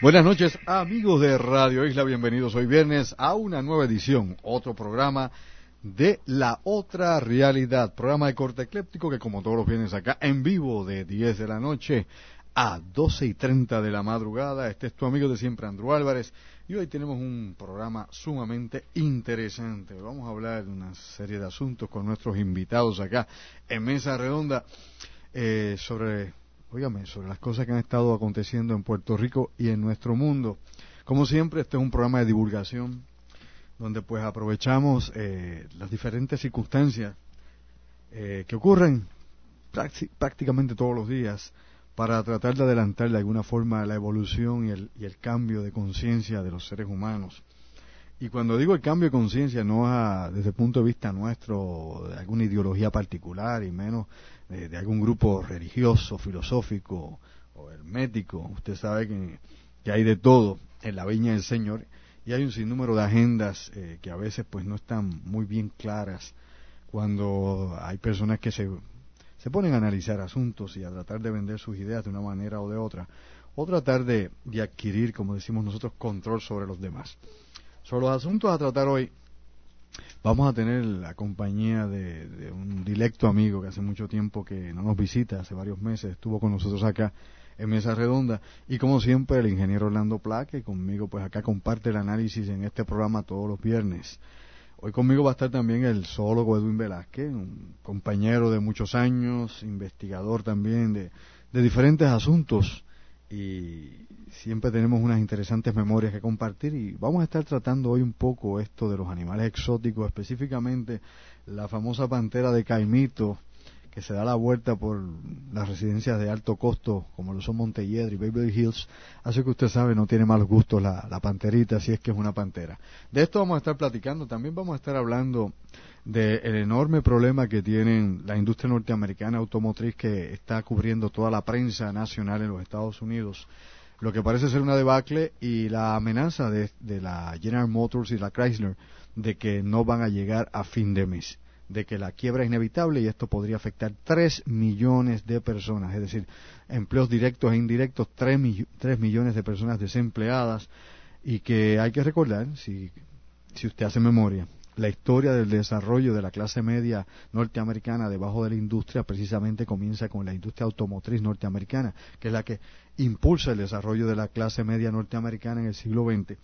Buenas noches amigos de Radio Isla, bienvenidos hoy viernes a una nueva edición, otro programa de La Otra Realidad, programa de corte ecléptico que como todos los viernes acá en vivo de 10 de la noche a 12 y 30 de la madrugada. Este es tu amigo de siempre, Andrew Álvarez, y hoy tenemos un programa sumamente interesante. Vamos a hablar de una serie de asuntos con nuestros invitados acá en Mesa Redonda eh, sobre Óigame, sobre las cosas que han estado aconteciendo en Puerto Rico y en nuestro mundo. Como siempre, este es un programa de divulgación donde pues aprovechamos eh, las diferentes circunstancias eh, que ocurren prácticamente todos los días para tratar de adelantar de alguna forma la evolución y el, y el cambio de conciencia de los seres humanos. Y cuando digo el cambio de conciencia, no es desde el punto de vista nuestro, de alguna ideología particular y menos de, algún grupo religioso, filosófico o hermético. Usted sabe que, hay de todo en la viña del Señor y hay un sinnúmero de agendas eh, que a veces pues no están muy bien claras cuando hay personas que se, se ponen a analizar asuntos y a tratar de vender sus ideas de una manera o de otra o tratar de, de adquirir, como decimos nosotros, control sobre los demás. Sobre los asuntos a tratar hoy, vamos a tener la compañía de, un directo amigo que hace mucho tiempo que no nos visita, hace varios meses, estuvo con nosotros acá en Mesa Redonda, y como siempre el ingeniero Orlando Plaque, conmigo pues acá comparte el análisis en este programa todos los viernes. Hoy conmigo va a estar también el zoólogo Edwin Velázquez, un compañero de muchos años, investigador también de, de diferentes asuntos y siempre tenemos unas interesantes memorias que compartir y vamos a estar tratando hoy un poco esto de los animales exóticos, específicamente la famosa pantera de Caimito que se da la vuelta por las residencias de alto costo como lo son Montelledre y Beverly Hills, así que usted sabe no tiene malos gustos la, la panterita si es que es una pantera. De esto vamos a estar platicando, también vamos a estar hablando del enorme problema que tiene la industria norteamericana automotriz que está cubriendo toda la prensa nacional en los Estados Unidos. Lo que parece ser una debacle y la amenaza de, la General Motors y la Chrysler de que no van a llegar a fin de mes, de que la quiebra es inevitable y esto podría afectar 3 millones de personas, es decir, empleos directos e indirectos, 3, millones de personas desempleadas. Y que hay que recordar, si, si usted hace memoria, la historia del desarrollo de la clase media norteamericana debajo de la industria precisamente comienza con la industria automotriz norteamericana, que es la que impulsa el desarrollo de la clase media norteamericana en el siglo XX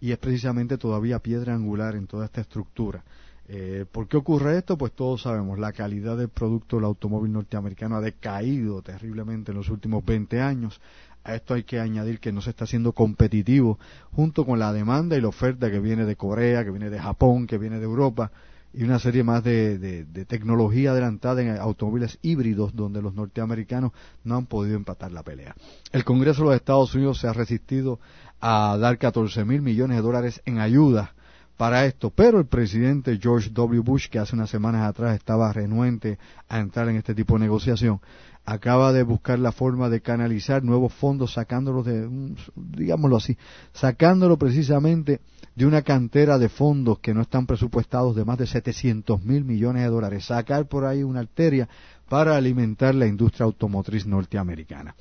y es precisamente todavía piedra angular en toda esta estructura. Eh, ¿Por qué ocurre esto? Pues todos sabemos, la calidad del producto del automóvil norteamericano ha decaído terriblemente en los últimos 20 años. A esto hay que añadir que no se está haciendo competitivo junto con la demanda y la oferta que viene de Corea, que viene de Japón, que viene de Europa y una serie más de, tecnología adelantada en automóviles híbridos donde los norteamericanos no han podido empatar la pelea. El Congreso de los Estados Unidos se ha resistido a dar 14 mil millones de dólares en ayuda para esto, pero el presidente George W. Bush, que hace unas semanas atrás estaba renuente a entrar en este tipo de negociación, acaba de buscar la forma de canalizar nuevos fondos sacándolos de, digámoslo así, sacándolo precisamente de una cantera de fondos que no están presupuestados de más de 700 mil millones de dólares, sacar por ahí una arteria para alimentar la industria automotriz norteamericana.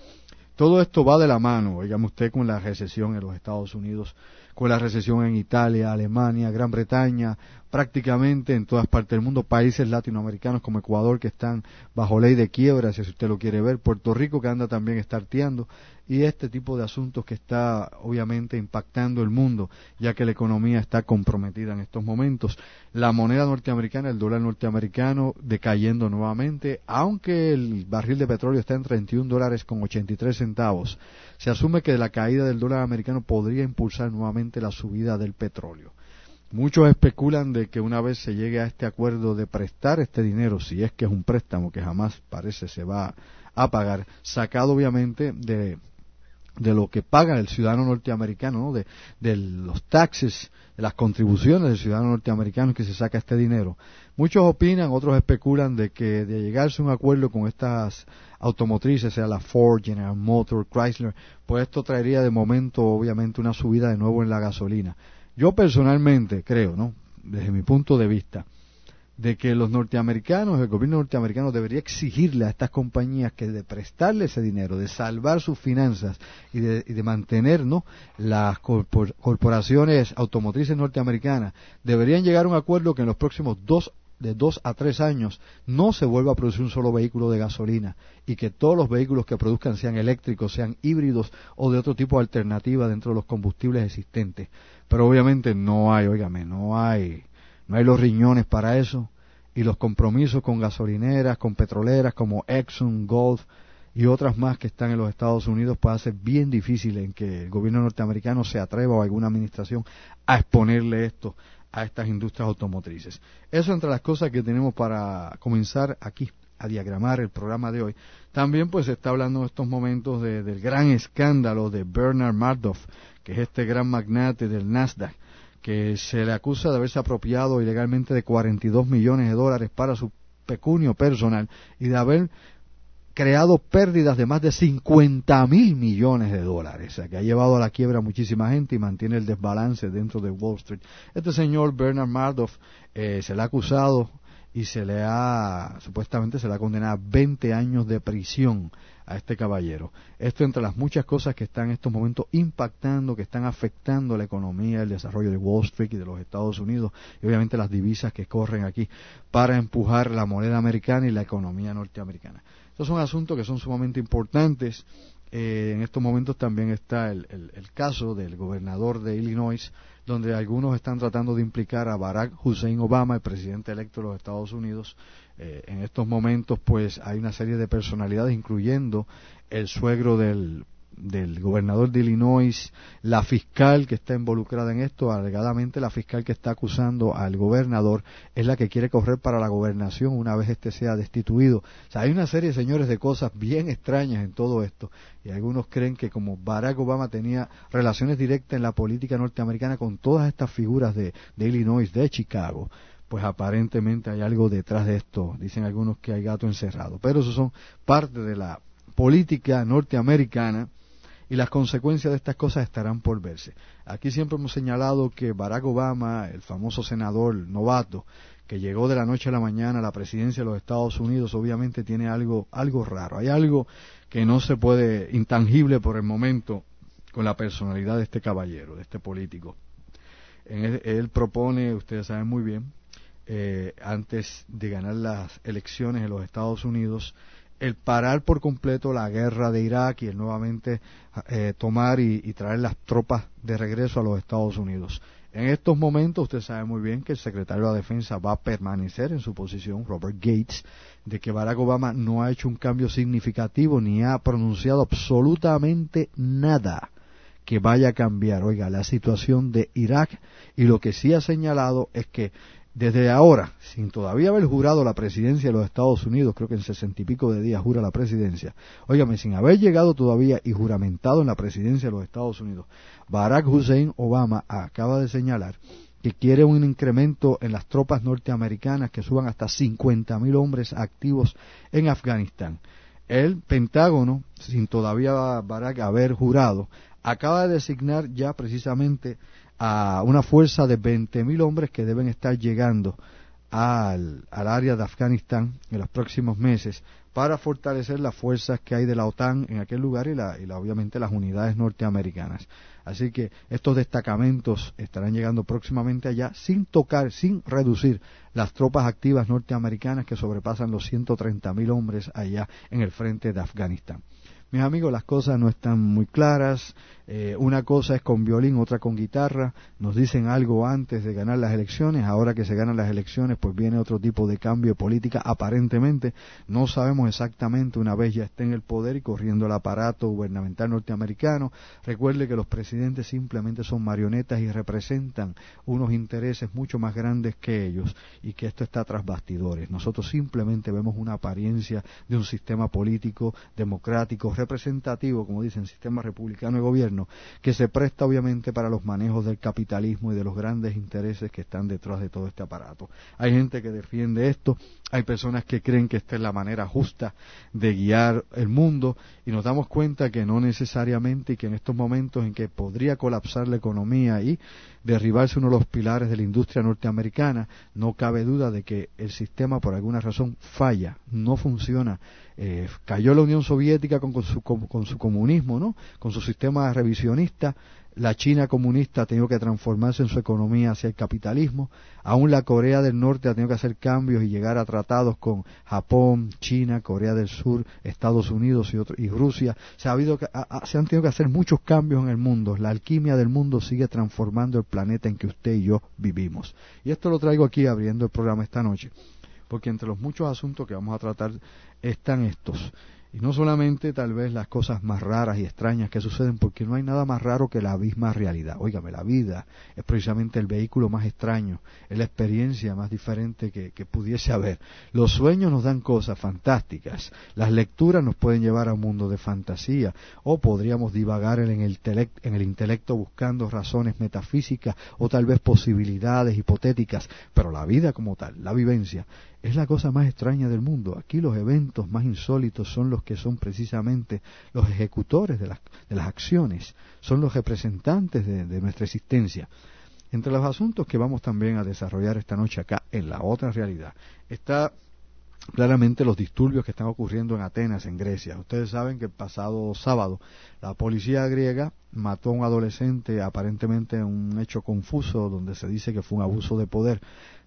Todo esto va de la mano, digamos usted, con la recesión en los Estados Unidos con la recesión en Italia, Alemania, Gran Bretaña, prácticamente en todas partes del mundo, países latinoamericanos como Ecuador que están bajo ley de quiebra, si usted lo quiere ver, Puerto Rico que anda también estarteando, y este tipo de asuntos que está obviamente impactando el mundo, ya que la economía está comprometida en estos momentos. La moneda norteamericana, el dólar norteamericano, decayendo nuevamente, aunque el barril de petróleo está en 31 dólares con 83 centavos. Se asume que la caída del dólar americano podría impulsar nuevamente la subida del petróleo. Muchos especulan de que una vez se llegue a este acuerdo de prestar este dinero, si es que es un préstamo que jamás parece se va a pagar, sacado obviamente de, de lo que paga el ciudadano norteamericano, de, de, los taxes, de las contribuciones del ciudadano norteamericano que se saca este dinero. Muchos opinan, otros especulan de que de llegarse a un acuerdo con estas automotrices, sea la Ford, General Motors, Chrysler, pues esto traería de momento obviamente una subida de nuevo en la gasolina. Yo personalmente creo, ¿no? Desde mi punto de vista, de que los norteamericanos, el gobierno norteamericano debería exigirle a estas compañías que de prestarle ese dinero, de salvar sus finanzas y de, mantener ¿no? las corporaciones automotrices norteamericanas, deberían llegar a un acuerdo que en los próximos dos de dos a tres años no se vuelva a producir un solo vehículo de gasolina y que todos los vehículos que produzcan sean eléctricos, sean híbridos o de otro tipo de alternativa dentro de los combustibles existentes. Pero obviamente no hay, óigame, no hay no hay los riñones para eso y los compromisos con gasolineras, con petroleras como Exxon, Gulf y otras más que están en los Estados Unidos puede ser bien difícil en que el gobierno norteamericano se atreva o alguna administración a exponerle esto a estas industrias automotrices. Eso entre las cosas que tenemos para comenzar aquí a diagramar el programa de hoy. También pues se está hablando en estos momentos del gran escándalo de Bernard Madoff, que es este gran magnate del Nasdaq, que se le acusa de haberse apropiado ilegalmente de 42 millones de dólares para su pecunio personal y de haber creado pérdidas de más de 50 mil millones de dólares, o sea, que ha llevado a la quiebra a muchísima gente y mantiene el desbalance dentro de Wall Street. Este señor Bernard Madoff eh, se le ha acusado y se le ha, supuestamente se le ha condenado a 20 años de prisión a este caballero. Esto entre las muchas cosas que están en estos momentos impactando, que están afectando la economía, el desarrollo de Wall Street y de los Estados Unidos y obviamente las divisas que corren aquí para empujar la moneda americana y la economía norteamericana. Estos son asuntos que son sumamente importantes. Eh, en estos momentos también está el, el caso del gobernador de Illinois, donde algunos están tratando de implicar a Barack Hussein Obama, el presidente electo de los Estados Unidos, eh, en estos momentos pues hay una serie de personalidades incluyendo el suegro del, del gobernador de Illinois, la fiscal que está involucrada en esto, alegadamente la fiscal que está acusando al gobernador es la que quiere correr para la gobernación una vez este sea destituido. O sea, hay una serie, señores, de cosas bien extrañas en todo esto y algunos creen que como Barack Obama tenía relaciones directas en la política norteamericana con todas estas figuras de, de Illinois, de Chicago, pues aparentemente hay algo detrás de esto. Dicen algunos que hay gato encerrado. Pero eso son parte de la política norteamericana y las consecuencias de estas cosas estarán por verse. Aquí siempre hemos señalado que Barack Obama, el famoso senador novato, que llegó de la noche a la mañana a la presidencia de los Estados Unidos, obviamente tiene algo, algo raro. Hay algo que no se puede, intangible por el momento, con la personalidad de este caballero, de este político. él propone, ustedes saben muy bien, eh, antes de ganar las elecciones en los Estados Unidos, el parar por completo la guerra de Irak y el nuevamente eh, tomar y, traer las tropas de regreso a los Estados Unidos. En estos momentos usted sabe muy bien que el secretario de Defensa va a permanecer en su posición, Robert Gates, de que Barack Obama no ha hecho un cambio significativo ni ha pronunciado absolutamente nada que vaya a cambiar, oiga, la situación de Irak y lo que sí ha señalado es que desde ahora, sin todavía haber jurado la presidencia de los Estados Unidos, creo que en sesenta y pico de días jura la presidencia, óigame, sin haber llegado todavía y juramentado en la presidencia de los Estados Unidos, Barack Hussein Obama acaba de señalar que quiere un incremento en las tropas norteamericanas que suban hasta cincuenta mil hombres activos en Afganistán. El Pentágono, sin todavía Barack haber jurado, acaba de designar ya precisamente a una fuerza de 20.000 hombres que deben estar llegando al, al, área de Afganistán en los próximos meses para fortalecer las fuerzas que hay de la OTAN en aquel lugar y, la, y la, obviamente las unidades norteamericanas. Así que estos destacamentos estarán llegando próximamente allá sin tocar, sin reducir las tropas activas norteamericanas que sobrepasan los 130.000 hombres allá en el frente de Afganistán. Mis amigos, las cosas no están muy claras. Eh, una cosa es con violín, otra con guitarra. Nos dicen algo antes de ganar las elecciones. Ahora que se ganan las elecciones, pues viene otro tipo de cambio de política. Aparentemente, no sabemos exactamente una vez ya esté en el poder y corriendo el aparato gubernamental norteamericano. Recuerde que los presidentes simplemente son marionetas y representan unos intereses mucho más grandes que ellos y que esto está tras bastidores. Nosotros simplemente vemos una apariencia de un sistema político democrático representativo, como dicen, sistema republicano de gobierno, que se presta obviamente para los manejos del capitalismo y de los grandes intereses que están detrás de todo este aparato. Hay gente que defiende esto, hay personas que creen que esta es la manera justa de guiar el mundo y nos damos cuenta que no necesariamente y que en estos momentos en que podría colapsar la economía y derribarse uno de los pilares de la industria norteamericana, no cabe duda de que el sistema por alguna razón falla, no funciona. Eh, cayó la Unión Soviética con, su, con, su, comunismo, ¿no? con su sistema revisionista, la China comunista ha tenido que transformarse en su economía hacia el capitalismo, aún la Corea del Norte ha tenido que hacer cambios y llegar a tratados con Japón, China, Corea del Sur, Estados Unidos y, y Rusia. Se, ha habido se han tenido que hacer muchos cambios en el mundo. La alquimia del mundo sigue transformando el planeta en que usted y yo vivimos. Y esto lo traigo aquí abriendo el programa esta noche, porque entre los muchos asuntos que vamos a tratar están estos. Y no solamente tal vez las cosas más raras y extrañas que suceden, porque no hay nada más raro que la misma realidad. Óigame, la vida es precisamente el vehículo más extraño, es la experiencia más diferente que, pudiese haber. Los sueños nos dan cosas fantásticas, las lecturas nos pueden llevar a un mundo de fantasía, o podríamos divagar en el, en el intelecto buscando razones metafísicas o tal vez posibilidades hipotéticas, pero la vida como tal, la vivencia, es la cosa más extraña del mundo. Aquí los eventos más insólitos son los que son precisamente los ejecutores de las, de las acciones, son los representantes de, nuestra existencia. Entre los asuntos que vamos también a desarrollar esta noche acá en la otra realidad está claramente los disturbios que están ocurriendo en Atenas, en Grecia. Ustedes saben que el pasado sábado la policía griega mató a un adolescente aparentemente en un hecho confuso donde se dice que fue un abuso de poder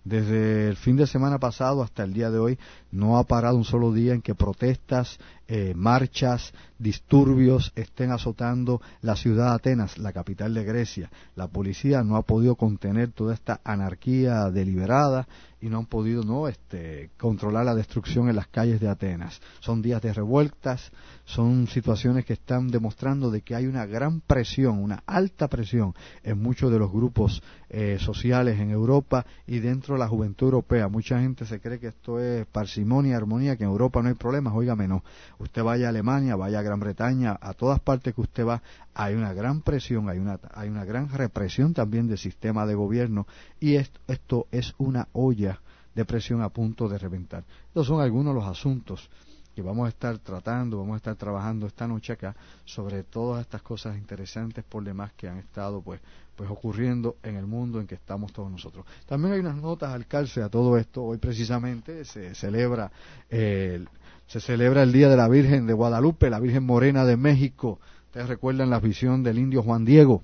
desde el fin de semana pasado hasta el día de hoy no ha parado un solo día en que protestas, eh, marchas, disturbios estén azotando la ciudad de Atenas, la capital de Grecia. La policía no ha podido contener toda esta anarquía deliberada y no han podido no este, controlar la destrucción en las calles de Atenas. Son días de revueltas, son situaciones que están demostrando de que hay una gran presión, una alta presión en muchos de los grupos eh, sociales en Europa y dentro de la juventud europea. Mucha gente se cree que esto es parsimonia, armonía, que en Europa no hay problemas. Óigame, no. Usted vaya a Alemania, vaya a Gran Bretaña, a todas partes que usted va, hay una gran presión, hay una, hay una gran represión también del sistema de gobierno y esto, esto es una olla de presión a punto de reventar. Estos son algunos de los asuntos que vamos a estar tratando, vamos a estar trabajando esta noche acá sobre todas estas cosas interesantes por demás que han estado pues pues ocurriendo en el mundo en que estamos todos nosotros. También hay unas notas al calce a todo esto. Hoy precisamente se celebra el, se celebra el Día de la Virgen de Guadalupe, la Virgen Morena de México. Ustedes recuerdan la visión del indio Juan Diego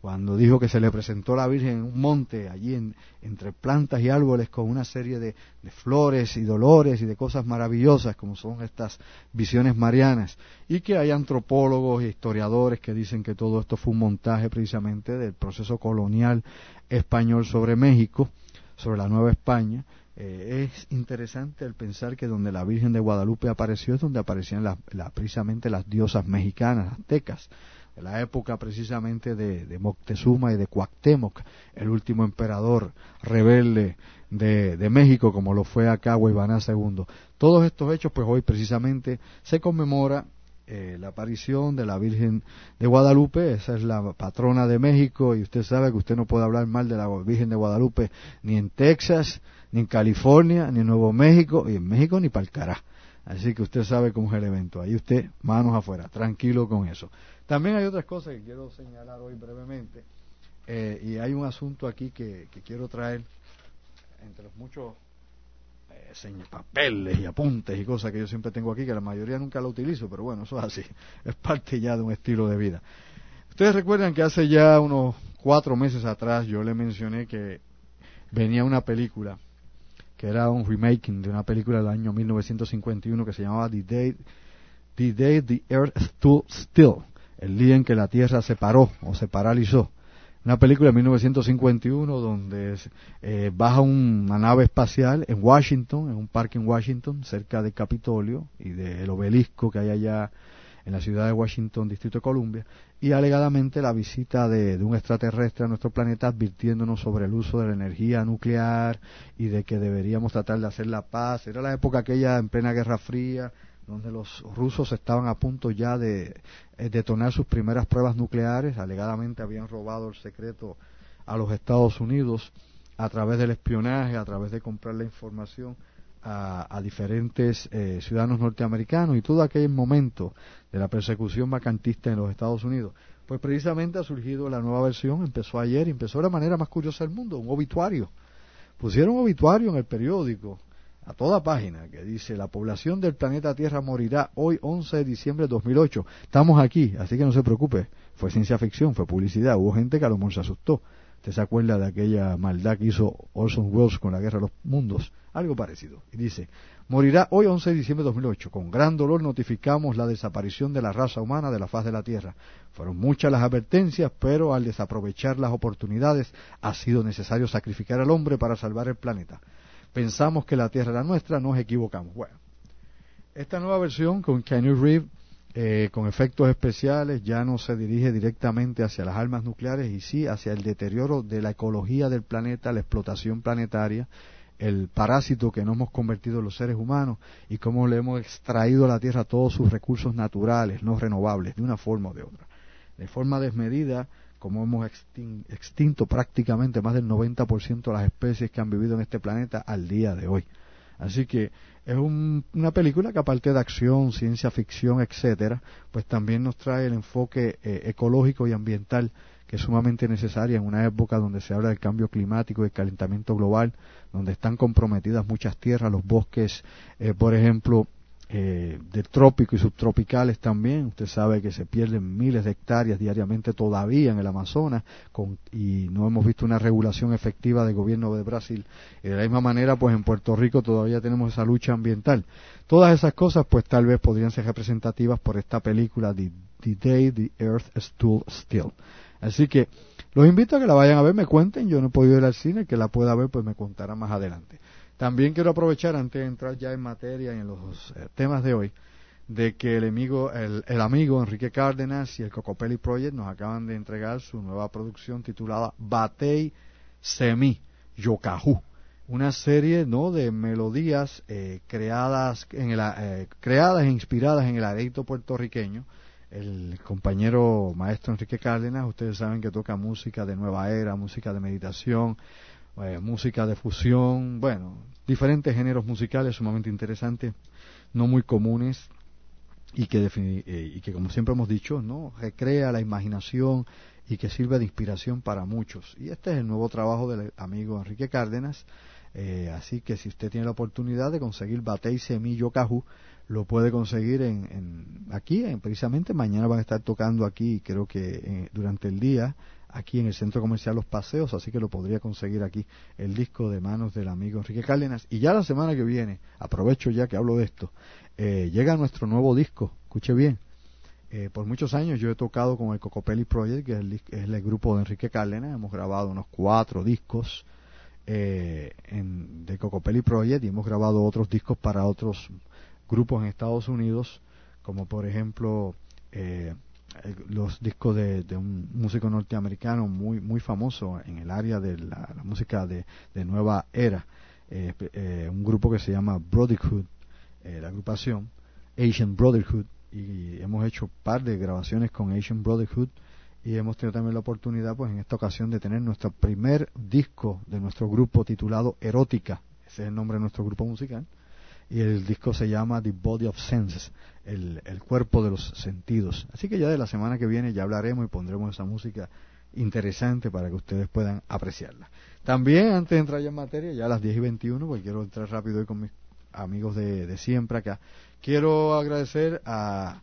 cuando dijo que se le presentó la Virgen en un monte, allí entre plantas y árboles, con una serie de, flores y dolores y de cosas maravillosas, como son estas visiones marianas, y que hay antropólogos e historiadores que dicen que todo esto fue un montaje precisamente del proceso colonial español sobre México, sobre la Nueva España, eh, es interesante el pensar que donde la Virgen de Guadalupe apareció es donde aparecían precisamente las diosas mexicanas, aztecas de la época precisamente de, Moctezuma y de Cuauhtémoc, el último emperador rebelde de, México, como lo fue acá Huaybaná II. Todos estos hechos, pues hoy precisamente se conmemora eh, la aparición de la Virgen de Guadalupe, esa es la patrona de México, y usted sabe que usted no puede hablar mal de la Virgen de Guadalupe ni en Texas, ni en California, ni en Nuevo México, y en México ni para el cará. Así que usted sabe cómo es el evento. Ahí usted, manos afuera, tranquilo con eso. También hay otras cosas que quiero señalar hoy brevemente. Eh, y hay un asunto aquí que, quiero traer entre los muchos eh, papeles y apuntes y cosas que yo siempre tengo aquí, que la mayoría nunca lo utilizo, pero bueno, eso es así. Es parte ya de un estilo de vida. Ustedes recuerdan que hace ya unos cuatro meses atrás yo le mencioné que venía una película que era un remaking de una película del año 1951 que se llamaba The Day The Earth Stood Still, el día en que la Tierra se paró o se paralizó. Una película de 1951 donde eh, baja una nave espacial en Washington, en un parque en Washington, cerca del Capitolio y del obelisco que hay allá en la ciudad de Washington, Distrito de Columbia, y alegadamente la visita de, un extraterrestre a nuestro planeta advirtiéndonos sobre el uso de la energía nuclear y de que deberíamos tratar de hacer la paz. Era la época aquella en plena Guerra Fría, donde los rusos estaban a punto ya de eh, detonar sus primeras pruebas nucleares, alegadamente habían robado el secreto a los Estados Unidos a través del espionaje, a través de comprar la información a, diferentes eh, ciudadanos norteamericanos y todo aquel momento de la persecución vacantista en los Estados Unidos. Pues precisamente ha surgido la nueva versión, empezó ayer y empezó de la manera más curiosa del mundo, un obituario. Pusieron obituario en el periódico a toda página que dice la población del planeta Tierra morirá hoy 11 de diciembre de 2008. Estamos aquí, así que no se preocupe. Fue ciencia ficción, fue publicidad. Hubo gente que a lo mejor se asustó. Usted se acuerda de aquella maldad que hizo Orson Welles con la Guerra de los Mundos. Algo parecido. Y dice, morirá hoy 11 de diciembre de 2008. Con gran dolor notificamos la desaparición de la raza humana de la faz de la Tierra. Fueron muchas las advertencias, pero al desaprovechar las oportunidades ha sido necesario sacrificar al hombre para salvar el planeta pensamos que la Tierra era nuestra, nos equivocamos. Bueno, esta nueva versión con Keanu Reeves, eh, con efectos especiales, ya no se dirige directamente hacia las armas nucleares y sí hacia el deterioro de la ecología del planeta, la explotación planetaria, el parásito que nos hemos convertido los seres humanos y cómo le hemos extraído a la Tierra todos sus recursos naturales, no renovables, de una forma o de otra. De forma desmedida, como hemos extinto prácticamente más del 90% de las especies que han vivido en este planeta al día de hoy. Así que es una película que aparte de acción, ciencia ficción, etcétera, pues también nos trae el enfoque eh, ecológico y ambiental que es sumamente necesaria en una época donde se habla del cambio climático y el calentamiento global, donde están comprometidas muchas tierras, los bosques, eh, por ejemplo, eh, de trópicos y subtropicales también. Usted sabe que se pierden miles de hectáreas diariamente todavía en el Amazonas y no hemos visto una regulación efectiva del gobierno de Brasil. Y de la misma manera, pues en Puerto Rico todavía tenemos esa lucha ambiental. Todas esas cosas, pues tal vez podrían ser representativas por esta película The, the Day the Earth Stood Still. Así que los invito a que la vayan a ver, me cuenten. Yo no he podido ir al cine, que la pueda ver, pues me contará más adelante. También quiero aprovechar, antes de entrar ya en materia y en los eh, temas de hoy, de que el amigo, el, amigo Enrique Cárdenas y el Cocopelli Project nos acaban de entregar su nueva producción titulada Batei Semi Yokahu una serie no de melodías eh, creadas en el, eh, creadas e inspiradas en el areito puertorriqueño. El compañero maestro Enrique Cárdenas ustedes saben que toca música de nueva era música de meditación música de fusión bueno diferentes géneros musicales sumamente interesantes, no muy comunes y que, eh, y que como siempre hemos dicho, ¿no? recrea la imaginación y que sirve de inspiración para muchos. Y este es el nuevo trabajo del amigo Enrique Cárdenas, eh, así que si usted tiene la oportunidad de conseguir Batei Semillo Caju, lo puede conseguir en, aquí, en, precisamente mañana van a estar tocando aquí, creo que eh, durante el día, aquí en el Centro Comercial Los Paseos, así que lo podría conseguir aquí el disco de manos del amigo Enrique Cárdenas. Y ya la semana que viene, aprovecho ya que hablo de esto, eh, llega nuestro nuevo disco, escuche bien. Eh, por muchos años yo he tocado con el Cocopelli Project, que es el, grupo de Enrique Cárdenas, hemos grabado unos cuatro discos eh, en, de Cocopelli Project y hemos grabado otros discos para otros grupos en Estados Unidos, como por ejemplo eh, los discos de, un músico norteamericano muy muy famoso en el área de la, música de, nueva era. Eh, eh, un grupo que se llama Brotherhood eh, la agrupación Asian Brotherhood y hemos hecho un par de grabaciones con Asian Brotherhood y hemos tenido también la oportunidad pues en esta ocasión de tener nuestro primer disco de nuestro grupo titulado Erótica. Ese es el nombre de nuestro grupo musical y el disco se llama The Body of Senses, el, cuerpo de los sentidos. Así que ya de la semana que viene ya hablaremos y pondremos esa música interesante para que ustedes puedan apreciarla. También, antes de entrar ya en materia, ya a las 10 y 21, porque quiero entrar rápido hoy con mis amigos de, de siempre acá, quiero agradecer a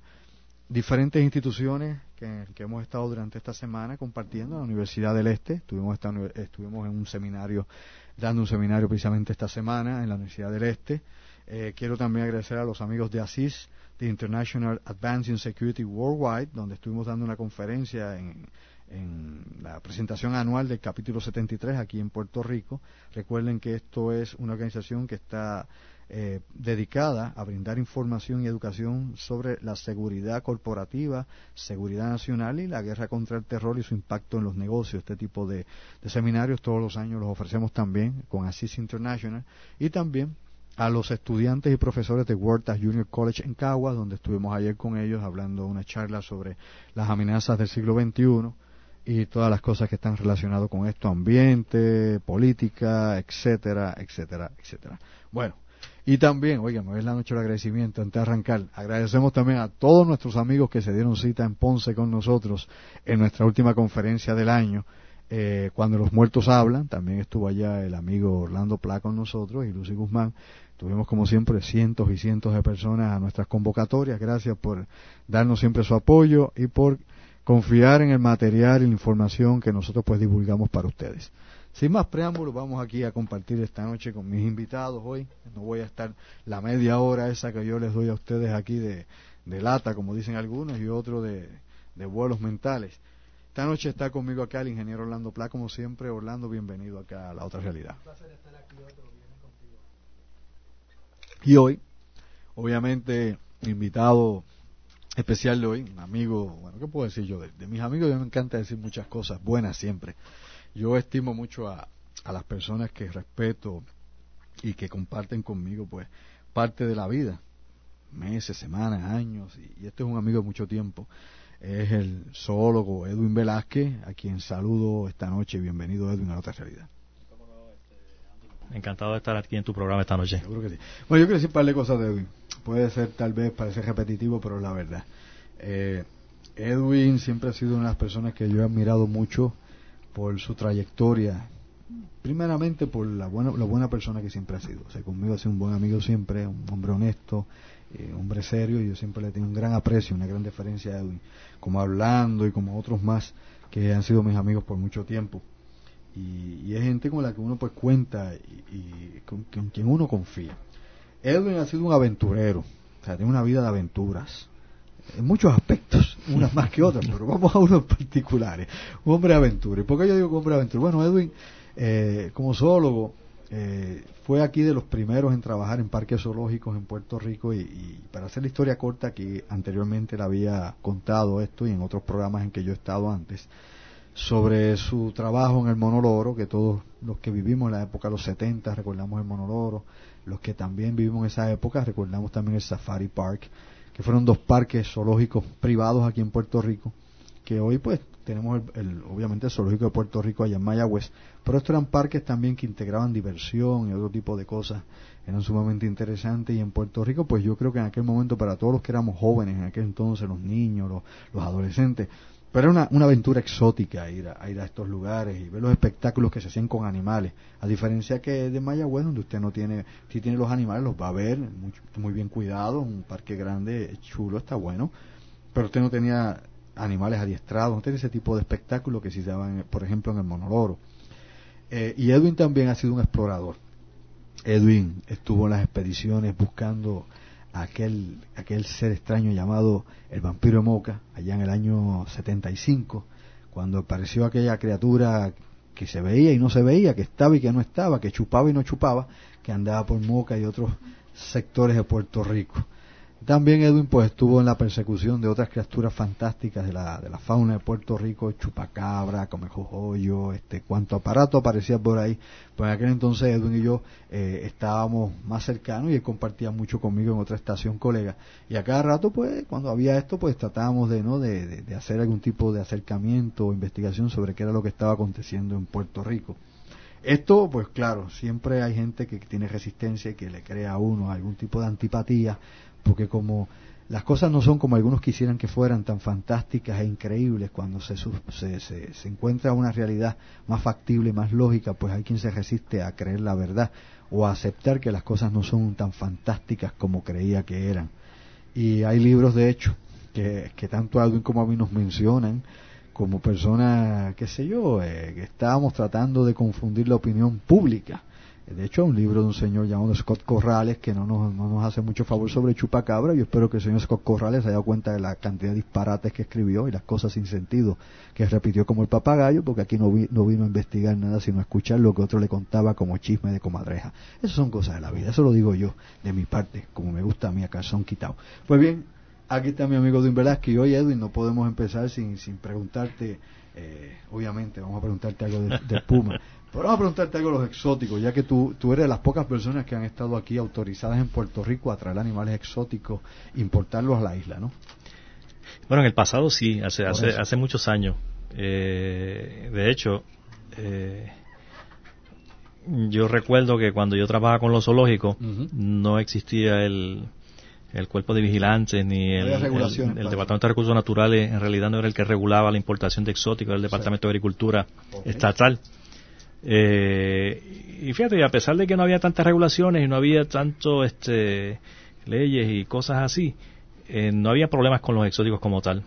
diferentes instituciones que, que, hemos estado durante esta semana compartiendo, la Universidad del Este, estuvimos, estuvimos en un seminario, dando un seminario precisamente esta semana en la Universidad del Este, Eh, quiero también agradecer a los amigos de ASIS, de International Advancing Security Worldwide, donde estuvimos dando una conferencia en, en la presentación anual del capítulo 73 aquí en Puerto Rico. Recuerden que esto es una organización que está eh, dedicada a brindar información y educación sobre la seguridad corporativa, seguridad nacional y la guerra contra el terror y su impacto en los negocios. Este tipo de, seminarios todos los años los ofrecemos también con ASIS International y también a los estudiantes y profesores de Huertas Junior College en Caguas, donde estuvimos ayer con ellos hablando una charla sobre las amenazas del siglo XXI y todas las cosas que están relacionadas con esto, ambiente, política, etcétera, etcétera, etcétera. Bueno, y también, oigan, es la noche del agradecimiento antes de arrancar. Agradecemos también a todos nuestros amigos que se dieron cita en Ponce con nosotros en nuestra última conferencia del año. Eh, cuando los muertos hablan, también estuvo allá el amigo Orlando Pla con nosotros y Lucy Guzmán. Tuvimos como siempre cientos y cientos de personas a nuestras convocatorias. Gracias por darnos siempre su apoyo y por confiar en el material y la información que nosotros pues divulgamos para ustedes. Sin más preámbulos, vamos aquí a compartir esta noche con mis invitados hoy. No voy a estar la media hora esa que yo les doy a ustedes aquí de, lata, como dicen algunos, y otro de, vuelos mentales. Esta noche está conmigo acá el ingeniero Orlando Pla, como siempre. Orlando, bienvenido acá a la otra realidad. Y hoy, obviamente, invitado especial de hoy, un amigo, bueno, ¿qué puedo decir yo? De, de mis amigos, yo me encanta decir muchas cosas buenas siempre. Yo estimo mucho a, a las personas que respeto y que comparten conmigo, pues, parte de la vida, meses, semanas, años, y, este es un amigo de mucho tiempo. Es el zoólogo Edwin Velázquez, a quien saludo esta noche. Bienvenido, Edwin, a otra realidad. Encantado de estar aquí en tu programa esta noche. Seguro que sí. Bueno, yo quiero decir un par de cosas de Edwin. Puede ser, tal vez, parece repetitivo, pero es la verdad. Eh, Edwin siempre ha sido una de las personas que yo he admirado mucho por su trayectoria, primeramente por la buena, la buena persona que siempre ha sido. O sea, conmigo ha sido un buen amigo siempre, un hombre honesto, eh, hombre serio, y yo siempre le tengo un gran aprecio, una gran deferencia a Edwin, como hablando y como otros más que han sido mis amigos por mucho tiempo. Y, es gente con la que uno pues cuenta y, con, con, quien uno confía. Edwin ha sido un aventurero, o sea, tiene una vida de aventuras, en muchos aspectos, unas más que otras, pero vamos a unos particulares. Un hombre de aventura. ¿Y por qué yo digo hombre de aventura? Bueno, Edwin, eh, como zoólogo, eh, fue aquí de los primeros en trabajar en parques zoológicos en Puerto Rico y, para hacer la historia corta que anteriormente le había contado esto y en otros programas en que yo he estado antes sobre su trabajo en el monoloro que todos los que vivimos en la época de los 70 recordamos el monoloro los que también vivimos en esa época recordamos también el Safari Park que fueron dos parques zoológicos privados aquí en Puerto Rico, que hoy pues tenemos el, obviamente el zoológico de Puerto Rico allá en Mayagüez, pero estos eran parques también que integraban diversión y otro tipo de cosas, eran sumamente interesantes y en Puerto Rico pues yo creo que en aquel momento para todos los que éramos jóvenes, en aquel entonces los niños, los adolescentes, pero era una, una aventura exótica ir a, ir a estos lugares y ver los espectáculos que se hacían con animales. A diferencia que de Mayagüez, donde usted no tiene, si tiene los animales, los va a ver, muy, muy bien cuidado, un parque grande, chulo, está bueno. Pero usted no tenía animales adiestrados, no tenía ese tipo de espectáculo que se daban, por ejemplo, en el Monoloro. Eh, y Edwin también ha sido un explorador. Edwin estuvo en las expediciones buscando aquel, aquel ser extraño llamado el vampiro de Moca, allá en el año 75, cuando apareció aquella criatura que se veía y no se veía, que estaba y que no estaba, que chupaba y no chupaba, que andaba por Moca y otros sectores de Puerto Rico. También Edwin pues estuvo en la persecución de otras criaturas fantásticas de la, de la fauna de Puerto Rico, chupacabra, comejojoyo, este, cuanto aparato aparecía por ahí. Pues en aquel entonces Edwin y yo eh, estábamos más cercanos y él compartía mucho conmigo en otra estación colega. Y a cada rato pues cuando había esto pues tratábamos de, ¿no? De, de hacer algún tipo de acercamiento o investigación sobre qué era lo que estaba aconteciendo en Puerto Rico. Esto, pues claro, siempre hay gente que tiene resistencia y que le crea a uno algún tipo de antipatía porque como las cosas no son como algunos quisieran que fueran tan fantásticas e increíbles cuando se, se, se, encuentra una realidad más factible, más lógica, pues hay quien se resiste a creer la verdad o a aceptar que las cosas no son tan fantásticas como creía que eran. Y hay libros, de hecho, que, que tanto Alvin como a mí nos mencionan como personas, qué sé yo, eh, que estábamos tratando de confundir la opinión pública de hecho, un libro de un señor llamado Scott Corrales que no nos, no nos hace mucho favor sobre chupacabra. Yo espero que el señor Scott Corrales haya dado cuenta de la cantidad de disparates que escribió y las cosas sin sentido que repitió como el papagayo, porque aquí no, no vino a investigar nada, sino a escuchar lo que otro le contaba como chisme de comadreja. Esas son cosas de la vida, eso lo digo yo, de mi parte, como me gusta a mí a son quitado. Pues bien, aquí está mi amigo Edwin Velázquez y hoy Edwin no podemos empezar sin, sin preguntarte, eh, obviamente vamos a preguntarte algo de, de Puma. Pero vamos a preguntarte algo de los exóticos, ya que tú, tú eres de las pocas personas que han estado aquí autorizadas en Puerto Rico a traer animales exóticos, importarlos a la isla, ¿no? Bueno, en el pasado sí, hace, hace, hace, muchos años. Eh, de hecho, eh, yo recuerdo que cuando yo trabajaba con los zoológicos, no existía el, el cuerpo de vigilantes ni el, Departamento de Recursos Naturales, en realidad no era el que regulaba la importación de exóticos, era el Departamento de Agricultura Estatal. Eh, y fíjate, a pesar de que no había tantas regulaciones y no había tanto este, leyes y cosas así, eh, no había problemas con los exóticos como tal.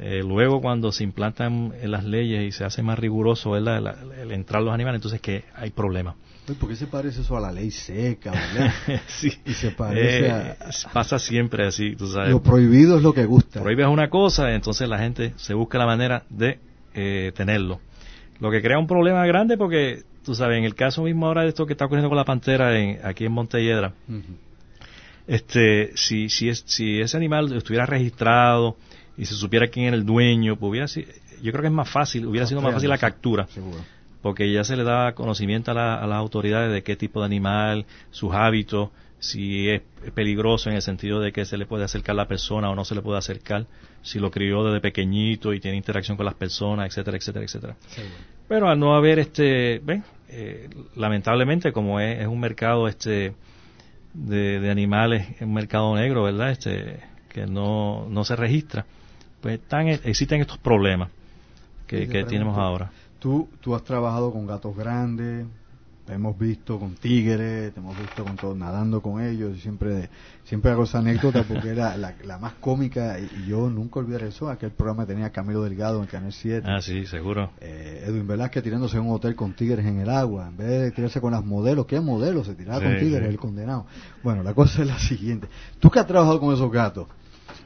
Eh, luego cuando se implantan las leyes y se hace más riguroso el, entrar los animales, entonces que hay problemas. ¿Por qué se parece eso a la ley seca? sí. Y se parece Pasa siempre así, tú sabes. Lo prohibido es lo que gusta. Prohíbes una cosa, entonces la gente se busca la manera de tenerlo. Lo que crea un problema grande porque, tú sabes, en el caso mismo ahora de esto que está ocurriendo con la pantera en, aquí en Montelledra, este, si, si, es, si ese animal estuviera registrado y se supiera quién era el dueño, pues hubiera yo creo que es más fácil, hubiera sido más fácil la captura. Porque ya se le da conocimiento a, a las autoridades de qué tipo de animal, sus hábitos, si es peligroso en el sentido de que se le puede acercar a la persona o no se le puede acercar, si lo crió desde pequeñito y tiene interacción con las personas, etcétera, etcétera, etcétera. Pero al no haber este, ven, eh, lamentablemente como es, un mercado este de, animales, un mercado negro, ¿verdad? Este que no, no se registra, pues están, existen estos problemas que, que tenemos ahora. Tú, tú has trabajado con gatos grandes, te hemos visto con tigres, te hemos visto con todo, nadando con ellos, y siempre, siempre hago esa anécdota porque era la, la, más cómica y yo nunca olvidaré eso, aquel programa tenía Camilo Delgado en Canal 7. Ah, sí, seguro. Eh, Edwin Velázquez tirándose en un hotel con tigres en el agua, en vez de tirarse con las modelos, ¿qué modelos? Se tiraba con tigres, el condenado. Bueno, la cosa es la siguiente. Tú que has trabajado con esos gatos,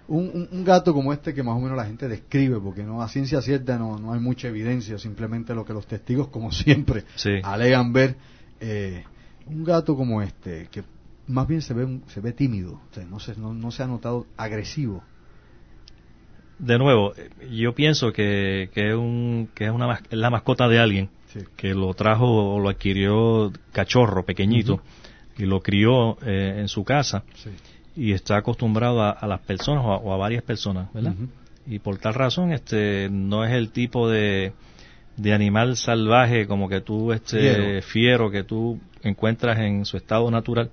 un, un, gato como este que más o menos la gente describe, porque no a ciencia cierta no, no hay mucha evidencia, simplemente lo que los testigos, como siempre, alegan ver. Eh, un gato como este, que más bien se ve, se ve tímido, no, se, no, se ha notado agresivo. De nuevo, yo pienso que, que, es, un, que es una, la mascota de alguien que lo trajo o lo adquirió cachorro, pequeñito, y lo crió eh, en su casa. Y está acostumbrado a, las personas o a, varias personas, ¿verdad? Y por tal razón, este, no es el tipo de, de animal salvaje como que tú, este, fiero. que tú encuentras en su estado natural,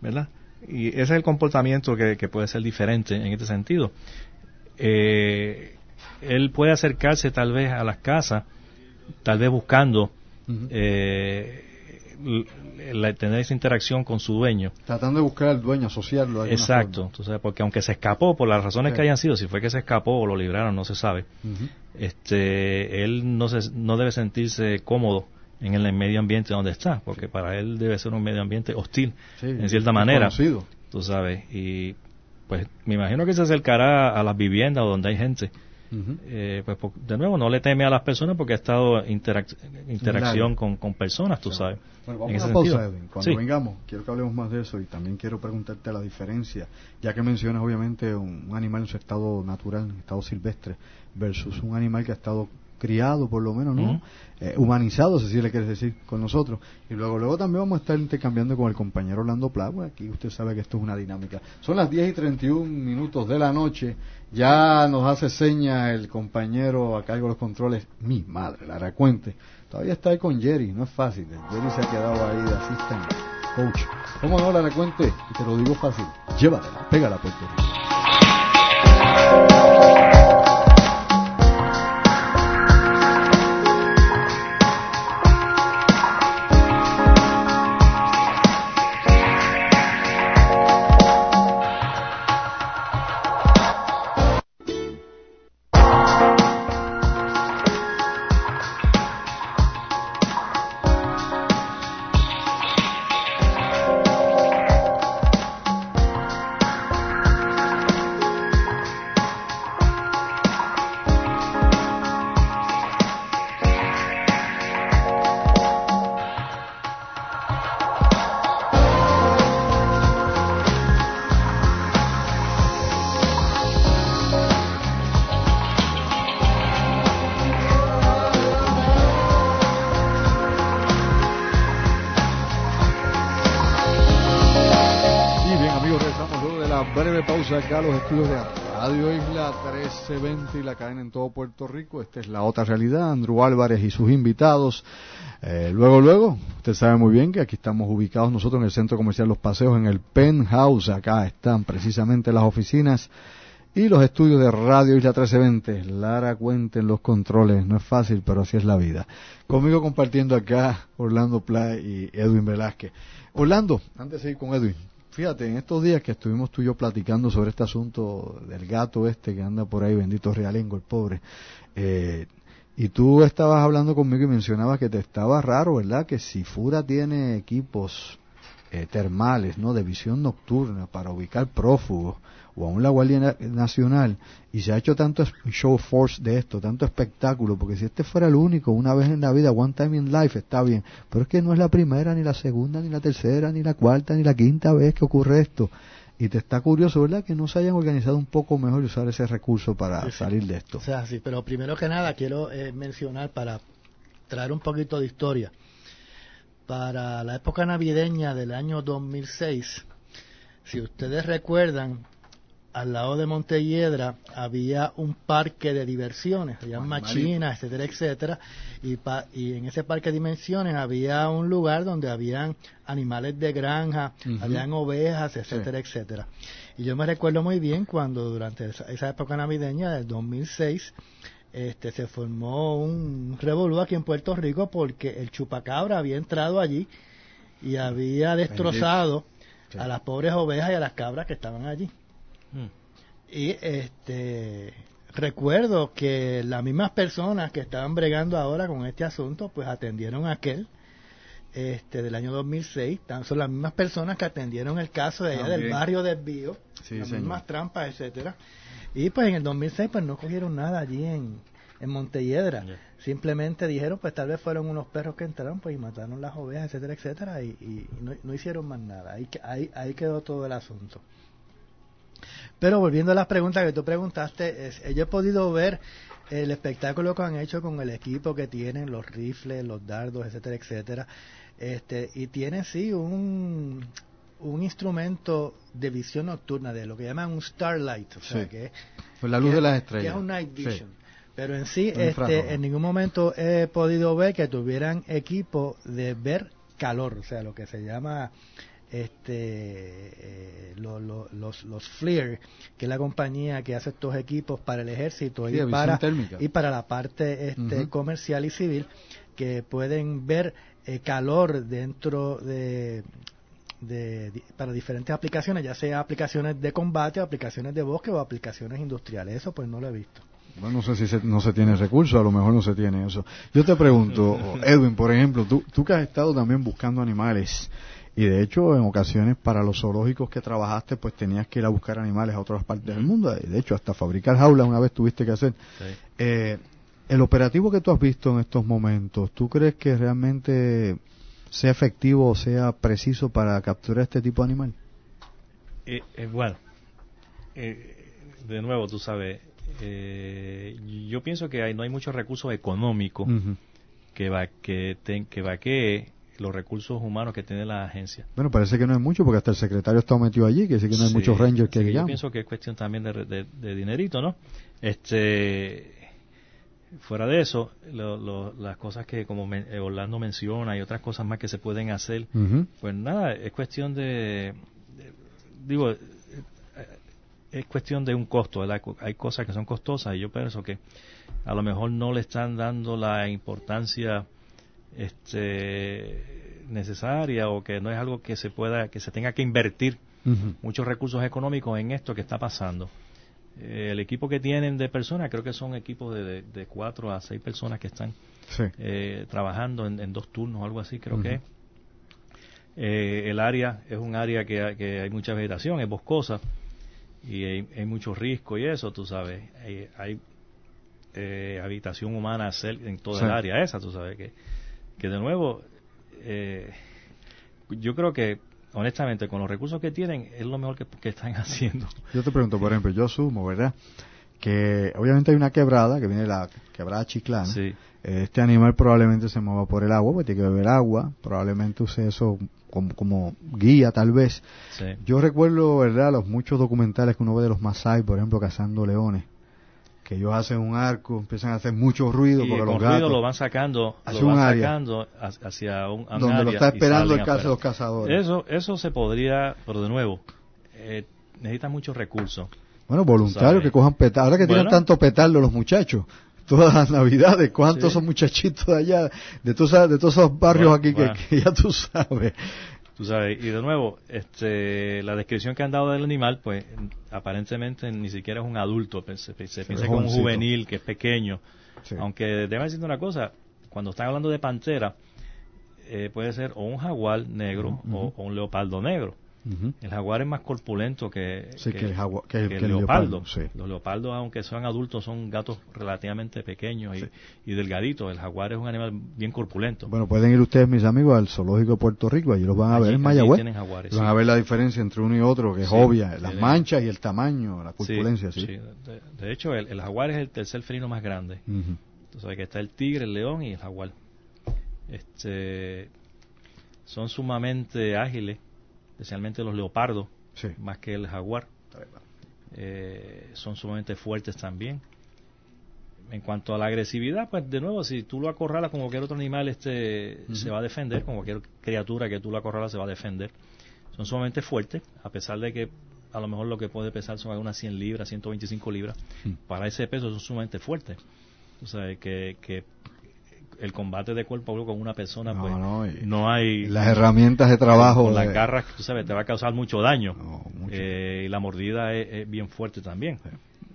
¿verdad? Y ese es el comportamiento que, puede ser diferente en este sentido. Eh, él puede acercarse tal vez a las casas, tal vez buscando tener esa interacción con su dueño. Tratando de buscar al dueño, asociarlo. Exacto, porque aunque se escapó, por las razones que hayan sido, si fue que se escapó o lo libraron, no se sabe, este, él no, se, no debe sentirse cómodo en el medio ambiente donde está, porque para él debe ser un medio ambiente hostil, en cierta manera. Tú sabes, y pues me imagino que se acercará a las viviendas donde hay gente eh, pues de nuevo no le teme a las personas porque ha estado interacción con, personas, tú sabes. Bueno, vamos a una pausa, Edwin. Cuando vengamos, quiero que hablemos más de eso y también quiero preguntarte la diferencia, ya que mencionas obviamente un, animal en su estado natural, en estado silvestre, versus un animal que ha estado criado por lo menos, ¿no? Eh, humanizado, si le quieres decir, con nosotros. Y luego luego también vamos a estar intercambiando con el compañero Orlando Plago. Aquí usted sabe que esto es una dinámica. Son las 10 y 31 minutos de la noche. Ya nos hace seña el compañero a cargo de los controles, mi madre, la recuente. Todavía está ahí con Jerry, no es fácil. Jerry se ha quedado ahí de asistente, coach. ¿Cómo no la recuente? Y te lo digo fácil. Llévatela, pégala Puerto Rico. Acá los estudios de Radio Isla 1320 y la cadena en todo Puerto Rico. Esta es la otra realidad. Andrew Álvarez y sus invitados. Eh, luego, luego, usted sabe muy bien que aquí estamos ubicados nosotros en el Centro Comercial Los Paseos, en el Penthouse. Acá están precisamente las oficinas y los estudios de Radio Isla 1320. Lara cuenten los controles. No es fácil, pero así es la vida. Conmigo compartiendo acá Orlando Play y Edwin Velázquez. Orlando, antes de seguir con Edwin, fíjate, en estos días que estuvimos tú y yo platicando sobre este asunto del gato este que anda por ahí, bendito realengo, el pobre, eh, y tú estabas hablando conmigo y mencionabas que te estaba raro, ¿verdad? Que si Fura tiene equipos eh, termales, ¿no? De visión nocturna para ubicar prófugos o aún la Guardia Nacional y se ha hecho tanto show force de esto, tanto espectáculo, porque si este fuera el único, una vez en la vida, one time in life, está bien, pero es que no es la primera, ni la segunda, ni la tercera, ni la cuarta, ni la quinta vez que ocurre esto. Y te está curioso, ¿verdad? Que no se hayan organizado un poco mejor y usar ese recurso para salir de esto. O sea, sí, pero primero que nada quiero eh, mencionar para traer un poquito de historia. Para la época navideña del año 2006, si ustedes recuerdan, al lado de Montelledra había un parque de diversiones, había machinas, etcétera, etcétera, y, y en ese parque de dimensiones había un lugar donde habían animales de granja, habían ovejas, etcétera, etcétera. Y yo me recuerdo muy bien cuando durante esa, época navideña del 2006 este, se formó un revolú aquí en Puerto Rico porque el chupacabra había entrado allí y había destrozado a las pobres ovejas y a las cabras que estaban allí. Mm. Y este recuerdo que las mismas personas que estaban bregando ahora con este asunto, pues atendieron a aquel este del año 2006, tan son las mismas personas que atendieron el caso de allá del barrio del Bío, las mismas trampas, etcétera. Y pues en el 2006 pues no cogieron nada allí en, en Montelledra. Simplemente dijeron, pues tal vez fueron unos perros que entraron pues y mataron las ovejas, etcétera, etcétera, y, no, no, hicieron más nada. Ahí, ahí, ahí quedó todo el asunto. Pero volviendo a las preguntas que tú preguntaste, es, yo he podido ver el espectáculo que han hecho con el equipo que tienen, los rifles, los dardos, etcétera, etcétera. Este, y tiene sí un, un instrumento de visión nocturna, de lo que llaman un starlight, o sea, que, pues la luz de las estrellas. Que es un night vision. Pero en sí, este, en ningún momento he podido ver que tuvieran equipo de ver calor, o sea, lo que se llama este eh, los, los FLIR, que es la compañía que hace estos equipos para el ejército y, para, y para la parte este, comercial y civil, que pueden ver eh, calor dentro de, de, para diferentes aplicaciones, ya sea aplicaciones de combate, aplicaciones de bosque o aplicaciones industriales. Eso pues no lo he visto. Bueno, no sé si no se tiene recursos, a lo mejor no se tiene eso. Yo te pregunto, Edwin, por ejemplo, tú, tú que has estado también buscando animales, y de hecho, en ocasiones para los zoológicos que trabajaste, pues tenías que ir a buscar animales a otras partes del mundo. De hecho, hasta fabricar jaulas una vez tuviste que hacer. Eh, el operativo que tú has visto en estos momentos, ¿tú crees que realmente sea efectivo o sea preciso para capturar este tipo de animal? Eh, eh, bueno, de nuevo, tú sabes, yo pienso que hay, no hay muchos recursos económicos que va que, ten, que va que los recursos humanos que tiene la agencia. Bueno, parece que no es mucho porque hasta el secretario está metido allí, que dice que no hay muchos rangers que, Yo pienso que es cuestión también de, dinerito, ¿no? Este, fuera de eso, las cosas que como eh, Orlando menciona y otras cosas más que se pueden hacer, pues nada, es cuestión de, digo, es cuestión de un costo, Hay cosas que son costosas y yo pienso que a lo mejor no le están dando la importancia este, necesaria o que no es algo que se pueda, que se tenga que invertir muchos recursos económicos en esto que está pasando. Eh, el equipo que tienen de personas, creo que son equipos de, de, cuatro a seis personas que están eh, trabajando en, dos turnos, algo así, creo que. Eh, el área es un área que, que, hay mucha vegetación, es boscosa y hay, mucho risco y eso, tú sabes. Hay, habitación humana en toda el área esa, tú sabes que que de nuevo, eh, yo creo que honestamente con los recursos que tienen es lo mejor que, están haciendo. Yo te pregunto, por ejemplo, yo asumo, ¿verdad? que obviamente hay una quebrada, que viene la quebrada chiclana. Sí. Este animal probablemente se mueva por el agua, porque tiene que beber agua, probablemente use eso como, como guía tal vez. Sí. Yo recuerdo, ¿verdad?, los muchos documentales que uno ve de los Masai, por ejemplo, cazando leones, que ellos hacen un arco, empiezan a hacer mucho ruido Y porque con los ruido gatos, lo van sacando, Hacia lo un van área. sacando ha- hacia un, a un donde lo está esperando el caso de los cazadores. Eso, eso se podría, pero de nuevo, eh, necesita muchos recursos. Bueno, voluntarios que cojan petardo. Ahora que tienen tanto petardo los muchachos, todas las navidades, ¿cuántos Sí. son muchachitos de allá, de todos, esos- de todos esos barrios Bueno, aquí que- que, ya tú sabes? Tú sabes, y de nuevo, este, la descripción que han dado del animal, pues aparentemente ni siquiera es un adulto, pues, se, se piensa que es un juvenil, que es pequeño. Sí. Aunque déjame decirte una cosa, cuando están hablando de pantera, eh, puede ser o un jaguar negro o, o un leopardo negro. El jaguar es más corpulento que, Sí, que el jagua- que el- que que el el leopardo. leopardo, sí. Los leopardos, aunque sean adultos, son gatos relativamente pequeños y, Sí. y delgaditos. El jaguar es un animal bien corpulento. Bueno, pueden ir ustedes, mis amigos, al zoológico de Puerto Rico, allí los van a Allí- ver en Mayagüez. jaguares, Van a ver la diferencia entre uno y otro, que es obvia, las manchas y el tamaño, la corpulencia, sí. De, de hecho, el, el jaguar es el tercer felino más grande. Ujú. Tú sabes que está el tigre, el león y el jaguar. Este, son sumamente ágiles, especialmente los leopardos, Sí. más que el jaguar. Eh, son sumamente fuertes también. En cuanto a la agresividad, pues de nuevo, si tú lo acorralas como cualquier otro animal, este se va a defender, como cualquier criatura que tú lo acorralas se va a defender. Son sumamente fuertes, a pesar de que a lo mejor lo que puede pesar son algunas 100 libras, 125 libras. Mm. Para ese peso son sumamente fuertes. O sea, que, que el combate de cuerpo a cuerpo con una persona, No, pues no, hay... Las herramientas de trabajo. Con las garras, tú sabes, te va a causar mucho daño. No, mucho. Eh, y la mordida es, es bien fuerte también.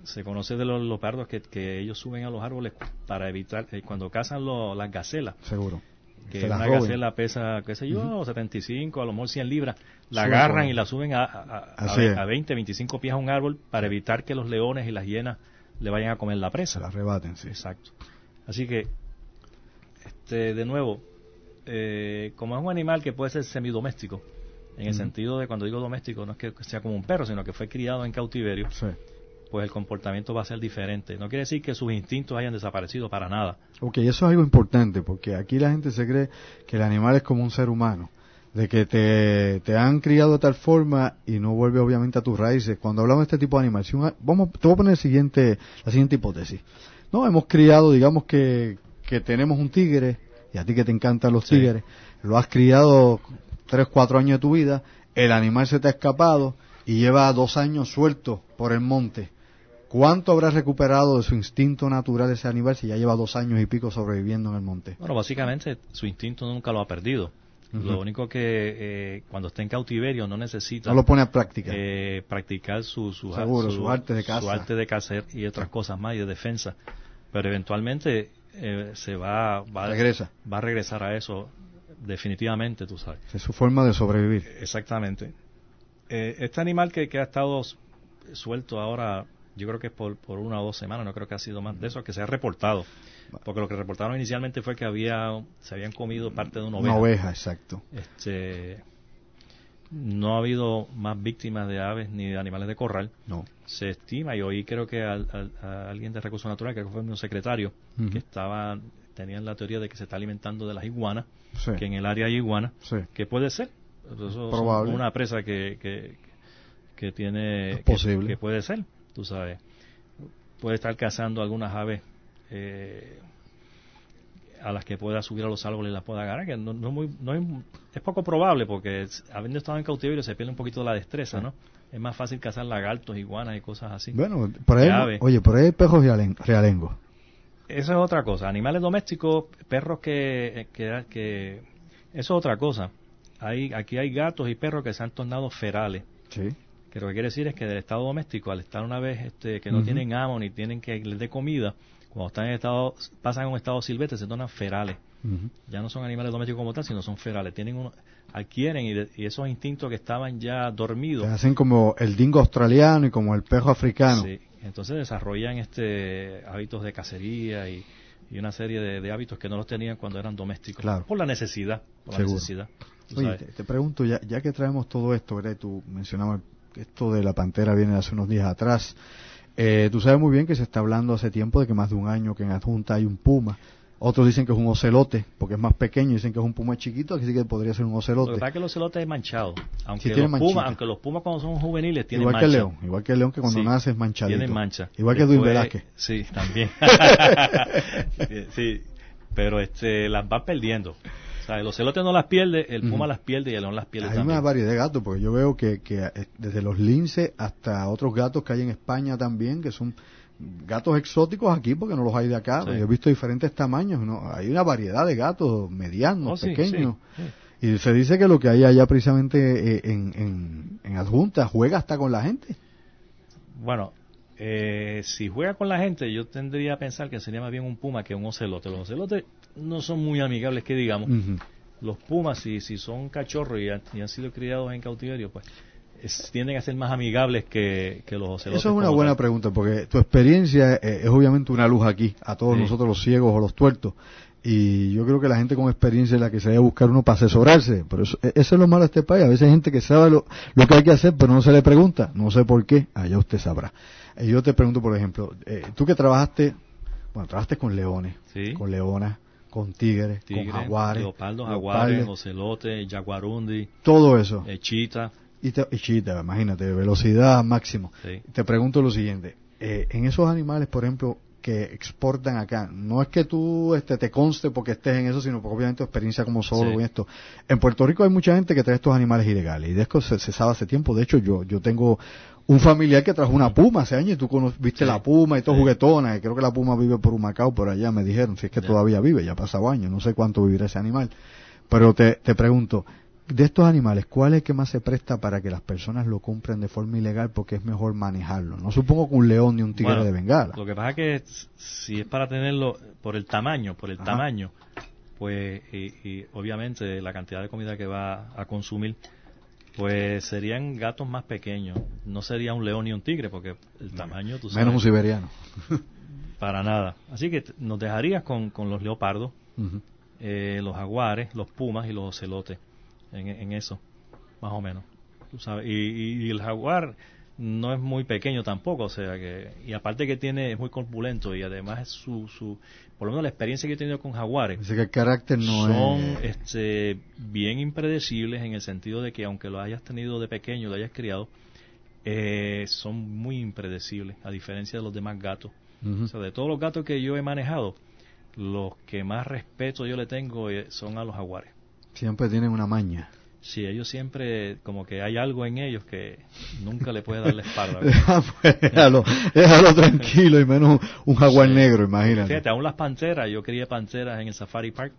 Se conoce de los leopardos que, que ellos suben a los árboles para evitar, eh, cuando cazan lo- las gacelas, Seguro. que Se una gacela pesa, qué sé yo, 75, a lo mejor 100 libras, la agarran y la suben a, a, a- a- es. a 20, 25 pies a un árbol para evitar que los leones y las hienas le vayan a comer la Se presa. las rebaten, sí. Exacto. Así que, este, de nuevo, eh, como es un animal que puede ser semidoméstico, en el sentido de cuando digo doméstico, no es que sea como un perro, sino que fue criado en cautiverio, Sí. pues el comportamiento va a ser diferente. No quiere decir que sus instintos hayan desaparecido para nada. Ok, eso es algo importante, porque aquí la gente se cree que el animal es como un ser humano, de que te, te han criado de tal forma y no vuelve obviamente a tus raíces. Cuando hablamos de este tipo de animal, si vamos, te voy a poner el siguiente, la siguiente hipótesis. No, hemos criado, digamos que, que tenemos un tigre, y a ti que te encantan los Sí. tigres, lo has criado tres, cuatro años de tu vida, el animal se te ha escapado y lleva dos años suelto por el monte. ¿Cuánto habrá recuperado de su instinto natural ese animal si ya lleva dos años y pico sobreviviendo en el monte? Bueno, básicamente su instinto nunca lo ha perdido. Lo único que eh, cuando está en cautiverio no necesita No lo pone a práctica. eh, practicar su, su, Seguro, su arte de su arte de cacer y otras cosas más y de defensa. Pero eventualmente eh, se va, va, Regresa. va a regresar a eso definitivamente, tú sabes. Es su forma de sobrevivir. Exactamente. Eh, este animal que, que ha estado suelto ahora, yo creo que es por, por una o dos semanas, no creo que ha sido más de eso, que se ha reportado. Porque lo que reportaron inicialmente fue que había se habían comido parte de una oveja. Una oveja, exacto. Este, no ha habido más víctimas de aves ni de animales de corral. No. Se estima, y hoy creo que al- al- a alguien de Recursos Naturales, creo que fue un secretario, que estaba, tenían la teoría de que se está alimentando de las iguanas, Sí. que en el área hay iguanas, Sí. que puede ser. Eso Probable. una presa que, que, que tiene... Es que- posible. Que, puede ser, tú sabes. Puede estar cazando algunas aves eh, a las que pueda subir a los árboles y las pueda agarrar, que no, no muy, no es, es poco probable porque es- habiendo estado en cautiverio se pierde un poquito la destreza, ¿no? Es más fácil cazar lagartos, iguanas y cosas así. Bueno, por ahí, oye, por ahí hay perros realen- realengos. Eso es otra cosa. Animales domésticos, perros que, que, que- eso es otra cosa. Hay, aquí hay gatos y perros que se han tornado ferales. Sí. Que lo que quiere decir es que del estado doméstico, al estar una vez este, que no tienen amo ni tienen que les dé comida, cuando están en estado, pasan a un estado silvestre, se tornan ferales. Ya no son animales domésticos como tal, sino son ferales. Tienen uno, adquieren y, de- y esos instintos que estaban ya dormidos. Se hacen como el dingo australiano y como el perro africano. Sí, entonces desarrollan este hábitos de cacería y, y una serie de, de hábitos que no los tenían cuando eran domésticos. Claro. Por la necesidad. Por la Seguro. necesidad. tú Oye, te, te pregunto, ya, ya que traemos todo esto, ¿verdad? Tú mencionabas que esto de la pantera viene de hace unos días atrás. Eh, tú sabes muy bien que se está hablando hace tiempo de que más de un año que en adjunta hay un puma. Otros dicen que es un ocelote, porque es más pequeño, dicen que es un puma chiquito, así que podría ser un ocelote. Lo que pasa es que el ocelote es manchado. Aunque, tiene los pumas, aunque los pumas cuando son juveniles tienen igual mancha. que el león, igual que el león que cuando Sí, nace es manchadito. Tienen mancha. Igual que Después- Velázquez. Sí, también. sí, pero este las va perdiendo. O sea, el ocelote no las pierde, el puma las pierde y el león las pierde Hay también. una variedad de gatos, porque yo veo que, que eh, desde los linces hasta otros gatos que hay en España también, que son gatos exóticos aquí, porque no los hay de acá. Sí. Yo he visto diferentes tamaños, ¿no? Hay una variedad de gatos medianos, Oh, sí, pequeños. sí. Y se dice que lo que hay allá precisamente eh, en, en, en adjunta juega hasta con la gente. Bueno, eh, si juega con la gente, yo tendría a pensar que sería más bien un puma que un ocelote. Los ocelotes no son muy amigables, que digamos. Los pumas, si, si son cachorros y han, y han sido criados en cautiverio, pues es- tienden a ser más amigables que, que los ocelotes. Eso es una buena tal. pregunta, porque tu experiencia eh, es obviamente una luz aquí, a todos Sí. nosotros los ciegos o los tuertos. Y yo creo que la gente con experiencia es la que se debe buscar uno para asesorarse. Pero eso, e- eso es lo malo de este país. A veces hay gente que sabe lo, lo que hay que hacer, pero no se le pregunta. No sé por qué. Allá usted sabrá. Y yo te pregunto, por ejemplo, eh, tú que trabajaste, bueno, trabajaste con leones, Sí. con leonas, con tigres, Tigre, con jaguares, leopardos, jaguares, ocelotes, jaguarundi, todo eso. eh, chita. Y, te, y chita, imagínate, velocidad máximo. Sí. Te pregunto lo siguiente, eh, en esos animales, por ejemplo, que exportan acá, no es que tú este, te conste porque estés en eso, sino porque obviamente tu experiencia como solo Sí. en esto. En Puerto Rico hay mucha gente que trae estos animales ilegales y de esto se, se sabe hace tiempo. De hecho, yo yo tengo un familiar que trajo una puma hace años y tú viste Sí. la puma y todo Sí. juguetona, y creo que la puma vive por Humacao, por allá me dijeron, si es que todavía vive, ya ha pasado años, no sé cuánto vivirá ese animal. Pero te, te pregunto, de estos animales, ¿cuál es el que más se presta para que las personas lo compren de forma ilegal porque es mejor manejarlo? No supongo que un león ni un tigre Bueno, de bengala. Lo que pasa es que si es para tenerlo por el tamaño, por el Ajá. tamaño, pues y, y obviamente la cantidad de comida que va a consumir, pues serían gatos más pequeños. No sería un león ni un tigre porque el tamaño, tú sabes, Menos un siberiano. para nada. Así que nos dejarías con, con los leopardos, eh, los jaguares, los pumas y los ocelotes en, en eso, más o menos. Tú sabes, y, y- y el jaguar no es muy pequeño tampoco, o sea que, y aparte que tiene, es muy corpulento y además es su, su, por lo menos la experiencia que he tenido con jaguares, Dice que el carácter no son es... este, bien impredecibles en el sentido de que aunque lo hayas tenido de pequeño, lo hayas criado, eh, son muy impredecibles, a diferencia de los demás gatos. O sea, de todos los gatos que yo he manejado, los que más respeto yo le tengo eh, son a los jaguares. Siempre tienen una maña. Sí, ellos siempre, como que hay algo en ellos que nunca le puede dar la espalda. Deja, pues, déjalo, déjalo tranquilo y menos un, jaguar Sí. negro, imagínate. Fíjate, aún las panteras, yo crié panteras en el Safari Park,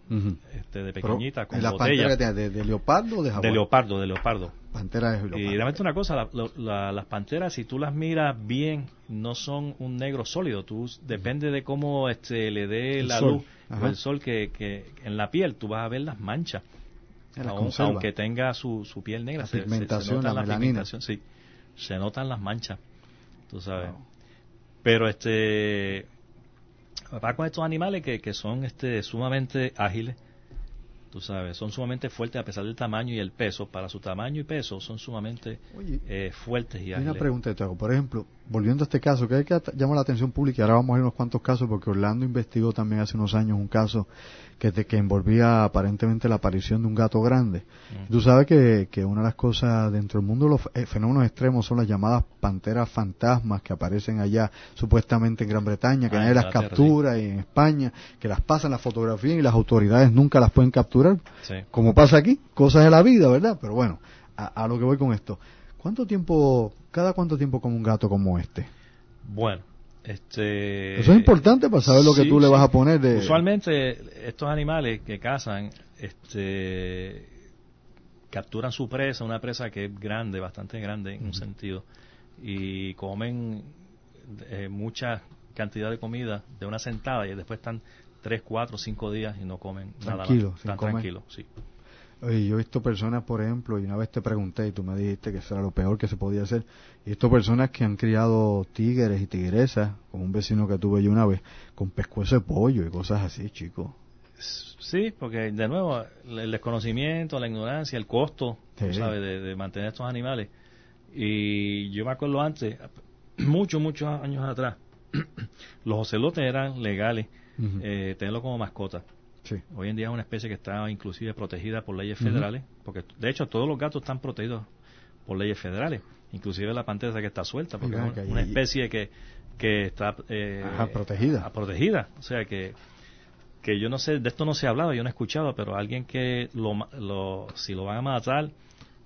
este, de Pero, pequeñitas, con ¿La botella. pantera que tiene, de, de leopardo o de jaguar? De leopardo, de leopardo. Pantera de leopardo. Y realmente una cosa, la- las panteras, si tú las miras bien, no son un negro sólido. Tú depende de cómo este le dé El la sol. luz Ajá. o el sol que, que en la piel tú vas a ver las manchas. Aunque tenga su, su piel negra, La se, se- se pigmentación, notan la pigmentación, sí, se notan las manchas, tú sabes. Wow. Pero este, va con estos animales que, que son este sumamente ágiles, tú sabes, son sumamente fuertes a pesar del tamaño y el peso. Para su tamaño y peso son sumamente Oye, eh, fuertes y Hay ágiles. una pregunta que te hago. Por ejemplo, volviendo a este caso, que hay que at- llama la atención pública, y ahora vamos a ver unos cuantos casos, porque Orlando investigó también hace unos años un caso que, te- que envolvía aparentemente la aparición de un gato grande. Mm. Tú sabes que, que una de las cosas dentro del mundo de los eh, fenómenos extremos son las llamadas panteras fantasmas que aparecen allá supuestamente en Gran Bretaña, que Ah, nadie las captura, y en España, que las pasan las fotografías y las autoridades nunca las pueden capturar Sí. como pasa aquí, cosas de la vida, ¿verdad? Pero bueno, a, a lo que voy con esto. ¿Cuánto tiempo, cada cuánto tiempo come un gato como este? Bueno, este... Eso es importante para saber lo que sí, tú le vas a poner de... Usualmente estos animales que cazan, este, capturan su presa, una presa que es grande, bastante grande en un sentido, y comen eh, mucha cantidad de comida de una sentada y después están 3, 4, 5 días y no comen nada Tranquilo, más. sin Están comer. tranquilos, sí. Oye, yo he visto personas, por ejemplo, y una vez te pregunté y tú me dijiste que eso era lo peor que se podía hacer, y he visto personas que han criado tigres y tigresas, como un vecino que tuve yo una vez, con pescuezo de pollo y cosas así, chicos. Sí, porque de nuevo, el desconocimiento, la ignorancia, el costo, Sí. sabes, de, de mantener estos animales. Y yo me acuerdo antes, muchos, muchos años atrás, los ocelotes eran legales eh, tenerlo como mascota. Hoy en día es una especie que está inclusive protegida por leyes federales, porque de hecho todos los gatos están protegidos por leyes federales, inclusive la pantera que está suelta, porque es una especie que, que está eh, protegida. protegida. O sea que, que yo no sé, de esto no se ha hablado, yo no he escuchado, pero alguien que lo, lo si lo van a matar,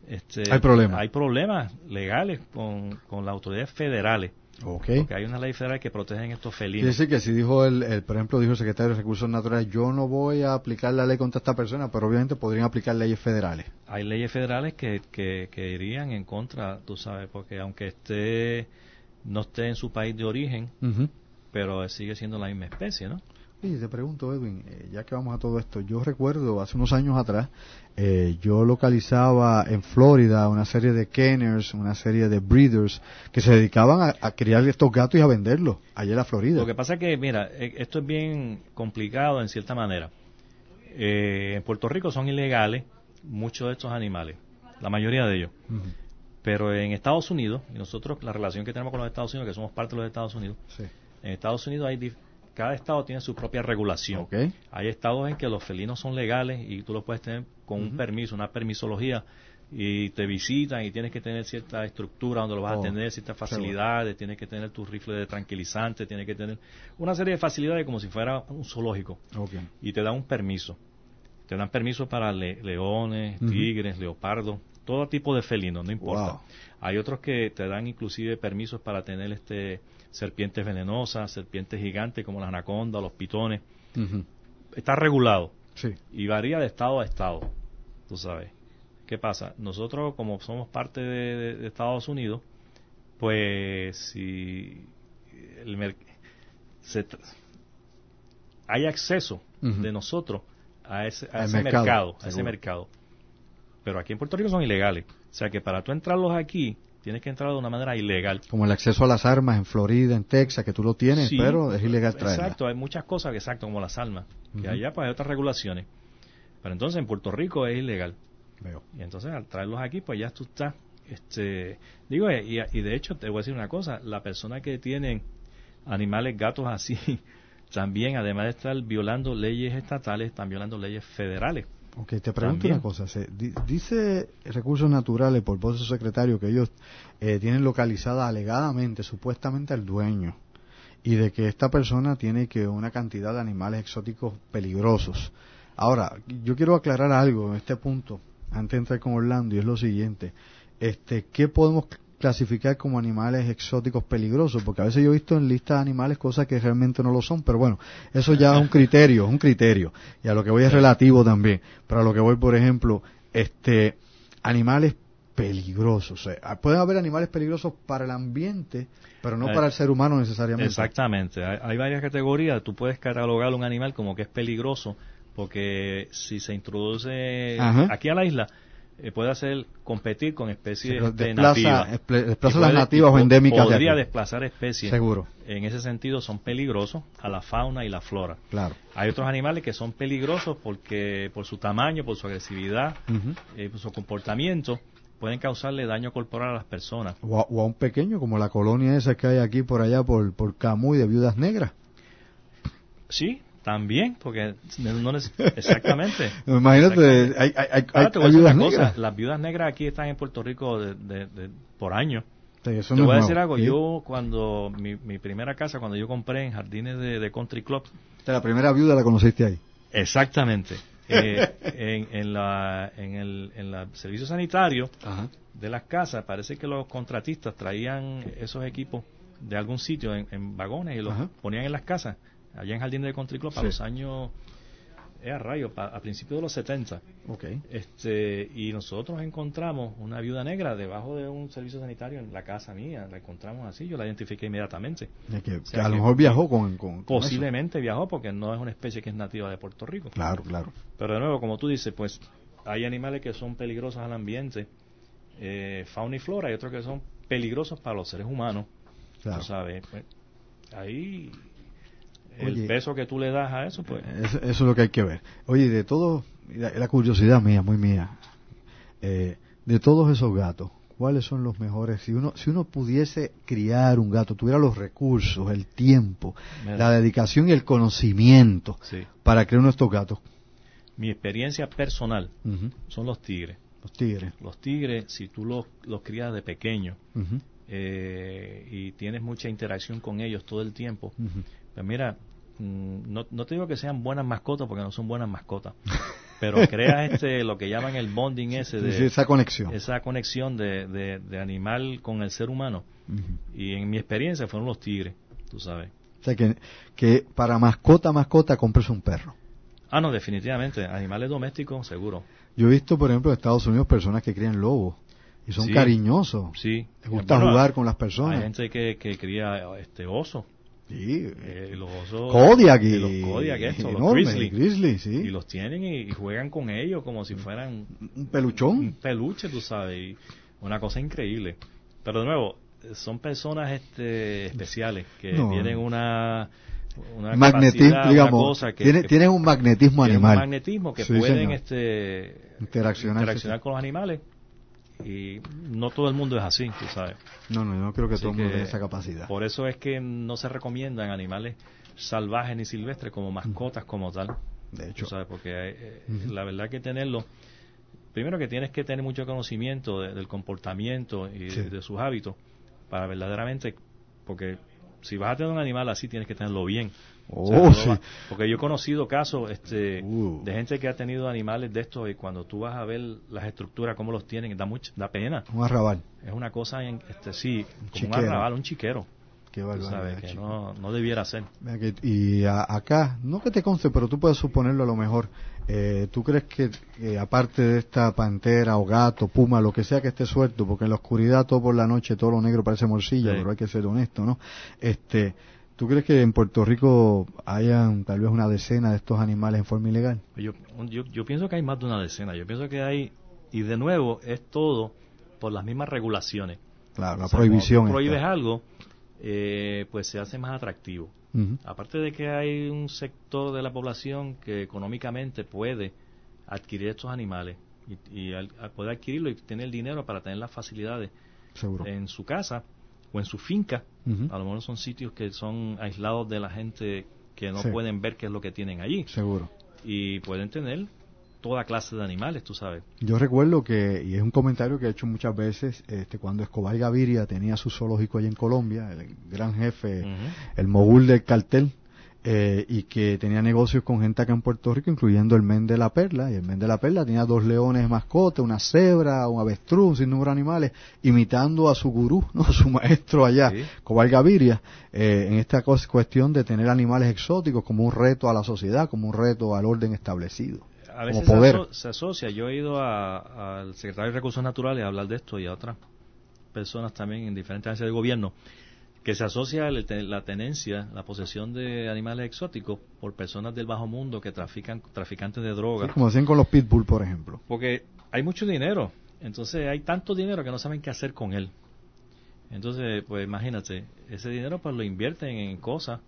este, hay problemas. Hay problemas legales con, con las autoridades federales Okay. Porque hay una ley federal que protege estos felinos. Quiere que si dijo el, por ejemplo, dijo el secretario de Recursos Naturales, yo no voy a aplicar la ley contra esta persona, pero obviamente podrían aplicar leyes federales. Hay leyes federales que, que, irían en contra, tú sabes, porque aunque esté no esté en su país de origen, pero sigue siendo la misma especie, ¿no? Y te pregunto, Edwin, eh, ya que vamos a todo esto, yo recuerdo hace unos años atrás, eh, yo localizaba en Florida una serie de kenners, una serie de breeders que se dedicaban a, criar estos gatos y a venderlos allá en la Florida. Lo que pasa es que, mira, e, esto es bien complicado en cierta manera. Eh, en Puerto Rico son ilegales muchos de estos animales, la mayoría de ellos. Pero en Estados Unidos, y nosotros la relación que tenemos con los Estados Unidos, que somos parte de los Estados Unidos, en Estados Unidos hay cada estado tiene su propia regulación. Hay estados en que los felinos son legales y tú los puedes tener con un permiso, una permisología, y te visitan y tienes que tener cierta estructura donde lo vas a oh, tener, ciertas facilidades, tienes que tener tu rifle de tranquilizante, tienes que tener una serie de facilidades como si fuera un zoológico. Y te dan un permiso. Te dan permiso para leones, tigres, leopardos, todo tipo de felinos, no importa. Hay otros que te dan inclusive permisos para tener este serpientes venenosas, serpientes gigantes como las anacondas, los pitones. Está regulado. Sí. Y varía de estado a estado. Tú sabes. ¿Qué pasa? Nosotros, como somos parte de, Estados Unidos, pues si el hay acceso de nosotros a ese, mercado, a ese mercado. Pero aquí en Puerto Rico son ilegales. O sea que para tú entrarlos aquí, tienes que entrar de una manera ilegal. Como el acceso a las armas en Florida, en Texas, que tú lo tienes, pero es ilegal traerlas. Exacto, hay muchas cosas, exacto, como las armas, que allá pues hay otras regulaciones. Pero entonces en Puerto Rico es ilegal. Veo. Y entonces al traerlos aquí, pues ya tú estás, este, digo, y, y de hecho te voy a decir una cosa, la persona que tiene animales, gatos así, también además de estar violando leyes estatales, están violando leyes federales. Ok, te pregunto una cosa. Se, dice Recursos Naturales por voz de su secretario que ellos eh, tienen localizada alegadamente, supuestamente al dueño, y de que esta persona tiene que una cantidad de animales exóticos peligrosos. Ahora, yo quiero aclarar algo en este punto, antes de entrar con Orlando, y es lo siguiente. Este, ¿Qué podemos clasificar como animales exóticos peligrosos, porque a veces yo he visto en listas de animales cosas que realmente no lo son, pero bueno, eso ya es un criterio, es un criterio, y a lo que voy es relativo también, pero a lo que voy, por ejemplo, este, animales peligrosos, o sea, pueden haber animales peligrosos para el ambiente, pero no eh, para el ser humano necesariamente. Exactamente, hay, varias categorías, tú puedes catalogar un animal como que es peligroso, porque si se introduce aquí a la isla, eh, puede hacer competir con especies de nativas. Desplaza las nativas o endémicas. Podría desplazar especies. Seguro. En ese sentido son peligrosos a la fauna y la flora. Claro. Hay otros animales que son peligrosos porque por su tamaño, por su agresividad, eh, por su comportamiento, pueden causarle daño corporal a las personas. O a, un pequeño, como la colonia esa que hay aquí por allá por, por Camuy de viudas negras. Sí, también, porque no exactamente. Imagínate, hay, hay, viudas negras. Las viudas negras aquí están en Puerto Rico de, por años. te voy a decir algo, yo cuando, mi, mi, primera casa, cuando yo compré en jardines de, Country Club. la primera viuda la conociste ahí. Exactamente. Eh, en, en, la, en, el, en el servicio sanitario de las casas, parece que los contratistas traían esos equipos de algún sitio en, vagones y los ponían en las casas allá en Jardín de Country Club, a los años, a rayo, a principios de los 70. Okay. Este, y nosotros encontramos una viuda negra debajo de un servicio sanitario en la casa mía, la encontramos así, yo la identifiqué inmediatamente. Que, a lo mejor viajó con... con, posiblemente viajó porque no es una especie que es nativa de Puerto Rico. Claro, claro. Pero de nuevo, como tú dices, pues hay animales que son peligrosos al ambiente, eh, fauna y flora, y otros que son peligrosos para los seres humanos. Claro. sabes, pues, ahí el peso que tú le das a eso, pues. Eso, es lo que hay que ver. Oye, de todo, la, curiosidad mía, muy mía, eh, de todos esos gatos, ¿cuáles son los mejores? Si uno, si uno pudiese criar un gato, tuviera los recursos, el tiempo, la dedicación y el conocimiento para crear uno de estos gatos. Mi experiencia personal son los tigres. Los tigres. Los tigres, si tú los, los crías de pequeño eh, y tienes mucha interacción con ellos todo el tiempo, pues mira, no, no te digo que sean buenas mascotas porque no son buenas mascotas, pero creas este lo que llaman el bonding ese de esa conexión. esa conexión de, de, animal con el ser humano. Y en mi experiencia fueron los tigres tú sabes. O sea que, que para mascota mascota compres un perro. Ah no definitivamente animales domésticos seguro. Yo he visto por ejemplo en Estados Unidos personas que crían lobos y son cariñosos. sí. Les gusta jugar con las personas. hay gente que, que cría este oso Sí, eh, los osos, Kodiak y, los Kodiak estos, los Grizzly, sí. y los tienen y, juegan con ellos como si fueran un peluchón, un peluche, tú sabes, y una cosa increíble. Pero de nuevo, son personas este, especiales que tienen una una magnetismo, digamos, que, tienen un magnetismo animal. Un magnetismo que pueden este, interaccionar, interaccionar con los animales y no todo el mundo es así, tú sabes. No, no, yo creo que todo el mundo tiene esa capacidad. Por eso es que no se recomiendan animales salvajes ni silvestres como mascotas como tal. De hecho. ¿sabes? Porque eh, la verdad que tenerlo, primero que tienes que tener mucho conocimiento del comportamiento y de, sus hábitos para verdaderamente, porque si vas a tener un animal así tienes que tenerlo bien. Oh, porque yo he conocido casos este, uh. de gente que ha tenido animales de estos y cuando tú vas a ver las estructuras, cómo los tienen, da, mucha, da pena. Un arrabal. Es una cosa, en, este, sí, como un arrabal, un chiquero. Qué sabes, que no, no, debiera ser. Y acá, no que te conste, pero tú puedes suponerlo a lo mejor. Eh, ¿Tú crees que, aparte de esta pantera o gato, puma, lo que sea que esté suelto, porque en la oscuridad todo por la noche, todo lo negro parece morcilla, pero hay que ser honesto, ¿no? Este, ¿Tú crees que en Puerto Rico hayan tal vez una decena de estos animales en forma ilegal? Yo, yo, pienso que hay más de una decena. Yo pienso que hay, y de nuevo, es todo por las mismas regulaciones. Claro, la prohibición. Si prohíbes algo, eh, pues se hace más atractivo. Aparte de que hay un sector de la población que económicamente puede adquirir estos animales y, al, poder adquirirlo y tener el dinero para tener las facilidades en su casa o en su finca, a lo mejor son sitios que son aislados de la gente que no pueden ver qué es lo que tienen allí. Seguro. Y pueden tener toda clase de animales, tú sabes. Yo recuerdo que, y es un comentario que he hecho muchas veces, este, cuando Escobar Gaviria tenía su zoológico allí en Colombia, el gran jefe, el mogul del cartel, eh, y que tenía negocios con gente acá en Puerto Rico, incluyendo el Men de la Perla, y el Men de la Perla tenía dos leones mascotas, una cebra, un avestruz, un sinnúmero de animales, imitando a su gurú, ¿no? a su maestro allá, Cobal Gaviria, eh, en esta cuestión de tener animales exóticos como un reto a la sociedad, como un reto al orden establecido. A veces poder. Se, asocia, yo he ido al secretario de Recursos Naturales a hablar de esto y a otras personas también en diferentes agencias de gobierno, que se asocia la tenencia, la posesión de animales exóticos por personas del bajo mundo que trafican, traficantes de drogas. como hacen con los pitbull, por ejemplo. Porque hay mucho dinero, entonces hay tanto dinero que no saben qué hacer con él. Entonces, pues imagínate, ese dinero pues lo invierten en cosas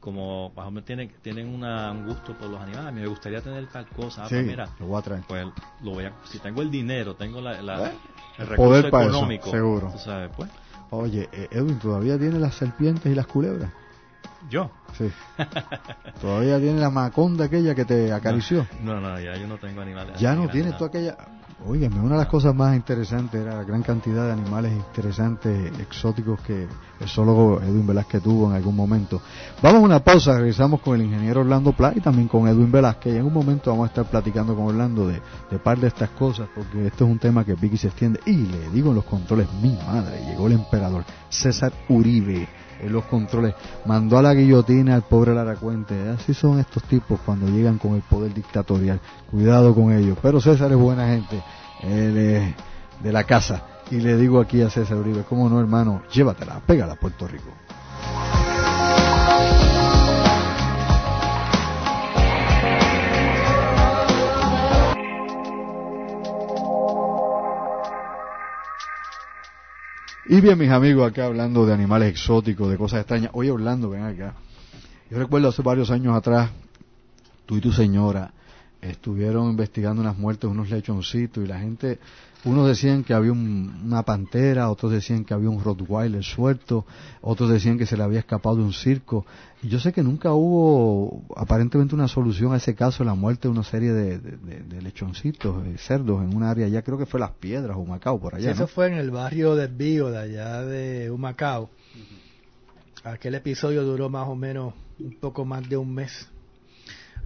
como bajo tienen tienen una, un gusto por los animales, me gustaría tener tal cosa, ah, pues mira, lo voy a traer. Pues lo voy a, si tengo el dinero, tengo la, la eh, el, recurso económico, seguro. Tú sabes, pues Oye, eh, Edwin, ¿todavía tiene las serpientes y las culebras? ¿Yo? Sí. ¿Todavía tiene la maconda aquella que te acarició? No, no, ya yo no tengo animales. ¿Ya no tienes tú aquella...? Óigame, una de las cosas más interesantes era la gran cantidad de animales interesantes, exóticos que el zoólogo Edwin Velázquez tuvo en algún momento. Vamos a una pausa, regresamos con el ingeniero Orlando Pla y también con Edwin Velázquez. Y en un momento vamos a estar platicando con Orlando de, par de estas cosas porque esto es un tema que Vicky se extiende. Y le digo en los controles, mi madre, llegó el emperador César Uribe en los controles, mandó a la guillotina al pobre Laracuente. Así son estos tipos cuando llegan con el poder dictatorial. Cuidado con ellos. Pero César es buena gente, de la casa. Y le digo aquí a César Uribe, ¿cómo no, hermano? Llévatela, pégala a Puerto Rico. Y bien, mis amigos, acá hablando de animales exóticos, de cosas extrañas. Oye, Orlando, ven acá. Yo recuerdo hace varios años atrás, tú y tu señora estuvieron investigando unas muertes, unos lechoncitos, y la gente unos decían que había una pantera, otros decían que había un Rottweiler suelto, otros decían que se le había escapado de un circo. Y yo sé que nunca hubo aparentemente una solución a ese caso la muerte de una serie de, de, lechoncitos, de cerdos en un área ya creo que fue Las Piedras, Humacao, por allá. Eso fue en el barrio de Bío, de allá de Humacao. Aquel episodio duró más o menos un poco más de un mes.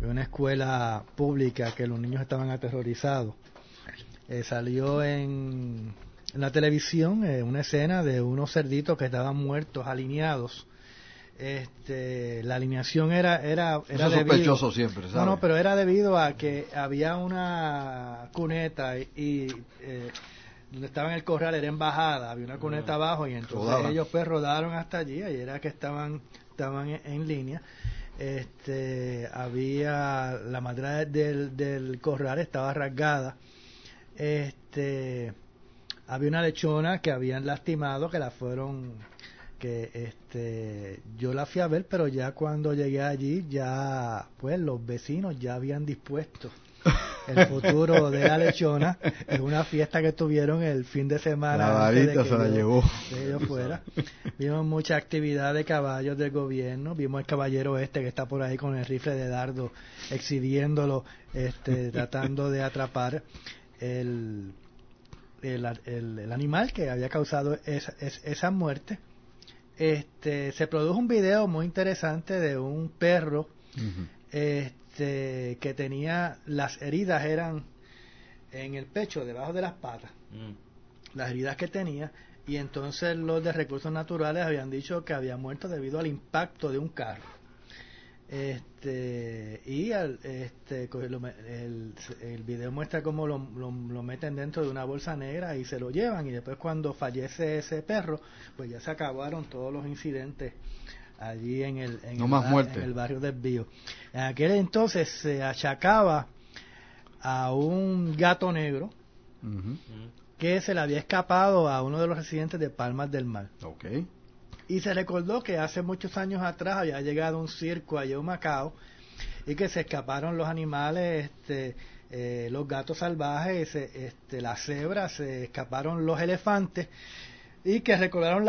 En una escuela pública que los niños estaban aterrorizados eh, salió en, la televisión eh, una escena de unos cerditos que estaban muertos, alineados. Este, la alineación era era era sospechoso siempre no no pero era debido a que había una cuneta y, eh, donde estaba en el corral era embajada había una cuneta abajo y entonces ellos pues rodaron hasta allí y era que estaban estaban en, línea. Este había la madera del, del corral estaba rasgada este había una lechona que habían lastimado que la fueron que este yo la fui a ver pero ya cuando llegué allí ya pues los vecinos ya habían dispuesto el futuro de la lechona en una fiesta que tuvieron el fin de semana la varita se la llevó. fuera. Vimos mucha actividad de caballos del gobierno vimos el caballero este que está por ahí con el rifle de dardo exhibiéndolo este tratando de atrapar el, el, animal que había causado esa, esa muerte. Este, se produjo un video muy interesante de un perro este, que tenía las heridas eran en el pecho, debajo de las patas, mm. las heridas que tenía, y entonces los de recursos naturales habían dicho que había muerto debido al impacto de un carro este y al, este el, el, video muestra cómo lo, lo, meten dentro de una bolsa negra y se lo llevan y después cuando fallece ese perro pues ya se acabaron todos los incidentes allí en el, en, el, barrio del Bío. En aquel entonces se achacaba a un gato negro que se le había escapado a uno de los residentes de Palmas del Mar. Okay y se recordó que hace muchos años atrás había llegado un circo allá en Macao y que se escaparon los animales, este, eh, los gatos salvajes, este, las cebras, se escaparon los elefantes y que recordaron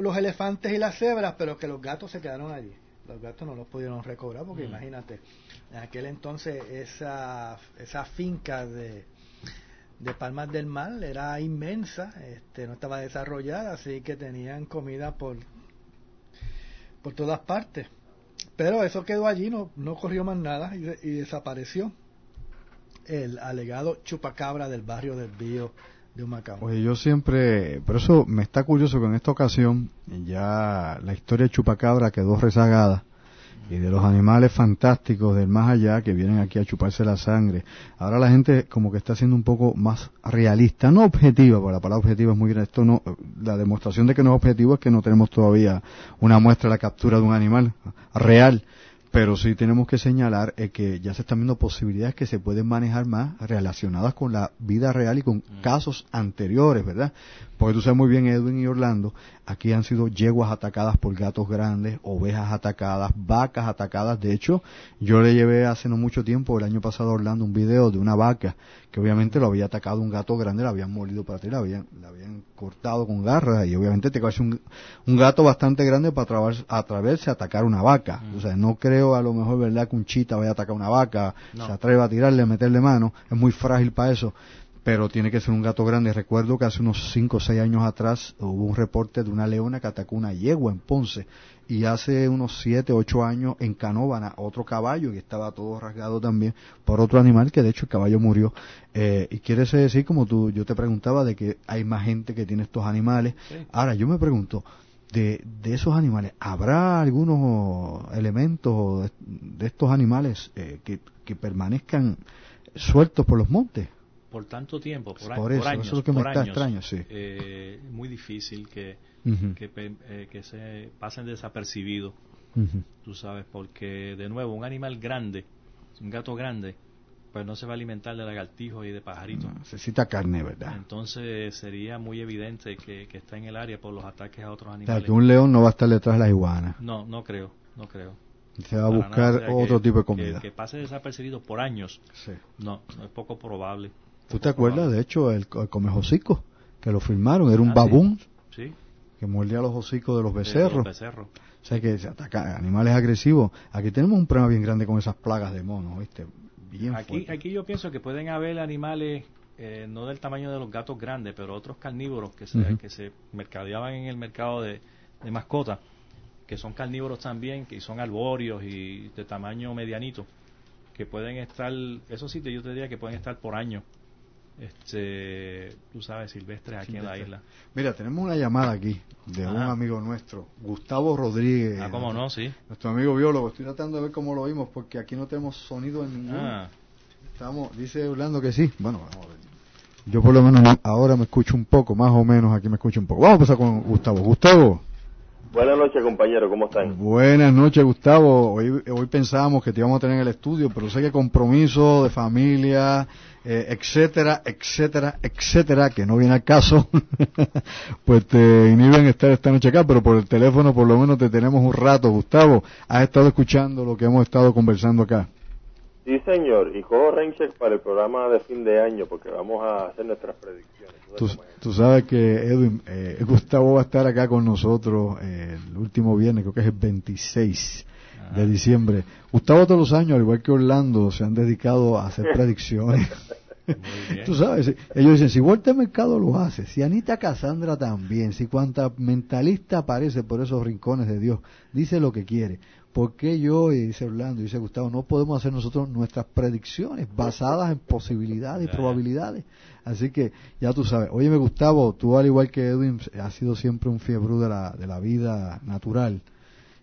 los elefantes y las cebras, pero que los gatos se quedaron allí. Los gatos no los pudieron recobrar porque mm. imagínate, en aquel entonces esa, esa finca de, de Palmas del Mar era inmensa, este, no estaba desarrollada, así que tenían comida por por todas partes. Pero eso quedó allí, no, no corrió más nada y, desapareció el alegado chupacabra del barrio del Bío de Humacao. Oye, yo siempre, por eso me está curioso que en esta ocasión ya la historia de chupacabra quedó rezagada y de los animales fantásticos del más allá que vienen aquí a chuparse la sangre. Ahora la gente como que está siendo un poco más realista, no objetiva, porque la palabra objetiva es muy grande. Esto no, la demostración de que no es objetivo es que no tenemos todavía una muestra de la captura de un animal real pero sí tenemos que señalar eh, que ya se están viendo posibilidades que se pueden manejar más relacionadas con la vida real y con mm. casos anteriores, ¿verdad? Porque tú sabes muy bien, Edwin y Orlando, aquí han sido yeguas atacadas por gatos grandes, ovejas atacadas, vacas atacadas. De hecho, yo le llevé hace no mucho tiempo, el año pasado a Orlando, un video de una vaca que obviamente lo había atacado un gato grande, la habían molido para ti, la habían, la habían cortado con garras y obviamente te cae un, un gato bastante grande para atreverse a atacar una vaca. Mm. O sea, no creo a lo mejor, ¿verdad?, que un chita vaya a atacar una vaca, se atreva a tirarle, a meterle mano, es muy frágil para eso pero tiene que ser un gato grande. Recuerdo que hace unos 5 o 6 años atrás hubo un reporte de una leona que atacó una yegua en Ponce y hace unos 7 o 8 años en Canóvana otro caballo y estaba todo rasgado también por otro animal que de hecho el caballo murió. Eh, y quiere decir, como tú, yo te preguntaba, de que hay más gente que tiene estos animales. Ahora, yo me pregunto, de, de esos animales, ¿habrá algunos elementos de, estos animales eh, que, que permanezcan sueltos por los montes? Por tanto tiempo, por, por, eso, años, eso es lo que me está extraño, sí. Eh, muy difícil que, que, eh, que, se pasen desapercibidos, tú sabes, porque de nuevo, un animal grande, un gato grande, pues no se va a alimentar de lagartijos y de pajaritos. necesita carne, ¿verdad? Entonces sería muy evidente que, que, está en el área por los ataques a otros animales. O sea, que un león no va a estar detrás de la iguana. No, no creo, no creo. Se va a buscar otro tipo de comida. Que, pase desapercibido por años. Sí. No, no es poco probable. ¿Tú te acuerdas? De hecho, el, el comejocico, que lo firmaron, era un Ah, sí. babún Sí, que mordía los hocicos de los de becerros. los becerros. O sea que se ataca animales agresivos. Aquí tenemos un problema bien grande con esas plagas de monos, ¿viste? Bien Aquí, fuerte. aquí yo pienso que pueden haber animales, eh, no del tamaño de los gatos grandes, pero otros carnívoros que se, que se mercadeaban en el mercado de, de mascotas, que son carnívoros también, que son arbóreos y de tamaño medianito, que pueden estar, esos sitios yo te diría que pueden estar por año, este, tú sabes, silvestres aquí en la isla. Mira, tenemos una llamada aquí de un amigo nuestro, Gustavo Rodríguez. Ah, cómo no, sí. Nuestro amigo biólogo. Estoy tratando de ver cómo lo oímos porque aquí no tenemos sonido en ningún. Ah, Estamos, dice Orlando que sí. Bueno, vamos a ver. Yo por lo menos no- ahora me escucho un poco, más o menos aquí me escucho un poco. Vamos a empezar con Gustavo. Gustavo. Buenas noches, compañero, ¿cómo están? Buenas noches, Gustavo. Hoy, hoy pensábamos que te íbamos a tener en el estudio, pero sé que compromiso de familia, eh, etcétera, etcétera, etcétera, que no viene al caso, pues te inhiben estar esta noche acá, pero por el teléfono por lo menos te tenemos un rato. Gustavo, has estado escuchando lo que hemos estado conversando acá. Sí, señor, y cojo Raincheck para el programa de fin de año porque vamos a hacer nuestras predicciones. Tú, sabes tú que Edwin, eh, Gustavo va a estar acá con nosotros eh, el último viernes, creo que es el 26 de diciembre. Gustavo todos los años, al igual que Orlando, se han dedicado a hacer predicciones. Tú sabes, ellos dicen, si Walter Mercado lo hace, si Anita Cassandra también, si cuanta mentalista aparece por esos rincones de Dios, dice lo que quiere. ¿Por qué yo, y dice Orlando, y dice Gustavo, no podemos hacer nosotros nuestras predicciones basadas en posibilidades y probabilidades? Así que ya tú sabes. Óyeme, Gustavo, tú al igual que Edwin, has sido siempre un fiebre de la, de la vida natural.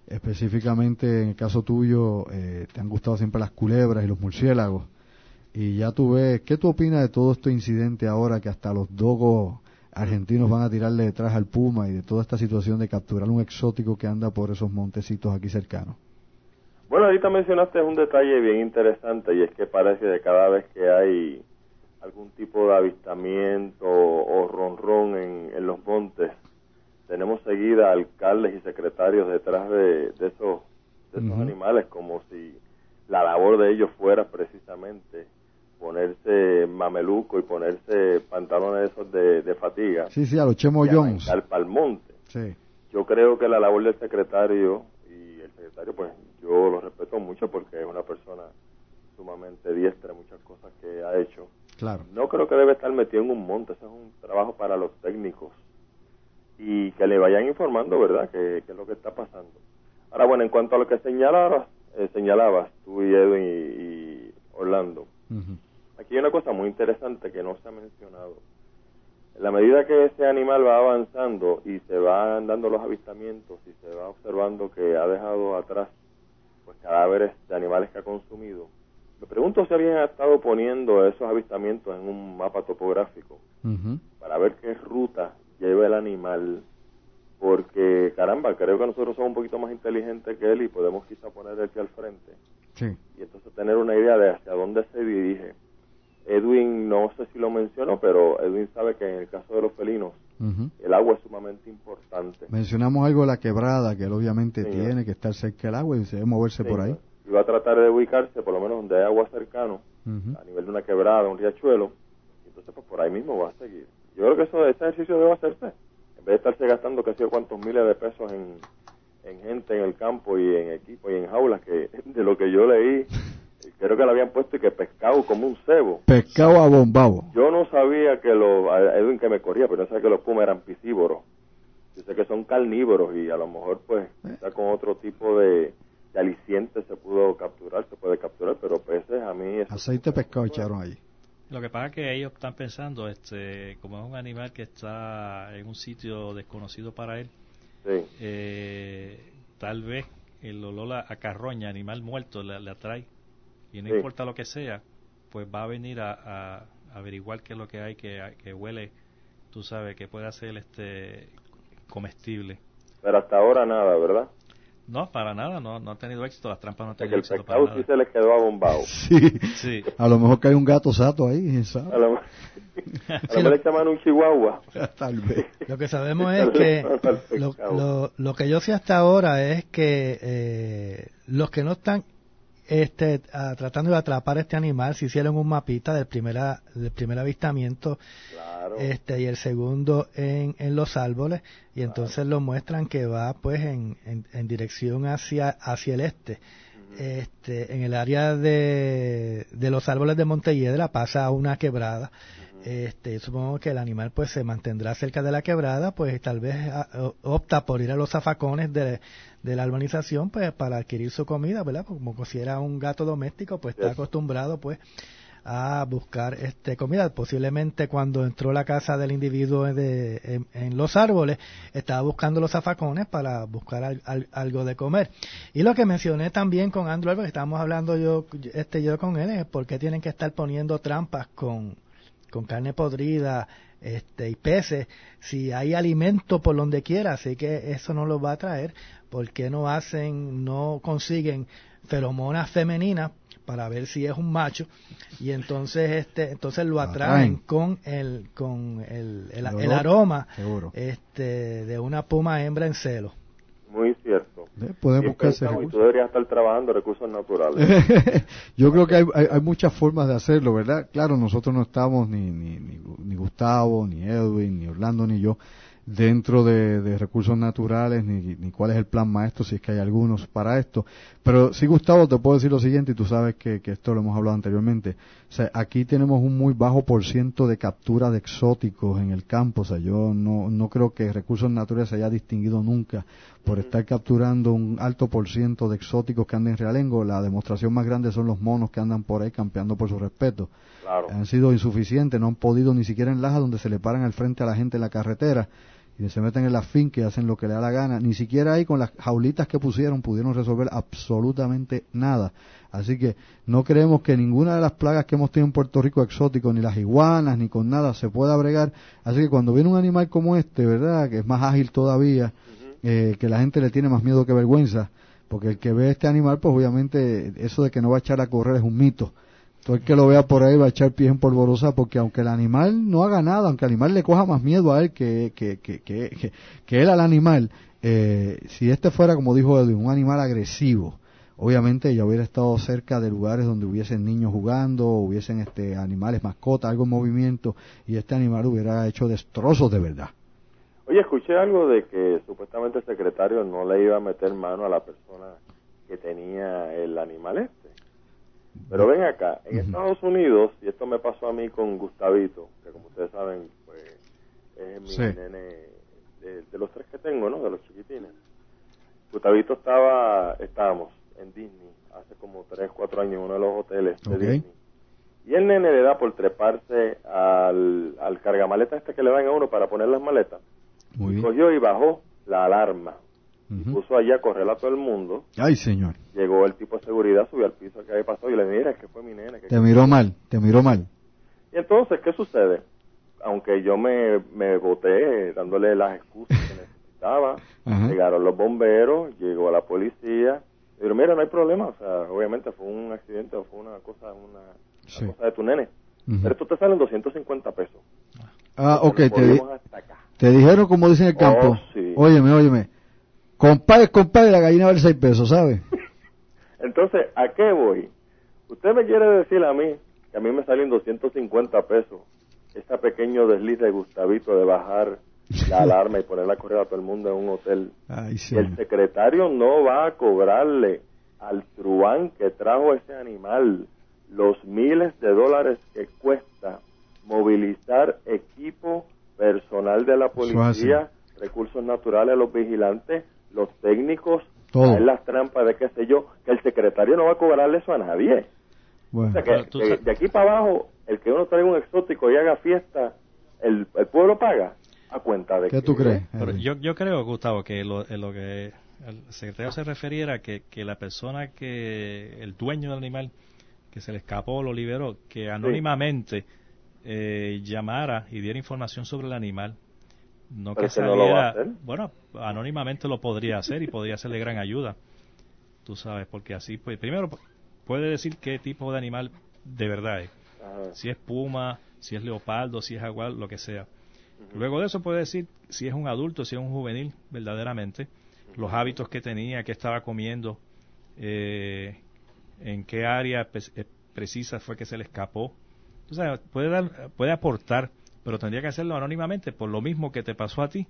Específicamente en el caso tuyo, eh, te han gustado siempre las culebras y los murciélagos. Y ya tú ves, ¿qué tú opinas de todo este incidente ahora que hasta los dogos argentinos van a tirarle detrás al puma y de toda esta situación de capturar un exótico que anda por esos montecitos aquí cercanos? Bueno, ahorita mencionaste un detalle bien interesante y es que parece que cada vez que hay algún tipo de avistamiento o ronrón en, en los montes, tenemos seguida alcaldes y secretarios detrás de, de esos, de esos animales como si la labor de ellos fuera precisamente ponerse mameluco y ponerse pantalones esos de, de fatiga Sí, sí, a los Chemo Jones. pa'l monte. Sí. Yo creo que la labor del secretario y el secretario, pues yo lo respeto mucho porque es una persona sumamente diestra en muchas cosas que ha hecho. Claro. No creo que debe estar metido en un monte, eso es un trabajo para los técnicos y que le vayan informando, ¿verdad?, qué qué es lo que está pasando. Ahora, bueno, en cuanto a lo que señalabas, eh, señalabas tú y Edwin y, y Orlando, Ujú. Aquí hay una cosa muy interesante que no se ha mencionado. En la medida que ese animal va avanzando y se van dando los avistamientos y se va observando que ha dejado atrás pues cadáveres de animales que ha consumido, me pregunto si alguien ha estado poniendo esos avistamientos en un mapa topográfico para ver qué ruta lleva el animal, porque caramba, creo que nosotros somos un poquito más inteligentes que él y podemos quizá poner aquí al frente Sí. y entonces tener una idea de hacia dónde se dirige. Edwin no sé si lo mencionó, pero Edwin sabe que en el caso de los felinos Ujú. el agua es sumamente importante. Mencionamos algo de la quebrada, que él obviamente Señor. tiene que estar cerca del agua y se debe moverse por ahí. Y va a tratar de ubicarse por lo menos donde hay agua cercano, Ujú. a nivel de una quebrada, un riachuelo, y entonces pues por ahí mismo va a seguir. Yo creo que eso, ese ejercicio debe hacerse, en vez de estarse gastando yo cuántos miles de pesos en, en gente en el campo y en equipo y en jaulas, que de lo que yo leí, creo que le habían puesto y que pescado como un cebo. Pescado a bombabo. Yo no sabía que los, Edwin que me corría, pero no sabía que los pumas eran piscívoros. Yo sé que son carnívoros y a lo mejor pues quizá con otro tipo de, de aliciente se pudo capturar, se puede capturar, pero peces a mí... Aceite pescado echaron allí. Lo que pasa es que ellos están pensando, este, como es un animal que está en un sitio desconocido para él, Sí, eh, tal vez el olor a, a carroña, animal muerto, le, le atrae. Y no Sí. importa lo que sea, pues va a venir a, a averiguar qué es lo que hay que, que huele, tú sabes, que puede ser este comestible. pero hasta ahora nada, ¿verdad? No, para nada, no, no ha tenido éxito, las trampas no han tenido el éxito para pescado sí nada. se les quedó abombado. Sí. Sí, A lo mejor que hay un gato sato ahí. A lo, a lo mejor le llaman un chihuahua. Tal vez. Lo que sabemos es que lo, lo- lo que yo sé hasta ahora es que eh, los que no están este, tratando de atrapar a este animal, se hicieron un mapita del, primera, del primer avistamiento este, y el segundo en, en los árboles y entonces lo muestran que va pues en, en, dirección hacia, hacia el este. Este, en el área de, de los árboles de Montelledra pasa una quebrada este, supongo que el animal pues se mantendrá cerca de la quebrada, pues tal vez ah, opta por ir a los zafacones de, la urbanización pues para adquirir su comida, ¿verdad? Como si era un gato doméstico, pues está acostumbrado pues a buscar este comida. Posiblemente cuando entró a la casa del individuo de, en, los árboles, estaba buscando los zafacones para buscar algo de comer. Y lo que mencioné también con Andrew, que estábamos hablando yo, este, yo con él, es por qué tienen que estar poniendo trampas con, con carne podrida este, y peces, si hay alimento por donde quiera, así que eso no lo va a traer, ¿por qué no hacen, no consiguen feromonas femeninas para ver si es un macho y entonces este entonces lo atraen con el con el, el, aroma este de una puma hembra en celo. Muy cierto. Podemos buscar Y tú deberías estar trabajando recursos naturales. Yo creo que hay, hay, muchas formas de hacerlo, ¿verdad? Claro, nosotros no estamos, ni, ni, ni, Gustavo, ni Edwin, ni Orlando, ni yo, dentro de, recursos naturales, ni, ni, cuál es el plan maestro, si es que hay algunos para esto. Pero sí, Gustavo, te puedo decir lo siguiente, y tú sabes que, que esto lo hemos hablado anteriormente. O sea, aquí tenemos un muy bajo por ciento de captura de exóticos en el campo. O sea, yo no, no creo que recursos naturales se haya distinguido nunca por estar capturando un alto por ciento de exóticos que andan en realengo. La demostración más grande son los monos que andan por ahí campeando por su respeto. Han sido insuficientes, no han podido ni siquiera en Laja, donde se le paran al frente a la gente en la carretera y se meten en la finca y hacen lo que le da la gana. Ni siquiera ahí con las jaulitas que pusieron pudieron resolver absolutamente nada. Así que no creemos que ninguna de las plagas que hemos tenido en Puerto Rico exóticos, ni las iguanas, ni con nada, se pueda bregar. Así que cuando viene un animal como este, ¿verdad? Que es más ágil todavía, eh, que la gente le tiene más miedo que vergüenza, porque el que ve este animal, pues obviamente eso de que no va a echar a correr es un mito. Todo el que lo vea por ahí va a echar pies en polvorosa, porque aunque el animal no haga nada, aunque el animal le coja más miedo a él que, que, que, que, él al animal, eh, si este fuera, como dijo Edwin, un animal agresivo, obviamente ya hubiera estado cerca de lugares donde hubiesen niños jugando, hubiesen este animales mascotas, algo en movimiento, y este animal hubiera hecho destrozos de verdad. Oye, escuché algo de que supuestamente el secretario no le iba a meter mano a la persona que tenía el animal este. Pero ven acá, en Estados Unidos, y esto me pasó a mí con Gustavito, que como ustedes saben, pues es mi nene de, los tres que tengo, ¿no? De los chiquitines. Gustavito estaba, estábamos en Disney hace como tres, cuatro años en uno de los hoteles de Disney. Y el nene le da por treparse al, al cargamaleta este que le dan a uno para poner las maletas. Muy Cogió y bajó la alarma. Puso allá a correr a todo el mundo. Ay, señor. Llegó el tipo de seguridad, subió al piso que había pasado y le mira, es que fue mi nene. te miró mal, te miró mal. Y entonces, ¿qué sucede? Aunque yo me, me boté dándole las excusas que necesitaba, llegaron los bomberos, llegó la policía, pero mira, no hay problema, o sea, obviamente fue un accidente o fue una cosa, una, cosa de tu nene. Pero esto te salen 250 pesos. Ah, ok, te, te dijeron como dicen en el campo. Oh, sí. Óyeme, óyeme. Compadre, compadre, la gallina vale 6 pesos, ¿sabe? Entonces, ¿a qué voy? Usted me quiere decir a mí que a mí me salen 250 pesos este pequeño desliz de Gustavito de bajar la alarma y ponerla a correr a todo el mundo en un hotel. el secretario no va a cobrarle al truán que trajo ese animal los miles de dólares que cuesta movilizar equipo personal de la policía, recursos naturales a los vigilantes, los técnicos, en las trampas de qué sé yo, que el secretario no va a cobrarle eso a nadie. O sea que, de, aquí para abajo, el que uno traiga un exótico y haga fiesta, el, pueblo paga a cuenta de ¿Qué tú crees? yo, yo creo, Gustavo, que lo, lo que el secretario se refiriera que, que la persona que, el dueño del animal que se le escapó, lo liberó, que anónimamente eh, llamara y diera información sobre el animal no que saliera, bueno, anónimamente lo podría hacer y podría ser de gran ayuda. Tú sabes, porque así, pues, primero puede decir qué tipo de animal de verdad es. Si es puma, si es leopardo, si es jaguar, lo que sea. Luego de eso puede decir si es un adulto, si es un juvenil, verdaderamente, los hábitos que tenía, que estaba comiendo, eh, en qué área eh, precisa fue que se le escapó. O sea, puede, dar, puede aportar, pero tendría que hacerlo anónimamente por lo mismo que te pasó a ti.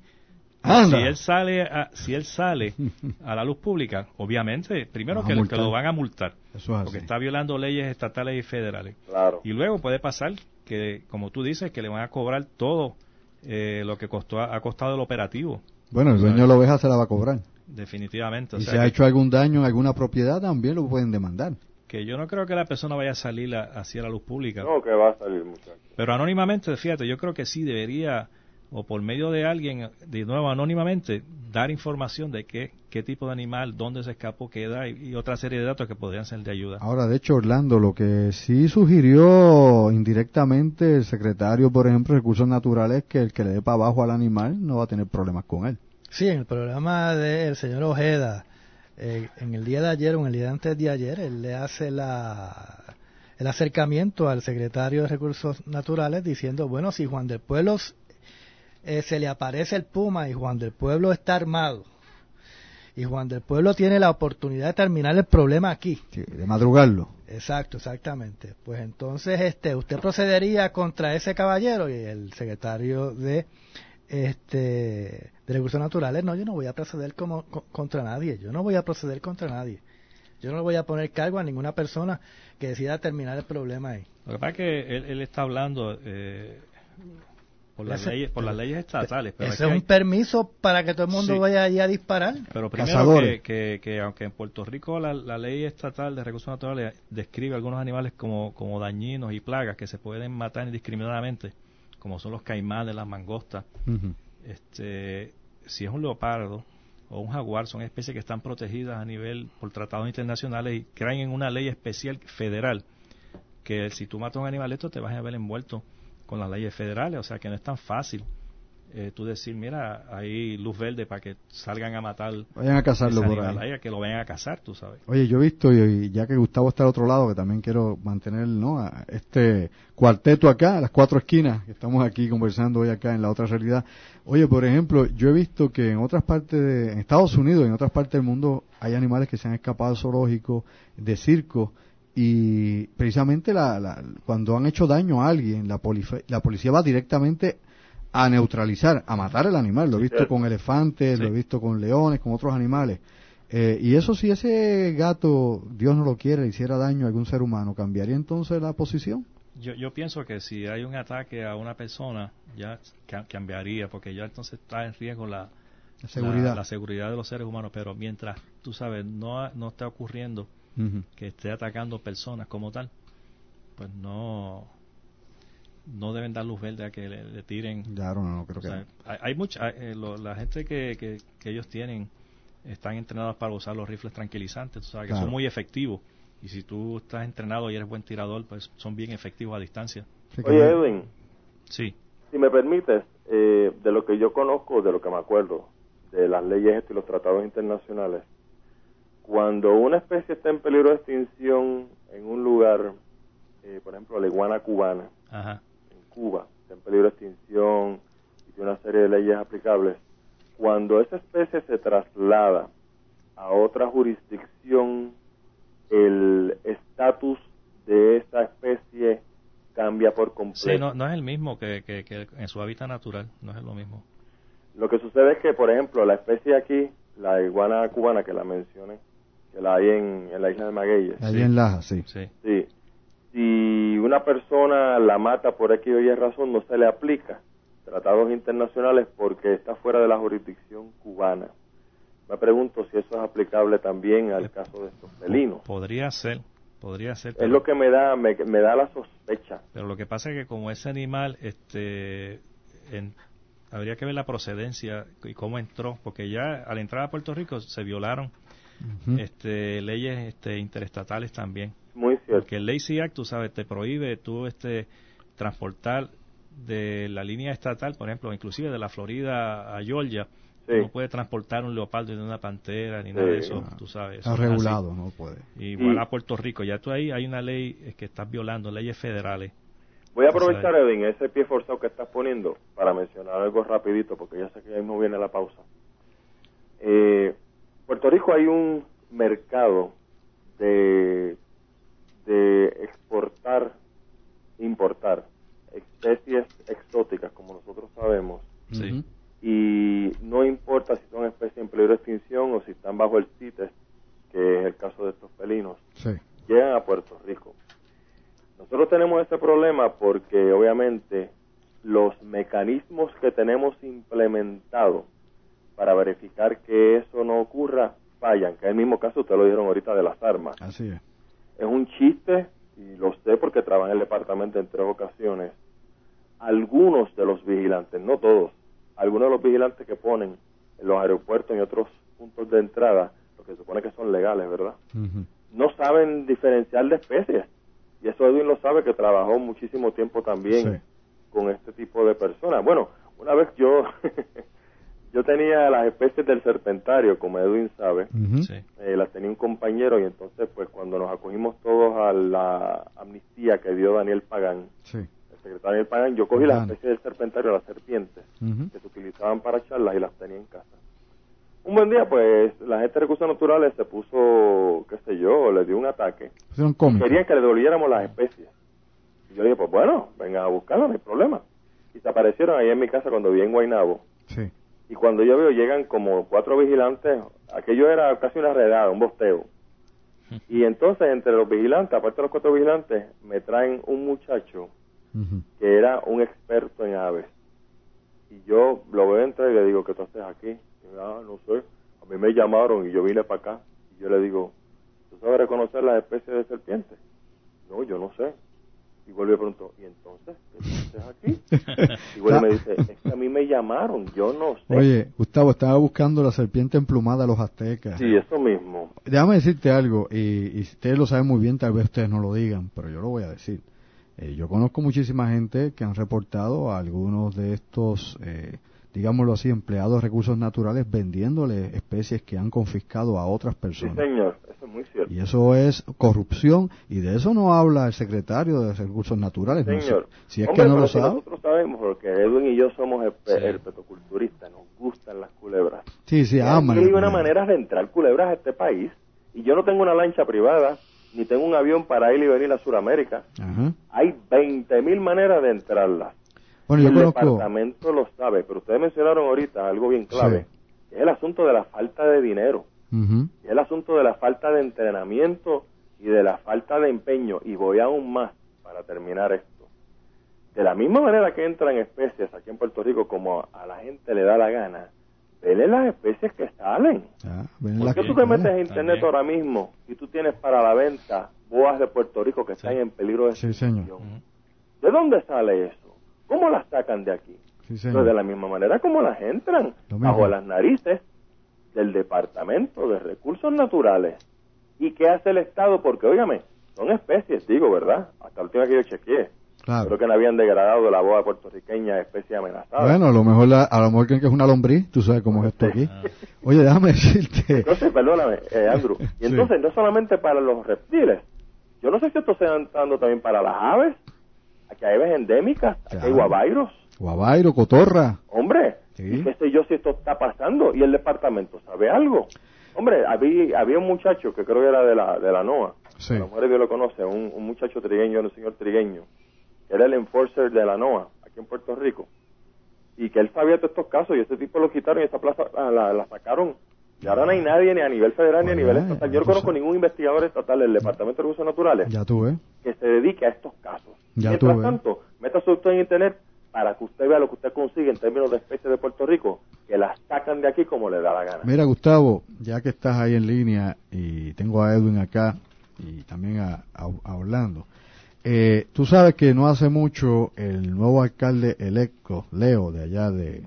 Si él sale a, si él sale a la luz pública, obviamente, primero que, lo van a multar, porque está violando leyes estatales y federales. Y luego puede pasar que, como tú dices, que le van a cobrar todo eh, lo que costó ha costado el operativo. Bueno, el dueño de la oveja se la va a cobrar. Definitivamente. y si ha hecho algún daño en alguna propiedad, también lo pueden demandar. Que yo no creo que la persona vaya a salir hacia la luz pública. No, que va a salir, muchacho. Pero anónimamente, fíjate, yo creo que sí debería o por medio de alguien, de nuevo anónimamente, dar información de qué, qué tipo de animal, dónde se escapó, qué edad y, otra serie de datos que podrían ser de ayuda. Ahora, de hecho, Orlando, lo que sí sugirió indirectamente el secretario, por ejemplo, de Recursos Naturales, que el que le dé para abajo al animal no va a tener problemas con él. Sí, en el programa del señor Ojeda, eh, en el día de ayer o en el día antes de ayer, él le hace la, el acercamiento al secretario de Recursos Naturales diciendo, bueno, si Juan del Pueblo eh, se le aparece el Puma y Juan del Pueblo está armado. Y Juan del Pueblo tiene la oportunidad de terminar el problema aquí. de madrugarlo. Exacto, exactamente. Pues entonces este, usted procedería contra ese caballero y el secretario de este de recursos naturales, no, yo no voy a proceder como, contra nadie, yo no voy a proceder contra nadie. Yo no le voy a poner cargo a ninguna persona que decida terminar el problema ahí. Lo que pasa es que él, está hablando eh, por las, leyes, por las leyes estatales. Pero es, un permiso para que todo el mundo vaya allí a disparar. Pero primero que, que, aunque en Puerto Rico la, ley estatal de recursos naturales describe algunos animales como, como dañinos y plagas que se pueden matar indiscriminadamente, como son los caimanes, las mangostas, este, si es un leopardo o un jaguar, son especies que están protegidas a nivel por tratados internacionales y crean en una ley especial federal que si tú matas un animal esto te vas a ver envuelto con las leyes federales, o sea que no es tan fácil eh, tú decir, mira, hay luz verde para que salgan a matar. Vayan a cazarlo por ahí. que lo vayan a cazar, tú sabes. Oye, yo he visto, y ya que Gustavo está al otro lado, que también quiero mantener ¿no? este cuarteto acá, a las cuatro esquinas, que estamos aquí conversando hoy acá en la otra realidad. Oye, por ejemplo, yo he visto que en otras partes, de, en Estados Unidos y en otras partes del mundo, hay animales que se han escapado del zoológico, de circo, y precisamente la, cuando han hecho daño a alguien, la, la policía va directamente a neutralizar, a matar el animal. Lo he visto con elefantes, lo he visto con leones, con otros animales. Eh, y eso si ese gato, Dios no lo quiere, hiciera daño a algún ser humano, ¿cambiaría entonces la posición? Yo, yo pienso que si hay un ataque a una persona, ya cambiaría, porque ya entonces está en riesgo la, seguridad. La, seguridad de los seres humanos. Pero mientras, tú sabes, no, no está ocurriendo que esté atacando personas como tal, pues no no deben dar luz verde a que le, tiren. Claro, no, creo que hay, mucha eh, la gente que, que, ellos tienen están entrenados para usar los rifles tranquilizantes, tú sabes que son muy efectivos y si tú estás entrenado y eres buen tirador, pues son bien efectivos a distancia. Oye, Edwin. Sí. Si me permites, eh, de lo que yo conozco, de lo que me acuerdo, de las leyes y los tratados internacionales, cuando una especie está en peligro de extinción en un lugar, eh, por ejemplo, la iguana cubana, en Cuba, está en peligro de extinción y tiene una serie de leyes aplicables, cuando esa especie se traslada a otra jurisdicción, el estatus de esa especie cambia por completo. Sí, no, no es el mismo que, que, que, en su hábitat natural, no es lo mismo. Lo que sucede es que, por ejemplo, la especie aquí, la iguana cubana que la mencioné, que la hay en, la isla de Magueyes. Ahí en Laja, sí. sí. Sí. Si una persona la mata por X o Y razón, no se le aplica tratados internacionales porque está fuera de la jurisdicción cubana. Me pregunto si eso es aplicable también al caso de estos felinos. Podría ser, podría ser. Es lo que me da, me, da la sospecha. Pero lo que pasa es que como ese animal, este, habría que ver la procedencia y cómo entró, porque ya al entrar a Puerto Rico se violaron este, leyes este, interestatales también. Muy cierto. Porque el Lazy Act, tú sabes, te prohíbe tú este, transportar de la línea estatal, por ejemplo, inclusive de la Florida a Georgia, no puede transportar un leopardo ni una pantera ni nada de eso, tú sabes. Está regulado, no puede. Igual a Puerto Rico, ya tú ahí hay una ley que estás violando, leyes federales. Voy a aprovechar, Edwin, ese pie forzado que estás poniendo para mencionar algo rapidito, porque ya sé que ya mismo viene la pausa. Eh, Puerto Rico hay un mercado de de exportar, importar especies exóticas, como nosotros sabemos, Sí. y no importa si son especies en peligro de extinción o si están bajo el CITES, que es el caso de estos felinos, Sí. llegan a Puerto Rico. Nosotros tenemos este problema porque obviamente los mecanismos que tenemos implementados para verificar que eso no ocurra fallan, que es el mismo caso, ustedes lo dijeron ahorita de las armas. Así es. Es un chiste, y lo sé porque trabajé en el departamento en tres ocasiones. Algunos de los vigilantes, no todos, algunos de los vigilantes que ponen en los aeropuertos y otros puntos de entrada, lo que se supone que son legales, ¿verdad? No saben diferenciar de especies. Y eso Edwin lo sabe, que trabajó muchísimo tiempo también Sí. con este tipo de personas. Bueno, una vez yo, yo tenía las especies del serpentario, como Edwin sabe. Sí. eh, las tenía un compañero y entonces pues cuando nos acogimos todos a la amnistía que dio Daniel Pagán, Sí. el secretario Daniel Pagán, yo cogí las especies del serpentario, las serpientes, que se utilizaban para charlas y las tenía en casa. Un buen día, pues, la gente de recursos naturales se puso, qué sé yo, le dio un ataque. Querían que le devolviéramos las especies. Y yo le dije, pues bueno, vengan a buscarlas, no hay problema. Y se aparecieron ahí en mi casa cuando vi en Guaynabo. Sí. Y cuando yo veo, llegan como cuatro vigilantes. Aquello era casi una redada, un bosteo. Y entonces, entre los vigilantes, aparte de los cuatro vigilantes, me traen un muchacho que era un experto en aves. Y yo lo veo entrar y le digo, ¿qué tú haces aquí? Y ah, no sé. A mí me llamaron y yo vine para acá. Y yo le digo, ¿tú sabes reconocer las especies de serpientes? No, yo no sé. Y vuelve y pregunto, ¿y entonces? ¿Qué tú haces aquí? Y vuelve y me dice, es que a mí me llamaron, yo no sé. Oye, Gustavo, estaba buscando la serpiente emplumada de los aztecas. Sí, eso mismo. Déjame decirte algo, y, y ustedes lo saben muy bien, tal vez ustedes no lo digan, pero yo lo voy a decir. Eh, yo conozco muchísima gente que han reportado a algunos de estos, eh, digámoslo así, empleados de recursos naturales vendiéndole especies que han confiscado a otras Sí, personas. señor, eso es muy cierto. Y eso es corrupción, y de eso no habla el secretario de recursos naturales. no. Señor. Si es Hombre, que no lo sabe. Nosotros sabemos, porque Edwin y yo somos herpe- Sí. herpetoculturistas, nos gustan las culebras. Sí, sí, aman. hay el una manera de entrar culebras a este país. Y yo no tengo una lancha privada, ni tengo un avión para ir y venir a Sudamérica. Ajá. Hay 20 mil maneras de entrarlas. Bueno, yo el conozco. departamento lo sabe, pero ustedes mencionaron ahorita algo bien clave, Sí. que es el asunto de la falta de dinero, Y es el asunto de la falta de entrenamiento y de la falta de empeño. Y voy aún más para terminar esto. De la misma manera que entran especies aquí en Puerto Rico, como a la gente le da la gana, vele las especies que salen. Ah, ¿Por la qué tú que- te metes a internet También. ahora mismo y tú tienes para la venta boas de Puerto Rico que están en peligro de Sí, extinción? ¿De dónde sale eso? ¿Cómo las sacan de aquí? Sí, Pues de la misma manera como las entran bajo las narices del Departamento de Recursos Naturales. ¿Y qué hace el Estado? Porque, óigame, son especies, digo, ¿verdad? Hasta la última que yo chequeé. Claro. Creo que no habían degradado la boa puertorriqueña especie amenazada. Bueno, a lo mejor la- a lo mejor creen que es una lombriz, tú sabes cómo es esto aquí. Oye, déjame decirte. Entonces, perdóname, eh, Andrew. Y Sí. entonces, no solamente para los reptiles. Yo no sé si esto se está dando también para las aves. Aquí hay aves endémicas, aquí hay. Guavairo, cotorra. Hombre, Sí. qué sé yo si esto está pasando y el departamento sabe algo. Hombre, había, había un muchacho que creo que era de la, de la NOA. Sí. A lo mejor Dios lo conoce, un, un muchacho trigueño, un señor trigueño, que era el enforcer de la NOA aquí en Puerto Rico. Y que él sabía de estos casos y este tipo lo quitaron y esa plaza la, la- la sacaron. Y ahora no hay nadie ni a nivel federal ni a Pues nivel estatal. Yo no entonces- conozco ningún investigador estatal del Departamento de Recursos Naturales Ya tú ves. que se dedique a estos casos. Ya Mientras tú ves. tanto, métase usted en internet para que usted vea lo que usted consigue en términos de especies de Puerto Rico, que las sacan de aquí como le da la gana. Mira, Gustavo, ya que estás ahí en línea y tengo a Edwin acá y también a, a- a Orlando, eh, tú sabes que no hace mucho el nuevo alcalde electo, Leo, de allá de,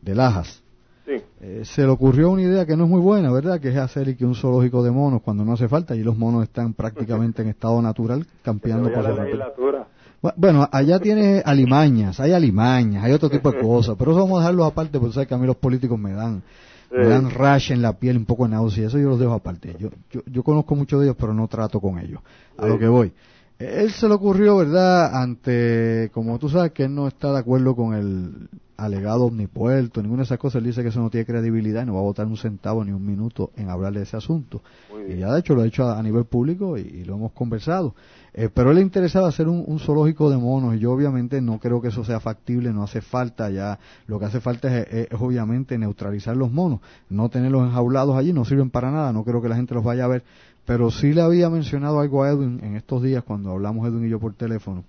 de Lajas, Sí, eh, se le ocurrió una idea que no es muy buena, ¿verdad? Que es hacer y que un zoológico de monos cuando no hace falta y los monos están prácticamente en estado natural campeando por la legislatura. Bu- Bueno, allá tiene alimañas, hay alimañas, hay otro tipo de cosas, pero eso vamos a dejarlo aparte porque sabes que a mí los políticos me dan, me dan rash en la piel, un poco náusea, eso yo los dejo aparte. Yo, yo, yo conozco muchos de ellos, pero no trato con ellos. A Sí. lo que voy. Él se le ocurrió, ¿verdad? Ante, como tú sabes que él no está de acuerdo con el alegado omnipuerto, ninguna de esas cosas. Él dice que eso no tiene credibilidad y no va a votar un centavo ni un minuto en hablar de ese asunto. Y ya de hecho lo ha hecho a, nivel público y, lo hemos conversado. Eh, pero él le interesaba hacer un, zoológico de monos y yo obviamente no creo que eso sea factible, no hace falta ya. Lo que hace falta es, obviamente neutralizar los monos, no tenerlos enjaulados allí, no sirven para nada, no creo que la gente los vaya a ver. Pero sí le había mencionado algo a Edwin en estos días cuando hablamos Edwin y yo por teléfono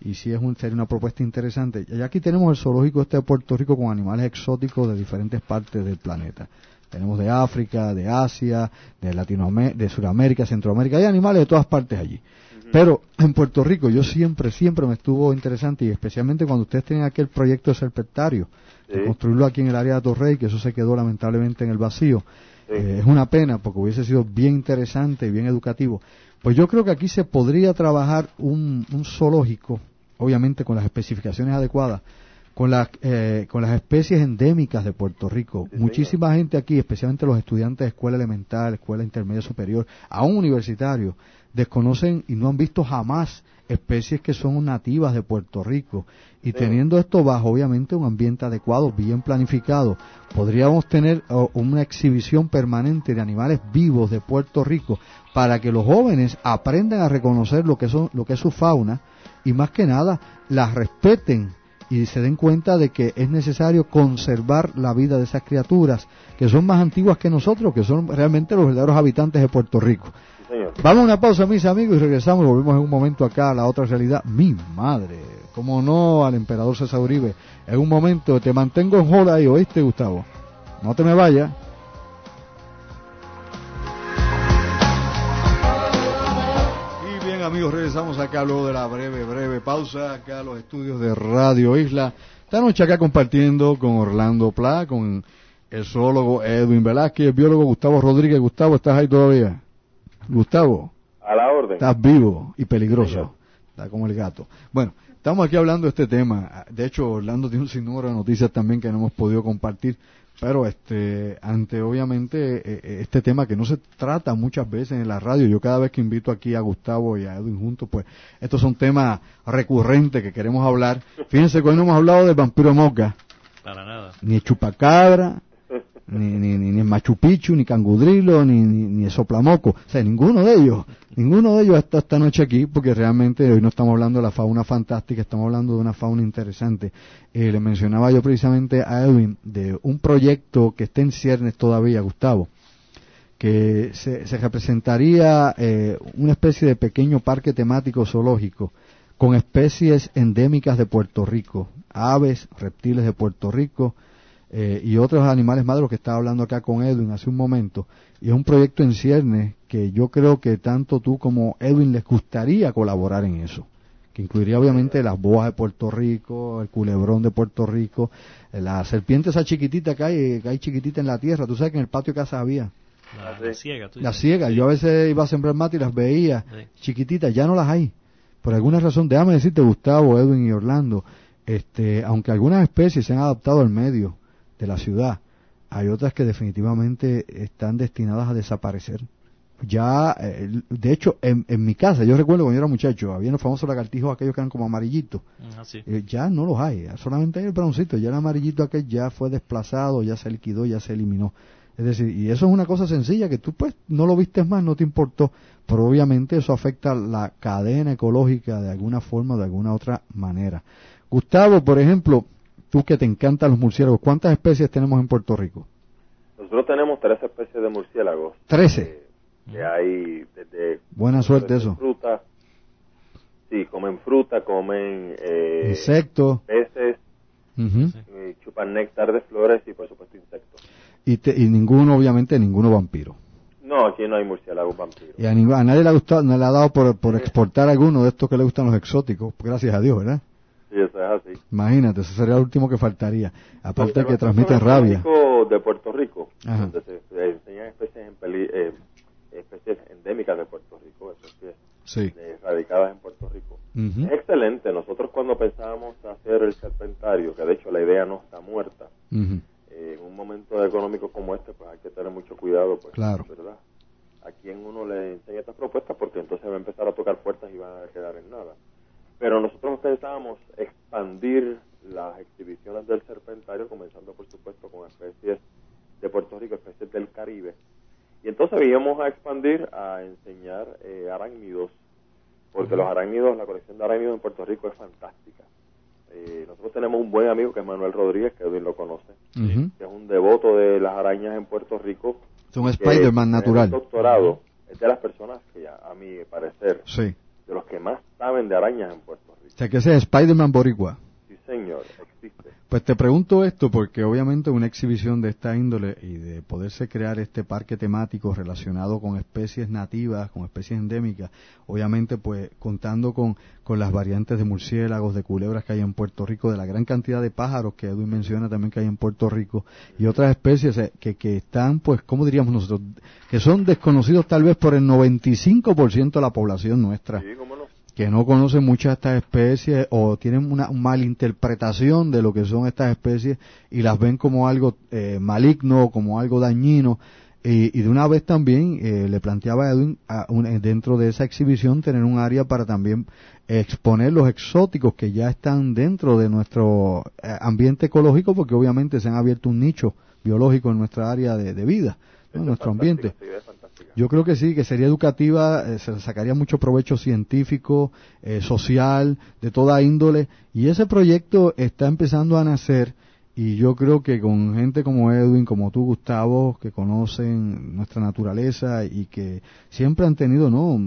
y sí es un, sería una propuesta interesante. Y aquí tenemos el zoológico este de Puerto Rico con animales exóticos de diferentes partes del planeta. Tenemos de África, de Asia, de Latinoamérica, de Sudamérica, Centroamérica, hay animales de todas partes allí. Pero en Puerto Rico yo siempre, siempre me estuvo interesante y especialmente cuando ustedes tienen aquel proyecto de serpentario, de construirlo aquí en el área de Torrey, que eso se quedó lamentablemente en el vacío. Eh, es una pena porque hubiese sido bien interesante y bien educativo. Pues yo creo que aquí se podría trabajar un, zoológico, obviamente con las especificaciones adecuadas, con las, eh, con las especies endémicas de Puerto Rico. Muchísima gente aquí, especialmente los estudiantes de escuela elemental, escuela intermedia superior, aún universitarios, desconocen y no han visto jamás especies que son nativas de Puerto Rico. Y teniendo esto bajo, obviamente, un ambiente adecuado, bien planificado, podríamos tener una exhibición permanente de animales vivos de Puerto Rico para que los jóvenes aprendan a reconocer lo que, son, lo que es su fauna y más que nada las respeten y se den cuenta de que es necesario conservar la vida de esas criaturas que son más antiguas que nosotros, que son realmente los verdaderos habitantes de Puerto Rico. Vamos a una pausa, mis amigos, y regresamos y volvemos en un momento acá a la otra realidad. Mi madre, como no al emperador César Uribe. En un momento te mantengo en jola ahí, ¿oíste, Gustavo? No te me vayas. Y bien, amigos, regresamos acá luego de la breve, breve pausa, acá a los estudios de Radio Isla. Esta noche acá compartiendo con Orlando Pla, con el zoólogo Edwin Velázquez, el biólogo Gustavo Rodríguez. Gustavo, ¿estás ahí todavía? Gustavo. A la orden. Estás vivo y peligroso. Está como el gato. Bueno, estamos aquí hablando de este tema. De hecho, Orlando tiene un sinnúmero de noticias también que no hemos podido compartir. Pero este, ante obviamente e, e, este tema que no se trata muchas veces en la radio, yo cada vez que invito aquí a Gustavo y a Edwin juntos, pues estos son temas recurrentes que queremos hablar. Fíjense que hoy no hemos hablado del vampiro moca. Para nada. Ni chupacabra, ni, ni, ni, Machu Picchu, ni Cangudrilo, ni, ni, ni el Soplamoco, o sea, ninguno de ellos, ninguno de ellos está esta noche aquí, porque realmente hoy no estamos hablando de la fauna fantástica, estamos hablando de una fauna interesante. Eh, le mencionaba yo precisamente a Edwin de un proyecto que está en ciernes todavía, Gustavo, que se, se representaría eh, una especie de pequeño parque temático zoológico con especies endémicas de Puerto Rico, aves, reptiles de Puerto Rico, eh, y otros animales más de los que estaba hablando acá con Edwin hace un momento. Y es un proyecto en ciernes que yo creo que tanto tú como Edwin les gustaría colaborar en eso. Que incluiría obviamente las boas de Puerto Rico, el culebrón de Puerto Rico, eh, la serpiente esa chiquitita que hay, que hay chiquitita en la tierra. Tú sabes que en el patio de casa había. La, ciega. la ciega. Yo a veces iba a sembrar mate y las veía chiquititas. Ya no las hay. Por alguna razón, déjame decirte, Gustavo, Edwin y Orlando, este, aunque algunas especies se han adaptado al medio, de la ciudad. Hay otras que definitivamente están destinadas a desaparecer. Ya, eh, de hecho, en, mi casa, yo recuerdo cuando yo era muchacho, había los famosos lagartijos aquellos que eran como amarillitos. Ah, eh, ya no los hay, solamente hay el broncito, ya el amarillito aquel ya fue desplazado, ya se liquidó, ya se eliminó. Es decir, y eso es una cosa sencilla que tú pues no lo viste más, no te importó, pero obviamente eso afecta la cadena ecológica de alguna forma, de alguna otra manera. Gustavo, por ejemplo, tú que te encantan los murciélagos, ¿cuántas especies tenemos en Puerto Rico? Nosotros tenemos tres especies de murciélagos. ¿Trece? que hay desde... Buena suerte eso. Fruta, sí, comen fruta, comen... Eh, insectos. Peces, chupan néctar de flores y por supuesto insectos. Y, y ninguno, obviamente, ninguno vampiro. No, aquí no hay murciélagos vampiros. Y a, nadie le ha, gustado, no le ha dado por, por exportar alguno de estos que le gustan los exóticos, gracias a Dios, ¿verdad? Sí, eso es así. Imagínate, eso sería el último que faltaría. Aparte de que transmiten rabia. de Puerto Rico, donde se, enseñan especies, eh, especies endémicas de Puerto Rico, especies sí. radicadas en Puerto Rico. Es excelente. Nosotros cuando pensábamos hacer el serpentario, que de hecho la idea no está muerta, eh, en un momento económico como este, pues hay que tener mucho cuidado, pues, claro. ¿verdad? A quien uno le enseña estas propuestas, porque entonces va a empezar a tocar puertas y va a quedar en nada pero nosotros pensábamos expandir las exhibiciones del serpentario, comenzando por supuesto con especies de Puerto Rico, especies del Caribe. Y entonces íbamos a expandir a enseñar eh, arácnidos, porque los arácnidos, la colección de arácnidos en Puerto Rico es fantástica. Eh, nosotros tenemos un buen amigo que es Manuel Rodríguez, que bien lo conoce, que es un devoto de las arañas en Puerto Rico. Es un Spider-Man natural. doctorado es de las personas que, a, mi parecer, de los que más saben de arañas en Puerto Rico. O sea, que ese es Spider-Man boricua. Sí, señor, pues te pregunto esto porque obviamente una exhibición de esta índole y de poderse crear este parque temático relacionado con especies nativas, con especies endémicas, obviamente pues contando con, con las variantes de murciélagos, de culebras que hay en Puerto Rico, de la gran cantidad de pájaros que Edwin menciona también que hay en Puerto Rico y otras especies eh, que, que están pues, ¿cómo diríamos nosotros? Que son desconocidos tal vez por el 95% de la población nuestra. Que no conocen muchas de estas especies o tienen una malinterpretación de lo que son estas especies y las ven como algo eh, maligno, como algo dañino. Y, de una vez también eh, le planteaba a Edwin dentro de esa exhibición tener un área para también exponer los exóticos que ya están dentro de nuestro eh, ambiente ecológico porque obviamente se han abierto un nicho biológico en nuestra área de, vida, en nuestro ambiente. Yo creo que sí, que sería educativa, eh, se sacaría mucho provecho científico, eh, social, de toda índole, y ese proyecto está empezando a nacer, y yo creo que con gente como Edwin, como tú, Gustavo, que conocen nuestra naturaleza y que siempre han tenido, ¿no?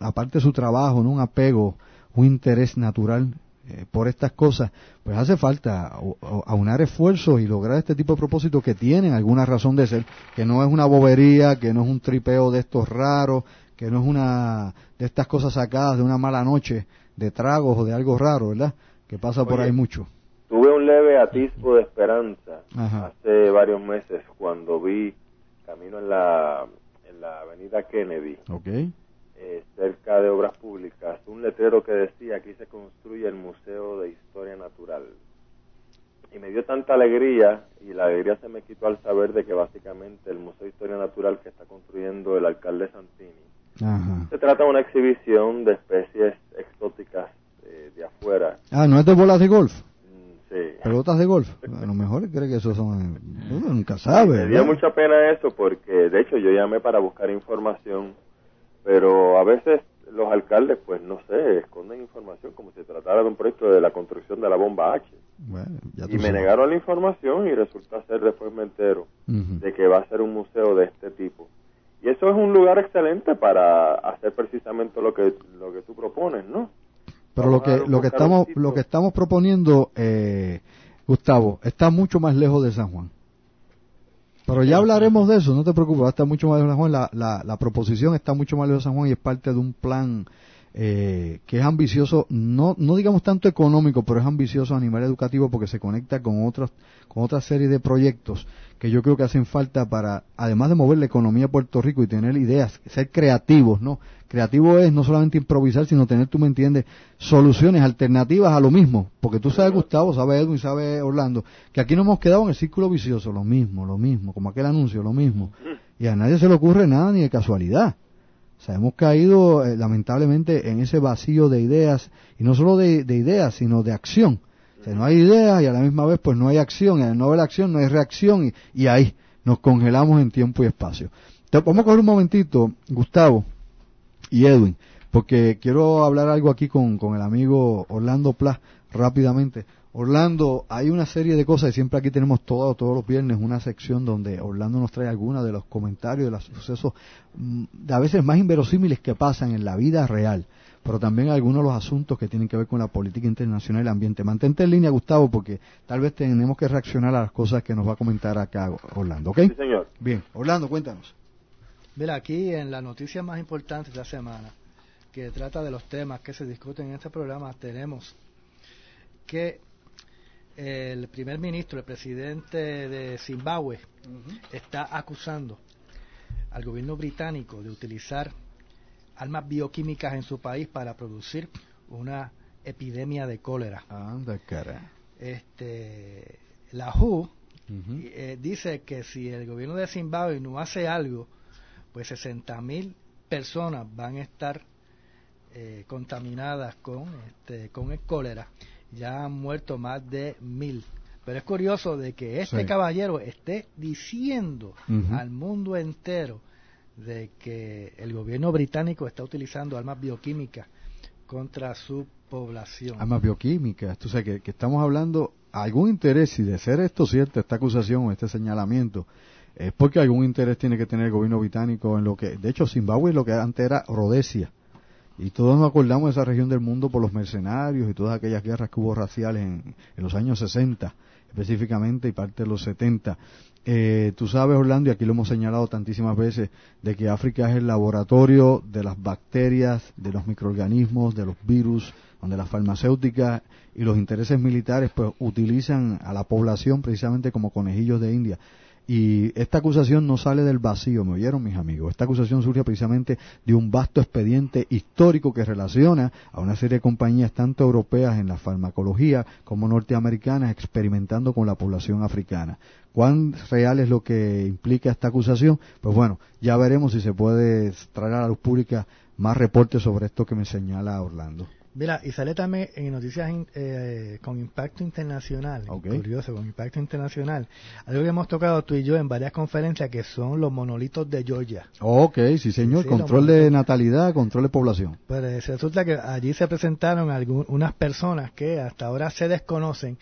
aparte de su trabajo, ¿no? Un apego, un interés natural eh, por estas cosas, pues hace falta aunar esfuerzos y lograr este tipo de propósitos que tienen alguna razón de ser, que no es una bobería, que no es un tripeo de estos raros, que no es una de estas cosas sacadas de una mala noche, de tragos o de algo raro, ¿verdad? Que pasa por ahí mucho. Tuve un leve atisbo de esperanza hace varios meses cuando vi camino en la, en la avenida Kennedy. Okay eh, cerca de obras públicas un letrero que decía aquí se construye el Museo de Historia Natural. Y me dio tanta alegría y la alegría se me quitó al saber de que básicamente el Museo de Historia Natural que está construyendo el alcalde Santini se trata de una exhibición de especies exóticas eh, de afuera. Ah, ¿no es de bolas de golf? Mm, sí. Pelotas de golf. A lo mejor cree que eso son... Uno nunca sabe. Me dio mucha pena eso porque de hecho yo llamé para buscar información pero a veces los alcaldes, pues no sé, esconden información como si tratara de un proyecto de la construcción de la bomba H. y me negaron la información y resulta ser después me entero de que va a ser un museo de este tipo. Y eso es un lugar excelente para hacer precisamente lo que lo que tú propones, ¿no? Pero lo que lo que estamos lo que estamos proponiendo, eh, Gustavo, está mucho más lejos de San Juan. Pero ya hablaremos de eso, no te preocupes, está mucho más de San Juan, la, la, la proposición está mucho más de San Juan y es parte de un plan eh, que es ambicioso, no, no digamos tanto económico, pero es ambicioso a nivel educativo porque se conecta con otros, con otra serie de proyectos que yo creo que hacen falta para, además de mover la economía de Puerto Rico y tener ideas, ser creativos, ¿no? Creativo es no solamente improvisar, sino tener, tú me entiendes, soluciones alternativas a lo mismo. Porque tú sabes, Gustavo, sabes Edwin, sabes Orlando, que aquí nos hemos quedado en el círculo vicioso, lo mismo, lo mismo, como aquel anuncio, lo mismo. Y a nadie se le ocurre nada ni de casualidad. O sea, hemos caído eh, lamentablemente en ese vacío de ideas, y no solo de, ideas, sino de acción. O sea, no hay ideas y a la misma vez pues no hay acción, y al no haber acción no hay reacción, y, ahí nos congelamos en tiempo y espacio. Entonces, vamos a coger un momentito, Gustavo y Edwin, porque quiero hablar algo aquí con, con el amigo Orlando Plas rápidamente. Orlando, hay una serie de cosas y siempre aquí tenemos todo, todos los viernes una sección donde Orlando nos trae algunos de los comentarios de los sucesos mm, a veces más inverosímiles que pasan en la vida real, pero también algunos de los asuntos que tienen que ver con la política internacional y el ambiente. Mantente en línea, Gustavo, porque tal vez tenemos que reaccionar a las cosas que nos va a comentar acá Orlando, ¿ok? Sí, señor. Bien, Orlando, cuéntanos. Mira, aquí en la noticia más importante de la semana, que trata de los temas que se discuten en este programa, tenemos que el primer ministro, el presidente de Zimbabue, está acusando al gobierno británico de utilizar armas bioquímicas en su país para producir una epidemia de cólera. Anda, cara. Este, la WHO eh, dice que si el gobierno de Zimbabue no hace algo, pues 60.000 personas van a estar eh, contaminadas con, este, con el cólera ya han muerto más de mil. Pero es curioso de que este caballero esté diciendo al mundo entero de que el gobierno británico está utilizando armas bioquímicas contra su población. Armas bioquímicas, tú sabes que, estamos hablando algún interés, y de ser esto cierto, esta acusación o este señalamiento, es porque algún interés tiene que tener el gobierno británico en lo que, de hecho, Zimbabue lo que antes era Rhodesia. Y todos nos acordamos de esa región del mundo por los mercenarios y todas aquellas guerras que hubo raciales en, en los años 60 específicamente y parte de los 70. Eh, tú sabes, Orlando, y aquí lo hemos señalado tantísimas veces, de que África es el laboratorio de las bacterias, de los microorganismos, de los virus, donde las farmacéuticas y los intereses militares pues utilizan a la población precisamente como conejillos de India. Y esta acusación no sale del vacío, ¿me oyeron mis amigos? Esta acusación surge precisamente de un vasto expediente histórico que relaciona a una serie de compañías tanto europeas en la farmacología como norteamericanas experimentando con la población africana. ¿Cuán real es lo que implica esta acusación? Pues bueno, ya veremos si se puede traer a la luz pública más reportes sobre esto que me señala Orlando. Mira, y sale también en noticias eh, con impacto internacional, curioso, con impacto internacional, algo que hemos tocado tú y yo en varias conferencias que son los monolitos de Georgia. Ok, sí señor, control de natalidad, control de población. Pues resulta que allí se presentaron algunas personas que hasta ahora se desconocen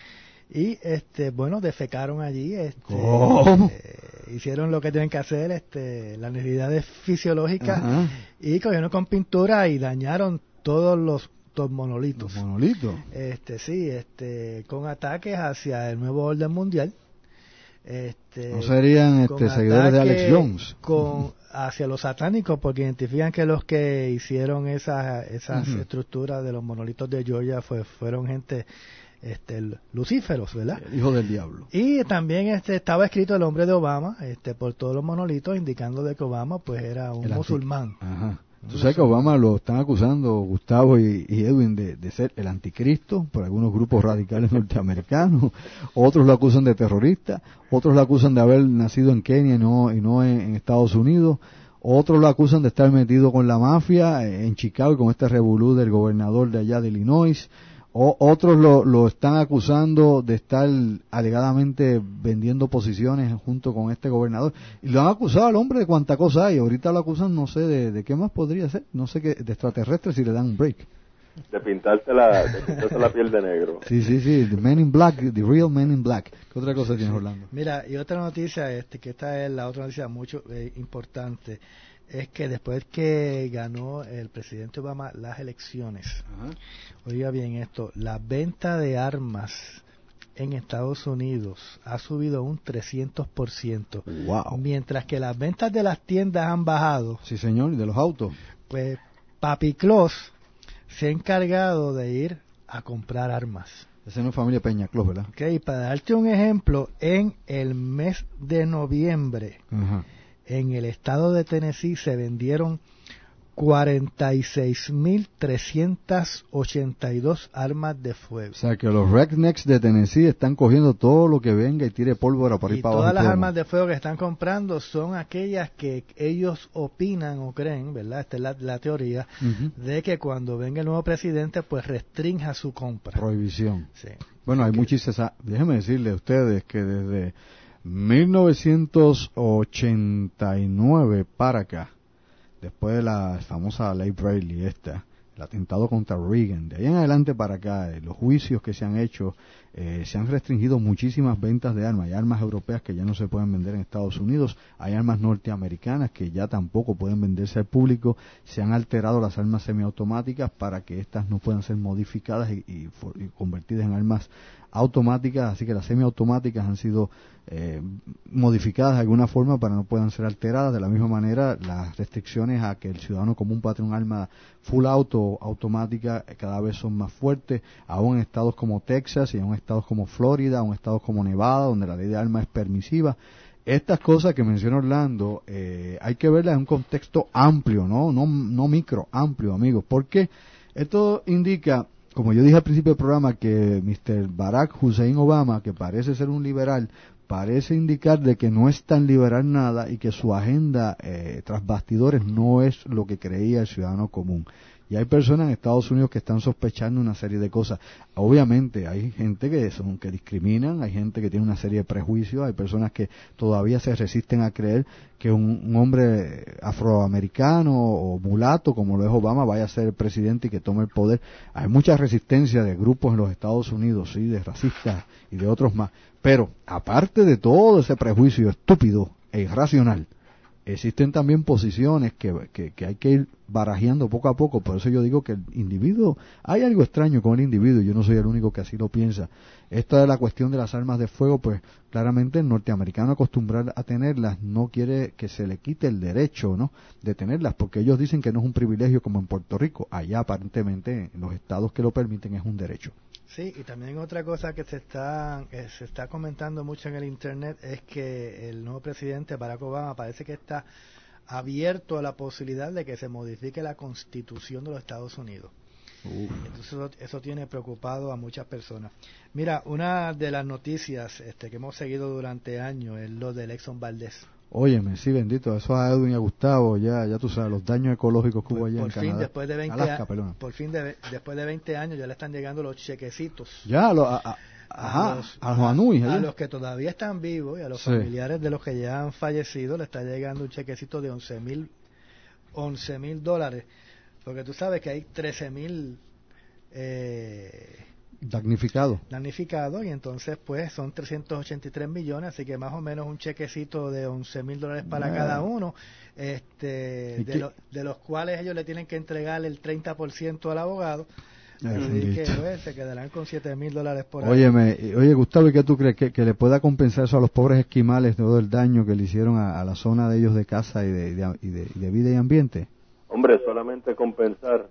y este bueno defecaron allí este, eh, hicieron lo que tienen que hacer este las necesidades fisiológicas y cogieron con pintura y dañaron todos los monolitos. monolitos. Este, sí, este, con ataques hacia el nuevo orden mundial. Este, ¿No serían este, seguidores de Alex Jones? Con, hacia los satánicos, porque identifican que los que hicieron esas esas estructuras de los monolitos de Georgia fue, fueron gente este, lucíferos, ¿verdad? hijo del diablo. Y también este, estaba escrito el nombre de Obama este, por todos los monolitos, indicando de que Obama pues era un musulmán. Ajá. Tú sabes que Obama lo están acusando, Gustavo y, Edwin, de, ser el anticristo por algunos grupos radicales norteamericanos. Otros lo acusan de terrorista. Otros lo acusan de haber nacido en Kenia y no, y no en, Estados Unidos. Otros lo acusan de estar metido con la mafia en Chicago y con este revolú del gobernador de allá de Illinois. O, otros lo, lo, están acusando de estar alegadamente vendiendo posiciones junto con este gobernador. Y lo han acusado al hombre de cuánta cosa hay. Ahorita lo acusan, no sé, de, qué más podría ser. No sé qué, de extraterrestre si le dan un break. De pintarse la, de pintarse la piel de negro. Sí, sí, sí. The Men in Black, The Real Men in Black. ¿Qué otra cosa tiene Orlando? Mira, y otra noticia, este, que esta es la otra noticia mucho eh, importante es que después que ganó el presidente Obama las elecciones, oiga bien esto, la venta de armas en Estados Unidos ha subido un 300%, wow. mientras que las ventas de las tiendas han bajado. Sí, señor, y de los autos. Pues Papi Claus se ha encargado de ir a comprar armas. Esa no es familia Peña Claus, ¿verdad? Ok, para darte un ejemplo, en el mes de noviembre, Ajá en el estado de Tennessee se vendieron 46.382 armas de fuego. O sea que los rednecks de Tennessee están cogiendo todo lo que venga y tire pólvora por ahí para abajo. Todas las armas de fuego que están comprando son aquellas que ellos opinan o creen, ¿verdad? Esta es la, teoría, de que cuando venga el nuevo presidente, pues restrinja su compra. Prohibición. Sí. Bueno, hay muchísimas. Déjenme decirle a ustedes que desde 1989 para acá, después de la famosa ley Braley esta, el atentado contra Reagan, de ahí en adelante para acá, eh, los juicios que se han hecho, eh, se han restringido muchísimas ventas de armas. Hay armas europeas que ya no se pueden vender en Estados Unidos, hay armas norteamericanas que ya tampoco pueden venderse al público, se han alterado las armas semiautomáticas para que éstas no puedan ser modificadas y convertidas en armas automáticas, así que las semiautomáticas han sido eh, modificadas de alguna forma para no puedan ser alteradas. De la misma manera, las restricciones a que el ciudadano común pueda tener un arma full auto automática eh, cada vez son más fuertes, aún en estados como Texas y aún en estados como Florida, aún en estados como Nevada, donde la ley de armas es permisiva. Estas cosas que menciona Orlando eh, hay que verlas en un contexto amplio, ¿no? No, no micro, amplio, amigos, porque esto indica como yo dije al principio del programa, que Mr. Barack Hussein Obama, que parece ser un liberal, parece indicar de que no es tan liberal nada y que su agenda eh, tras bastidores no es lo que creía el ciudadano común. Y hay personas en Estados Unidos que están sospechando una serie de cosas. Obviamente hay gente que son que discriminan, hay gente que tiene una serie de prejuicios, hay personas que todavía se resisten a creer que un, hombre afroamericano o mulato como lo es Obama vaya a ser el presidente y que tome el poder. Hay mucha resistencia de grupos en los Estados Unidos, sí, de racistas y de otros más. Pero aparte de todo ese prejuicio estúpido e irracional, existen también posiciones que, que, hay que ir barajeando poco a poco. Por eso yo digo que el individuo, hay algo extraño con el individuo, yo no soy el único que así lo piensa. Esta es la cuestión de las armas de fuego, pues claramente el norteamericano acostumbrado a tenerlas no quiere que se le quite el derecho ¿no? de tenerlas, porque ellos dicen que no es un privilegio como en Puerto Rico. Allá aparentemente en los estados que lo permiten es un derecho. Sí, y también otra cosa que se está, se está comentando mucho en el Internet es que el nuevo presidente Barack Obama parece que está abierto a la posibilidad de que se modifique la constitución de los Estados Unidos. Entonces eso, tiene preocupado a muchas personas. Mira, una de las noticias este, que hemos seguido durante años es lo de Exxon Valdez. Óyeme, sí, bendito, eso a Edwin y a Gustavo, ya, ya tú sabes, los daños ecológicos que hubo allá por en fin, Después de 20 por fin, después de 20 años ya le están llegando los chequecitos. Ya, a, a, los, a, los que todavía están vivos y a los familiares de los que ya han fallecido le está llegando un chequecito de 11 mil 11 mil dólares. Porque tú sabes que hay 13 mil eh, Damnificado. Damnificado y entonces pues son 383 millones, así que más o menos un chequecito de 11 mil dólares para cada uno, este, de, de, los cuales ellos le tienen que entregar el 30% al abogado. Así que pues, se quedarán con 7 mil dólares por Óyeme, Oye, Gustavo, ¿y qué tú crees? ¿Que, le pueda compensar eso a los pobres esquimales todo el daño que le hicieron a, la zona de ellos de casa y de, y de, y de vida y ambiente? Hombre, solamente compensar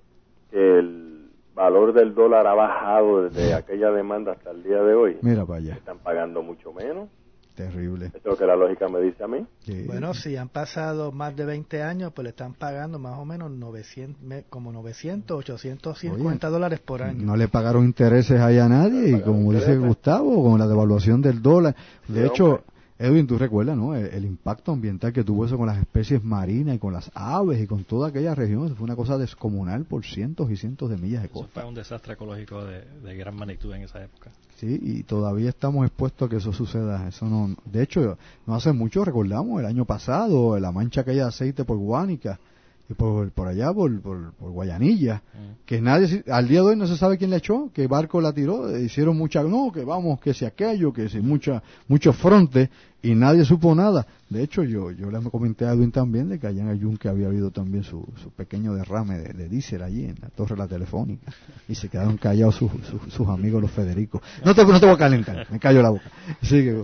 que el valor del dólar ha bajado desde aquella demanda hasta el día de hoy. Mira para allá. Están pagando mucho menos. Terrible. Eso es lo que la lógica me dice a mí. Bueno, si han pasado más de 20 años, pues le están pagando más o menos 900, como 900, 850 dólares por año. No le pagaron intereses ahí a nadie y como dice Gustavo, con la devaluación del dólar. De hecho, Edwin, tú recuerdas, ¿no? El, impacto ambiental que tuvo eso con las especies marinas y con las aves y con toda aquella región. fue una cosa descomunal por cientos y cientos de millas de costa. Eso fue un desastre ecológico de, gran magnitud en esa época. Sí, y todavía estamos expuestos a que eso suceda. Eso no, de hecho, no hace mucho recordamos el año pasado la mancha aquella de aceite por Guánica y por, por allá, por, por, Guayanilla, mm. que nadie, al día de hoy no se sabe quién le echó, qué barco la tiró, hicieron mucha, no, que vamos, que si aquello, que si mucha, muchos frontes, y nadie supo nada. De hecho, yo, yo le comenté a Edwin también de que allá en el Yunque había habido también su, su pequeño derrame de, de diésel allí en la torre de la telefónica, y se quedaron callados sus, sus, amigos los Federico. No te, no te voy a calentar, me callo la boca. Sigue.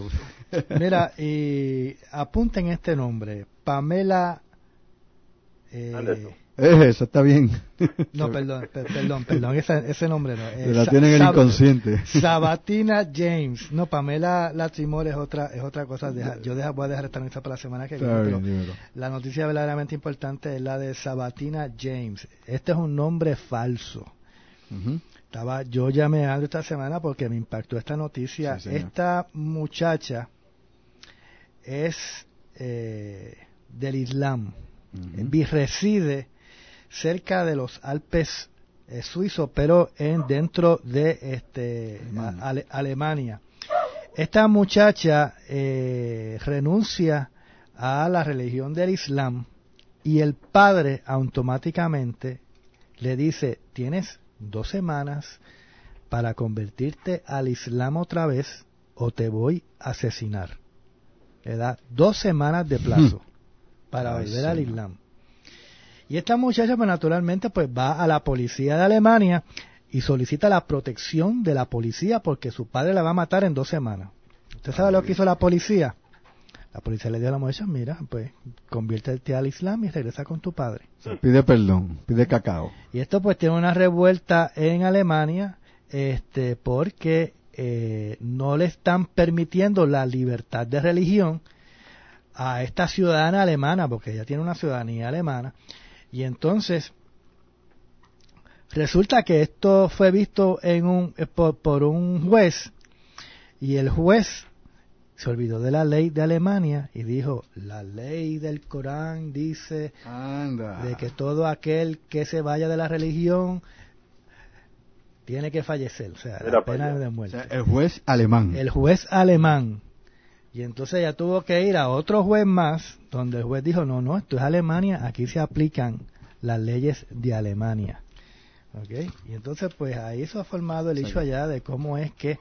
Mira, y apunten este nombre, Pamela eh, eso está bien. No, perdón, perdón, perdón, ese, nombre no. Eh, la tienen en el inconsciente. Sabatina James. No, Pamela Latimore es otra es otra cosa. yo voy a dejar esta noticia para la semana que viene. la noticia verdaderamente importante es la de Sabatina James. Este es un nombre falso. Estaba, yo llamé a esta semana porque me impactó esta noticia. esta muchacha es eh, del Islam uh reside cerca de los Alpes eh, suizos, pero en dentro de este Alemania. Esta muchacha eh, renuncia a la religión del Islam y el padre automáticamente le dice, tienes dos semanas para convertirte al Islam otra vez o te voy a asesinar. Le da dos semanas de plazo para volver al Islam. Y esta muchacha, pues naturalmente, pues va a la policía de Alemania y solicita la protección de la policía porque su padre la va a matar en dos semanas. ¿Usted sabe lo que hizo la policía? La policía le dio a la muchacha, mira, pues conviértete al Islam y regresa con tu padre. Pide perdón, pide cacao. Y esto pues tiene una revuelta en Alemania este porque eh, no le están permitiendo la libertad de religión a esta ciudadana alemana, porque ella tiene una ciudadanía alemana, y entonces resulta que esto fue visto en un, eh, por, un juez, y el juez se olvidó de la ley de Alemania y dijo, la ley del Corán dice de que todo aquel que se vaya de la religión tiene que fallecer, o sea, la pena de muerte. el juez alemán. El juez alemán. Y entonces ya tuvo que ir a otro juez más, donde el juez dijo, no, no, esto es Alemania, aquí se aplican las leyes de Alemania. ¿Okay? Y entonces pues ahí se ha formado el hecho allá de cómo es que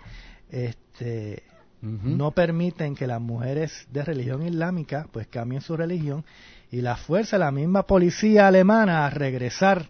este no permiten que las mujeres de religión islámica pues cambien su religión y la fuerza la misma policía alemana a regresar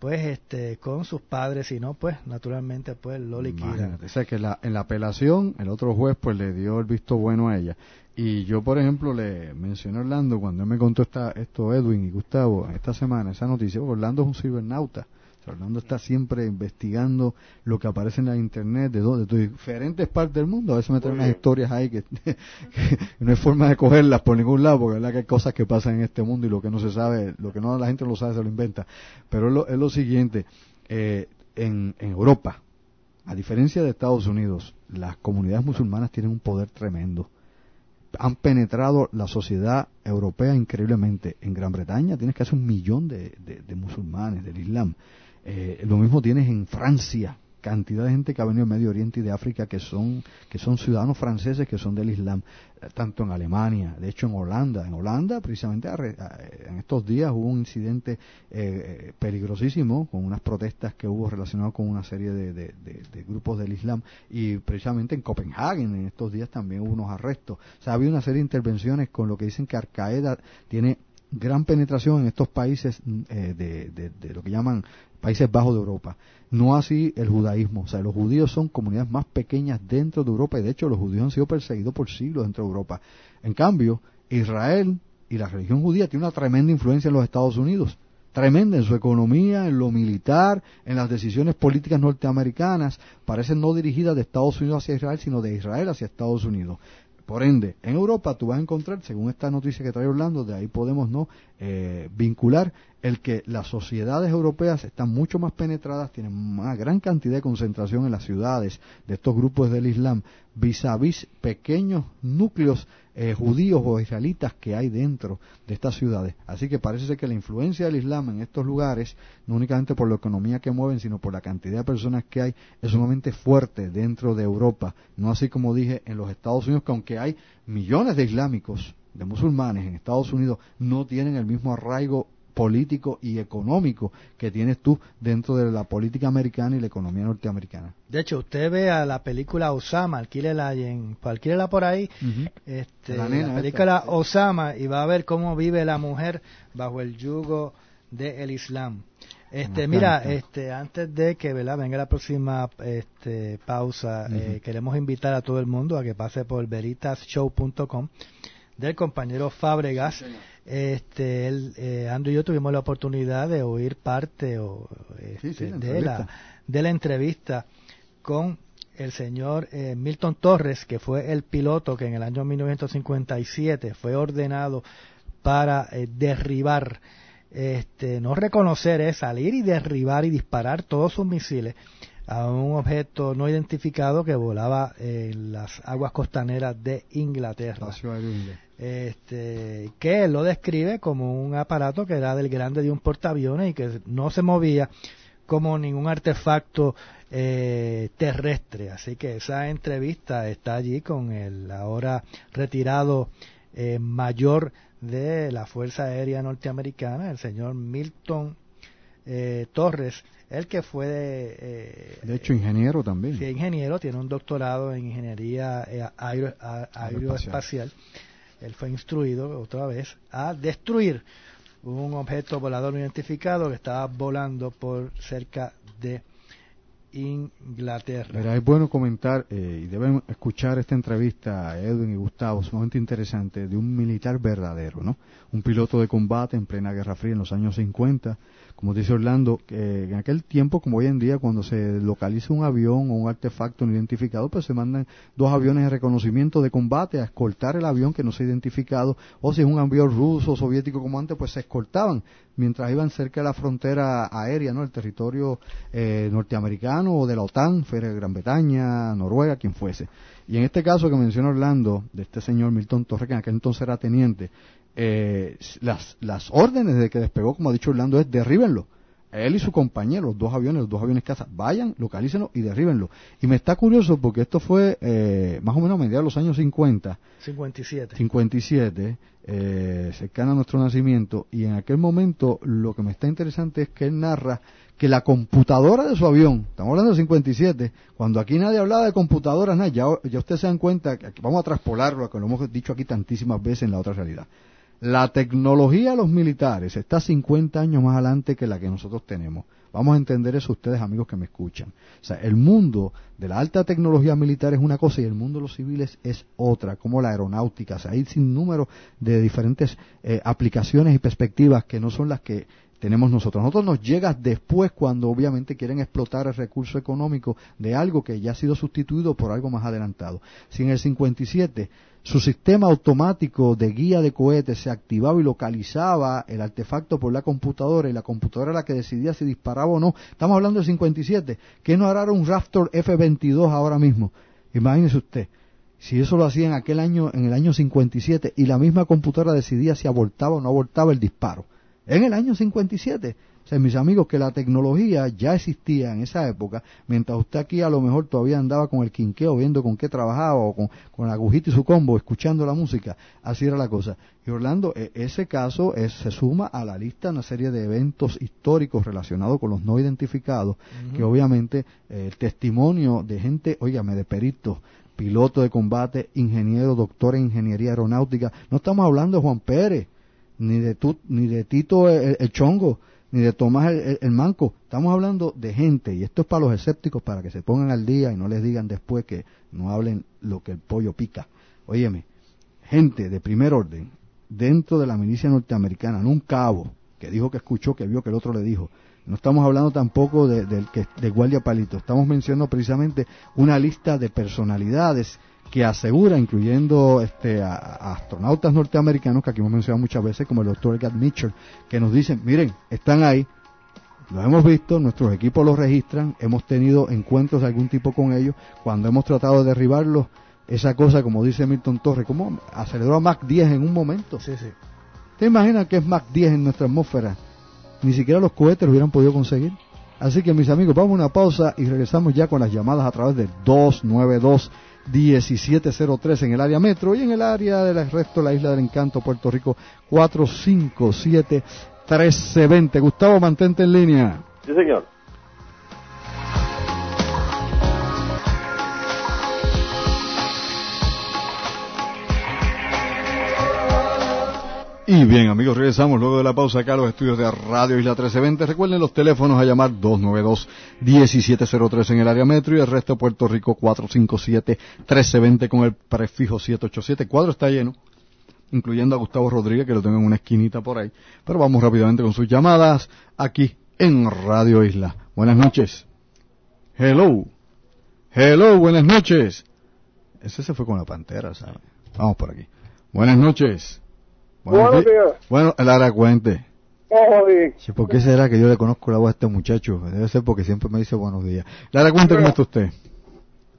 pues este con sus padres y no pues naturalmente pues lo liquidan. O sea que la, en la apelación el otro juez pues le dio el visto bueno a ella. Y yo por ejemplo le mencioné a Orlando cuando él me contó esta, esto Edwin y Gustavo esta semana esa noticia Orlando es un cibernauta Fernando está siempre investigando lo que aparece en la internet de, de diferentes partes del mundo. A veces me traen unas historias ahí que, no hay forma de cogerlas por ningún lado, porque verdad que hay cosas que pasan en este mundo y lo que no se sabe, lo que no la gente no lo sabe se lo inventa. Pero es lo, es lo siguiente, eh, en, en Europa, a diferencia de Estados Unidos, las comunidades musulmanas tienen un poder tremendo han penetrado la sociedad europea increíblemente. En Gran Bretaña tienes casi un millón de, de musulmanes del Islam. Eh, lo mismo tienes en Francia, cantidad de gente que ha venido del Medio Oriente y de África que son que son ciudadanos franceses que son del Islam eh, tanto en Alemania de hecho en Holanda. En Holanda precisamente en estos días hubo un incidente eh, peligrosísimo con unas protestas que hubo relacionadas con una serie de, de, grupos del Islam. Y precisamente en Copenhague en estos días también hubo unos arrestos. O sea había una serie de intervenciones con lo que dicen que Al Qaeda tiene gran penetración en estos países mm, de, de, lo que llaman Países Bajos de Europa. No así el judaísmo. O sea, los judíos son comunidades más pequeñas dentro de Europa y de hecho los judíos han sido perseguidos por siglos dentro de Europa. En cambio, Israel y la religión judía tiene una tremenda influencia en los Estados Unidos. Tremenda en su economía, en lo militar, en las decisiones políticas norteamericanas. Parecen no dirigidas de Estados Unidos hacia Israel, sino de Israel hacia Estados Unidos. Por ende, en Europa tú vas a encontrar, según esta noticia que trae Orlando, de ahí podemos no eh, vincular el que las sociedades europeas están mucho más penetradas, tienen una gran cantidad de concentración en las ciudades de estos grupos del Islam, vis a vis pequeños núcleos eh, judíos o israelitas que hay dentro de estas ciudades. Así que parece ser que la influencia del Islam en estos lugares, no únicamente por la economía que mueven, sino por la cantidad de personas que hay, es sumamente fuerte dentro de Europa. No así como dije en los Estados Unidos, que aunque hay millones de islámicos, de musulmanes en Estados Unidos, no tienen el mismo arraigo político y económico que tienes tú dentro de la política americana y la economía norteamericana. De hecho, usted ve a la película Osama, alquílela, en, alquílela por ahí, este, la, película Osama y va a ver cómo vive la mujer bajo el yugo del Islam. Este, mira, este, antes de que venga la próxima este, pausa, eh, queremos invitar a todo el mundo a que pase por veritasshow.com del compañero Fábregas. Este, él, eh, Andrew y yo tuvimos la oportunidad de oír parte o, este, de, la, de la entrevista con el señor eh, Milton Torres, que fue el piloto que en el año 1957 fue ordenado para eh, derribar, este, no reconocer, es salir y derribar y disparar todos sus misiles a un objeto no identificado que volaba en las aguas costaneras de Inglaterra. Este, que él lo describe como un aparato que era del grande de un portaaviones y que no se movía como ningún artefacto eh, terrestre. Así que esa entrevista está allí con el ahora retirado eh, mayor de la Fuerza Aérea Norteamericana, el señor Milton eh, Torres, el que fue de, eh, de hecho ingeniero también. Sí, ingeniero, tiene un doctorado en ingeniería eh, aeroespacial. Él fue instruido otra vez a destruir un objeto volador identificado que estaba volando por cerca de Inglaterra. es bueno comentar y deben escuchar esta entrevista a Edwin y Gustavo, sumamente interesante, de un militar verdadero, ¿no? Un piloto de combate en plena Guerra Fría en los años 50 como dice Orlando, que en aquel tiempo, como hoy en día, cuando se localiza un avión o un artefacto no identificado, pues se mandan dos aviones de reconocimiento de combate a escoltar el avión que no se ha identificado, o si es un avión ruso o soviético como antes, pues se escoltaban mientras iban cerca de la frontera aérea, ¿no? El territorio eh, norteamericano o de la OTAN, fuera Gran Bretaña, Noruega, quien fuese. Y en este caso que menciona Orlando, de este señor Milton Torres, que en aquel entonces era teniente, eh, las, las órdenes de que despegó, como ha dicho Orlando, es derríbenlo él y su compañero, los dos aviones, los dos aviones casa, vayan, localícenlo y derríbenlo. Y me está curioso porque esto fue eh, más o menos a mediados de los años 50. 57. 57, eh, cercano a nuestro nacimiento. Y en aquel momento lo que me está interesante es que él narra que la computadora de su avión, estamos hablando de 57, cuando aquí nadie hablaba de computadoras, nada, ya, ya ustedes se dan cuenta, que vamos a traspolarlo, que lo hemos dicho aquí tantísimas veces en la otra realidad la tecnología de los militares está 50 años más adelante que la que nosotros tenemos. Vamos a entender eso ustedes, amigos que me escuchan. O sea, el mundo de la alta tecnología militar es una cosa y el mundo de los civiles es otra, como la aeronáutica. O sea, hay sin número de diferentes eh, aplicaciones y perspectivas que no son las que tenemos nosotros. Nosotros nos llega después cuando obviamente quieren explotar el recurso económico de algo que ya ha sido sustituido por algo más adelantado. Si en el 57 su sistema automático de guía de cohetes se activaba y localizaba el artefacto por la computadora y la computadora era la que decidía si disparaba o no. Estamos hablando del 57. ¿Qué no hará un Raptor F-22 ahora mismo? Imagínese usted. Si eso lo hacía en aquel año, en el año 57, y la misma computadora decidía si abortaba o no abortaba el disparo. En el año 57 mis amigos, que la tecnología ya existía en esa época, mientras usted aquí a lo mejor todavía andaba con el quinqueo, viendo con qué trabajaba, o con, con la agujita y su combo, escuchando la música, así era la cosa. Y Orlando, e, ese caso es, se suma a la lista una serie de eventos históricos relacionados con los no identificados, que obviamente eh, el testimonio de gente, óigame, de peritos, piloto de combate, ingeniero, doctor en ingeniería aeronáutica, no estamos hablando de Juan Pérez, ni de, tu, ni de Tito el Chongo, ni de Tomás el, Manco. Estamos hablando de gente, y esto es para los escépticos, para que se pongan al día y no les digan después que no hablen lo que el pollo pica. Óyeme, gente de primer orden, dentro de la milicia norteamericana, en un cabo, que dijo que escuchó, que vio que el otro le dijo. No estamos hablando tampoco de, que, de guardia palito, estamos mencionando precisamente una lista de personalidades que asegura, incluyendo este, a, astronautas norteamericanos, que aquí hemos mencionado muchas veces, como el doctor Edgar Mitchell, que nos dicen, miren, están ahí, los hemos visto, nuestros equipos los registran, hemos tenido encuentros de algún tipo con ellos, cuando hemos tratado de derribarlos, esa cosa, como dice Milton Torres, como aceleró a Mach 10 en un momento. Sí, sí. ¿Te imaginas que es Mach 10 en nuestra atmósfera? Ni siquiera los cohetes lo hubieran podido conseguir. Así que mis amigos, vamos a una pausa y regresamos ya con las llamadas a través del 292 1703 en el área metro y en el área del resto de la isla del encanto Puerto Rico 457 1320. Gustavo, mantente en línea. Sí, señor. Y bien, amigos, regresamos luego de la pausa acá a los estudios de Radio Isla 1320. Recuerden los teléfonos a llamar 292-1703 en el área metro y el resto de Puerto Rico 457-1320 con el prefijo 787. El cuadro está lleno, incluyendo a Gustavo Rodríguez, que lo tengo en una esquinita por ahí. Pero vamos rápidamente con sus llamadas aquí en Radio Isla. Buenas noches. Hello. Hello, buenas noches. Ese se fue con la pantera, ¿sabes? Vamos por aquí. Buenas noches. Buenos días. Bueno, Lara, cuente. Días. ¿Por qué será que yo le conozco la voz a este muchacho? Debe ser porque siempre me dice buenos días. Lara, cuente cómo está usted.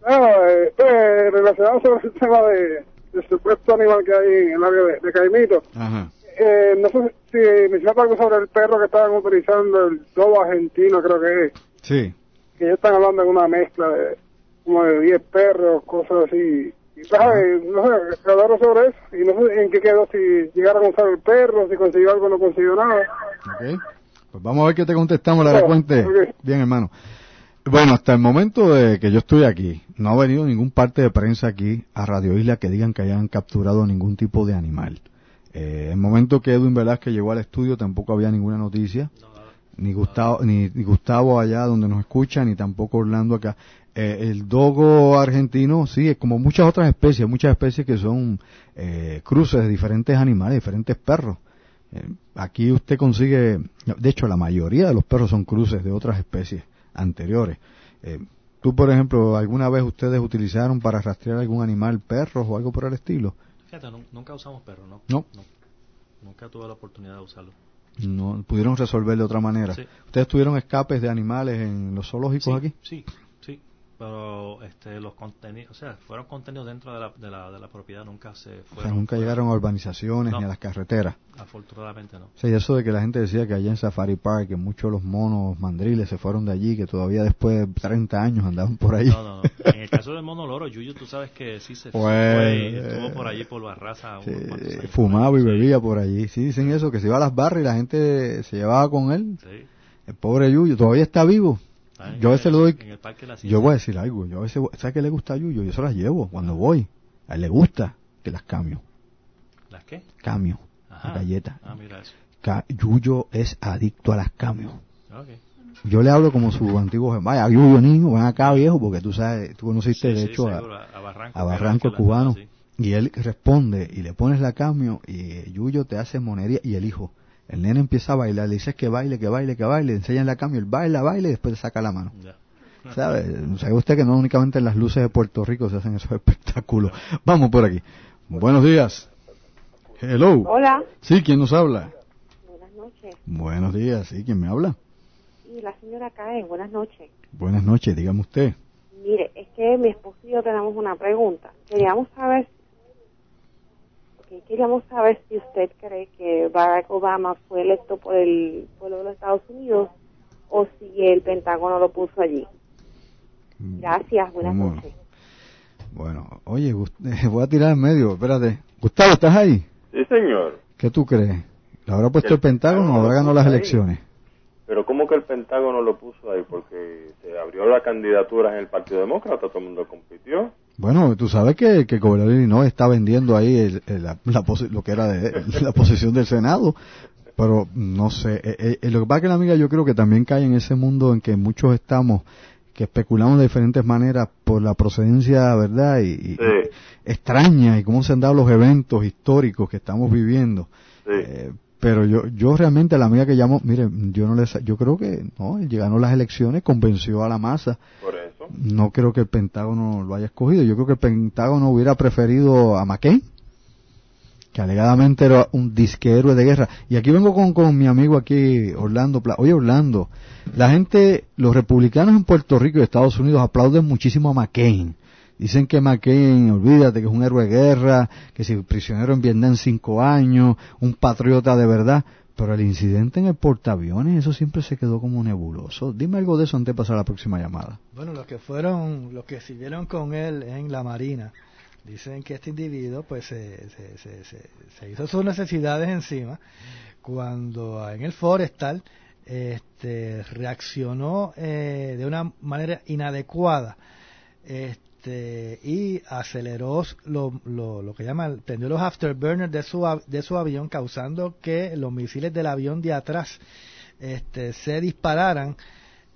No, eh, eh, relacionado sobre el tema de, de supuesto animal que hay en el área de, Caimito. Ajá. Eh, no sé si me hiciste algo sobre el perro que estaban utilizando, el lobo argentino creo que es. Sí. Que ellos están hablando de una mezcla de como de 10 perros, cosas así no sé, hablaron sobre eso y no sé en qué quedó, si llegaron a usar el perro, si consiguió algo o no consiguió nada. Ok, pues vamos a ver qué te contestamos, la cuente. Bien, hermano. Bueno, hasta el momento de que yo estoy aquí, no ha venido ningún parte de prensa aquí a Radio Isla que digan que hayan capturado ningún tipo de animal. Eh, el momento que Edwin Velázquez llegó al estudio tampoco había ninguna noticia. ni Gustavo, ni, Gustavo allá donde nos escucha, ni tampoco Orlando acá. Eh, el dogo argentino, sí, es como muchas otras especies, muchas especies que son eh, cruces de diferentes animales, diferentes perros. Eh, aquí usted consigue, de hecho la mayoría de los perros son cruces de otras especies anteriores. ¿Tú, por ejemplo, alguna vez ustedes utilizaron para rastrear algún animal perros o algo por el estilo? Fíjate, nunca usamos perros, ¿no? No. Nunca tuve la oportunidad de usarlo. no pudieron resolver de otra manera. ¿Ustedes tuvieron escapes de animales en los zoológicos aquí? Sí, pero este, los contenidos, o sea, fueron contenidos dentro de la, de la, de la propiedad, nunca se fueron. nunca llegaron a urbanizaciones ni a las carreteras. Afortunadamente no. Sí, eso de que la gente decía que allá en Safari Park, que muchos de los monos mandriles se fueron de allí, que todavía después de 30 años andaban por ahí. No, no, no. En el caso del mono loro, Yuyu, tú sabes que sí se pues, fue estuvo por allí por Barraza. Sí, fumaba y bebía por allí. Sí, dicen eso, que se iba a las barras y la gente se llevaba con él. Sí. El pobre Yuyu, todavía está vivo yo a veces lo doy. yo voy a decir algo. Yo a veces, ¿sabes qué le gusta a Yuyo? Yo se las llevo cuando voy. A él le gusta que las cambio. ¿Las qué? Cambio. Las galletas. Ah, mira eso. Yuyo es adicto a las cambios. Yo le hablo como su antiguo vaya Yuyo niño, ven acá viejo, porque tú sabes, tú conociste de hecho a, Barranco, cubano, y él responde y le pones la cambio y Yuyo te hace monería y el hijo, el nene empieza a bailar, le dices que baile, que baile, que baile, le enseñan la cambio, el baila, baile y después saca la mano. ¿Sabe? ¿Sabe usted que no únicamente en las luces de Puerto Rico se hacen esos espectáculos? Vamos por aquí. Buenos días. Hello. Hola. Sí, ¿quién nos habla? Buenas noches. Buenos días, sí, ¿quién me habla? Sí, la señora Caen, buenas noches. Buenas noches, dígame usted. Mire, es que mi esposo y yo tenemos una pregunta. Queríamos saber queríamos saber si usted cree que Barack Obama fue electo por el pueblo de los Estados Unidos o si el Pentágono lo puso allí. Mm, Gracias, buenas noches. Bueno, oye, voy a tirar en medio, espérate. Gustavo, ¿estás ahí? Sí, señor. ¿Qué tú crees? ¿Le habrá puesto el, Pentágono o habrá ganado las elecciones? Pero ¿cómo que el Pentágono lo puso ahí? Porque se abrió la candidatura en el Partido Demócrata, todo el mundo compitió. Bueno, tú sabes que, que el gobernador no está vendiendo ahí la, lo que era de, la posición del Senado, pero no sé. Eh, eh, lo que pasa es que la amiga yo creo que también cae en ese mundo en que muchos estamos que especulamos de diferentes maneras por la procedencia, ¿verdad? Y, extraña y cómo se han dado los eventos históricos que estamos viviendo. Sí. Eh, pero yo yo realmente la amiga que llamo mire yo no les yo creo que no ganó las elecciones convenció a la masa. Por eso. No creo que el Pentágono lo haya escogido. Yo creo que el Pentágono hubiera preferido a McCain que alegadamente era un disque héroe de guerra. Y aquí vengo con, con mi amigo aquí Orlando oye Orlando la gente los republicanos en Puerto Rico y Estados Unidos aplauden muchísimo a McCain Dicen que McCain, olvídate que es un héroe de guerra, que si prisionero en Vietnam cinco años, un patriota de verdad. Pero el incidente en el portaaviones, eso siempre se quedó como nebuloso. Dime algo de eso antes de pasar a la próxima llamada. Bueno, los que fueron, los que siguieron con él en la Marina, dicen que este individuo pues se, se, hizo sus necesidades encima cuando en el forestal este, reaccionó eh, de una manera inadecuada. Este, este, y aceleró lo, lo, lo, que llama, prendió los afterburners de su, de su avión, causando que los misiles del avión de atrás este, se dispararan,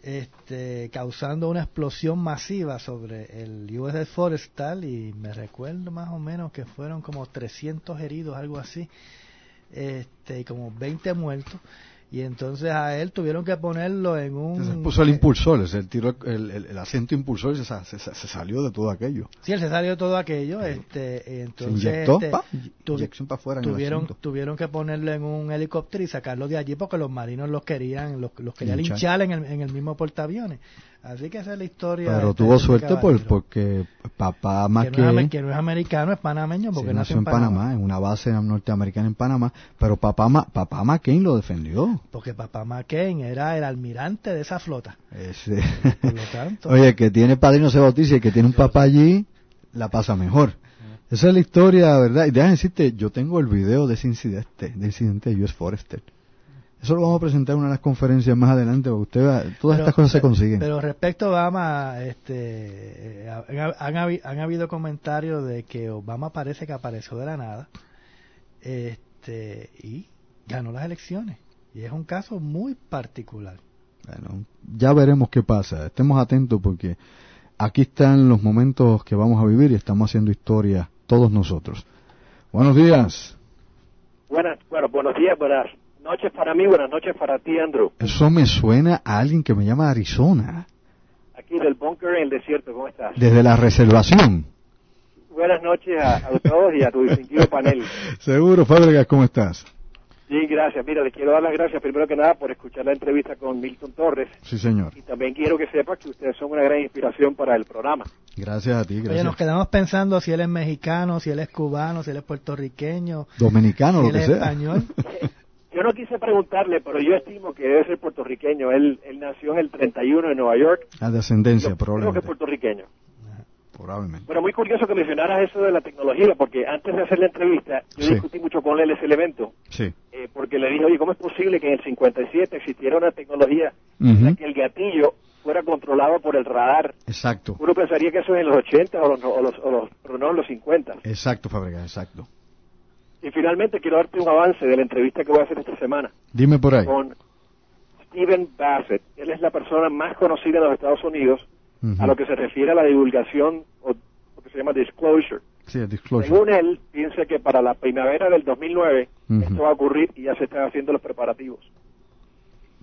este, causando una explosión masiva sobre el USS Forestal. Y me recuerdo más o menos que fueron como 300 heridos, algo así, este, y como 20 muertos y entonces a él tuvieron que ponerlo en un... Se puso el impulsor, el, tiró el, el, asiento impulsor y se, se, salió de todo aquello. Sí, él se salió de todo aquello. Este, entonces, se inyectó, este, para afuera tuvieron, tuvieron que ponerlo en un helicóptero y sacarlo de allí porque los marinos los querían, los, los querían linchar en el, en el mismo portaaviones. Así que esa es la historia. Pero tuvo suerte por, porque papá McCain... Que no, es, americano, es panameño porque nació, en Panamá. en una base norteamericana en Panamá. Pero papá, papá McCain lo defendió. Porque papá McCain era el almirante de esa flota. Ese. Por lo tanto... Oye, que tiene padrino se bautiza y que tiene un papá allí, la pasa mejor. Esa es la historia, ¿verdad? Y déjame decirte, yo tengo el video de ese incidente, del incidente de US Forester. Eso lo vamos a presentar en una de las conferencias más adelante, porque usted todas estas cosas se consiguen. Pero respecto a Obama, este, eh, han, han, habido comentarios de que Obama parece que apareció de la nada este, y ganó las elecciones. Y es un caso muy particular. Bueno, ya veremos qué pasa. Estemos atentos porque aquí están los momentos que vamos a vivir y estamos haciendo historia todos nosotros. Buenos días. Buenas, bueno, buenos días, buenas noches para mí, buenas noches para ti, Andrew. Eso me suena a alguien que me llama Arizona. Aquí del búnker en el desierto, ¿cómo estás? Desde la reservación. Buenas noches a, todos y a tu distinguido panel. Seguro, Fábregas, ¿cómo estás? Sí, gracias. Mira, le quiero dar las gracias primero que nada por escuchar la entrevista con Milton Torres. Sí, señor. Y también quiero que sepa que ustedes son una gran inspiración para el programa. Gracias a ti, gracias. Oye, nos quedamos pensando si él es mexicano, si él es cubano, si él es puertorriqueño. Dominicano, si lo que él sea. es español. Yo no quise preguntarle, pero yo estimo que debe ser puertorriqueño. Él, él nació en el 31 en Nueva York. A descendencia, Yo creo que probablemente. es puertorriqueño. Probablemente. Bueno, muy curioso que mencionaras eso de la tecnología, porque antes de hacer la entrevista, yo Sí. discutí mucho con él ese elemento, Sí. eh, porque le dije, oye, ¿cómo es posible que en el 57 existiera una tecnología en la que el gatillo fuera controlado por el radar? Exacto. Uno pensaría que eso es en los 80 o los, o los, o los- pero no en los 50. Exacto, Fábrega, exacto. Y finalmente quiero darte un avance de la entrevista que voy a hacer esta semana Dime por ahí. con Steven Bassett. Él es la persona más conocida en los Estados Unidos a lo que se refiere a la divulgación o lo que se llama disclosure. Sí, disclosure. Según él, piensa que para la primavera del 2009 Ujú. esto va a ocurrir y ya se están haciendo los preparativos.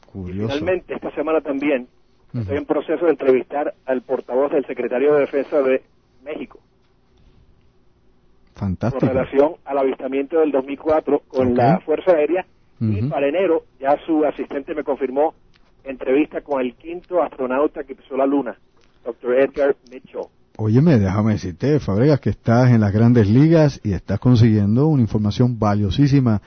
Curioso. Finalmente, esta semana también estoy en proceso de entrevistar al portavoz del secretario de Defensa de México con Fantástico. relación al avistamiento del 2004 con la Fuerza Aérea y Ujú. para enero ya su asistente me confirmó entrevista con el quinto astronauta que pisó la Luna, Dr. Edgar Mitchell. Óyeme, déjame decirte, Fabregas, que estás en las grandes ligas y estás consiguiendo una información valiosísima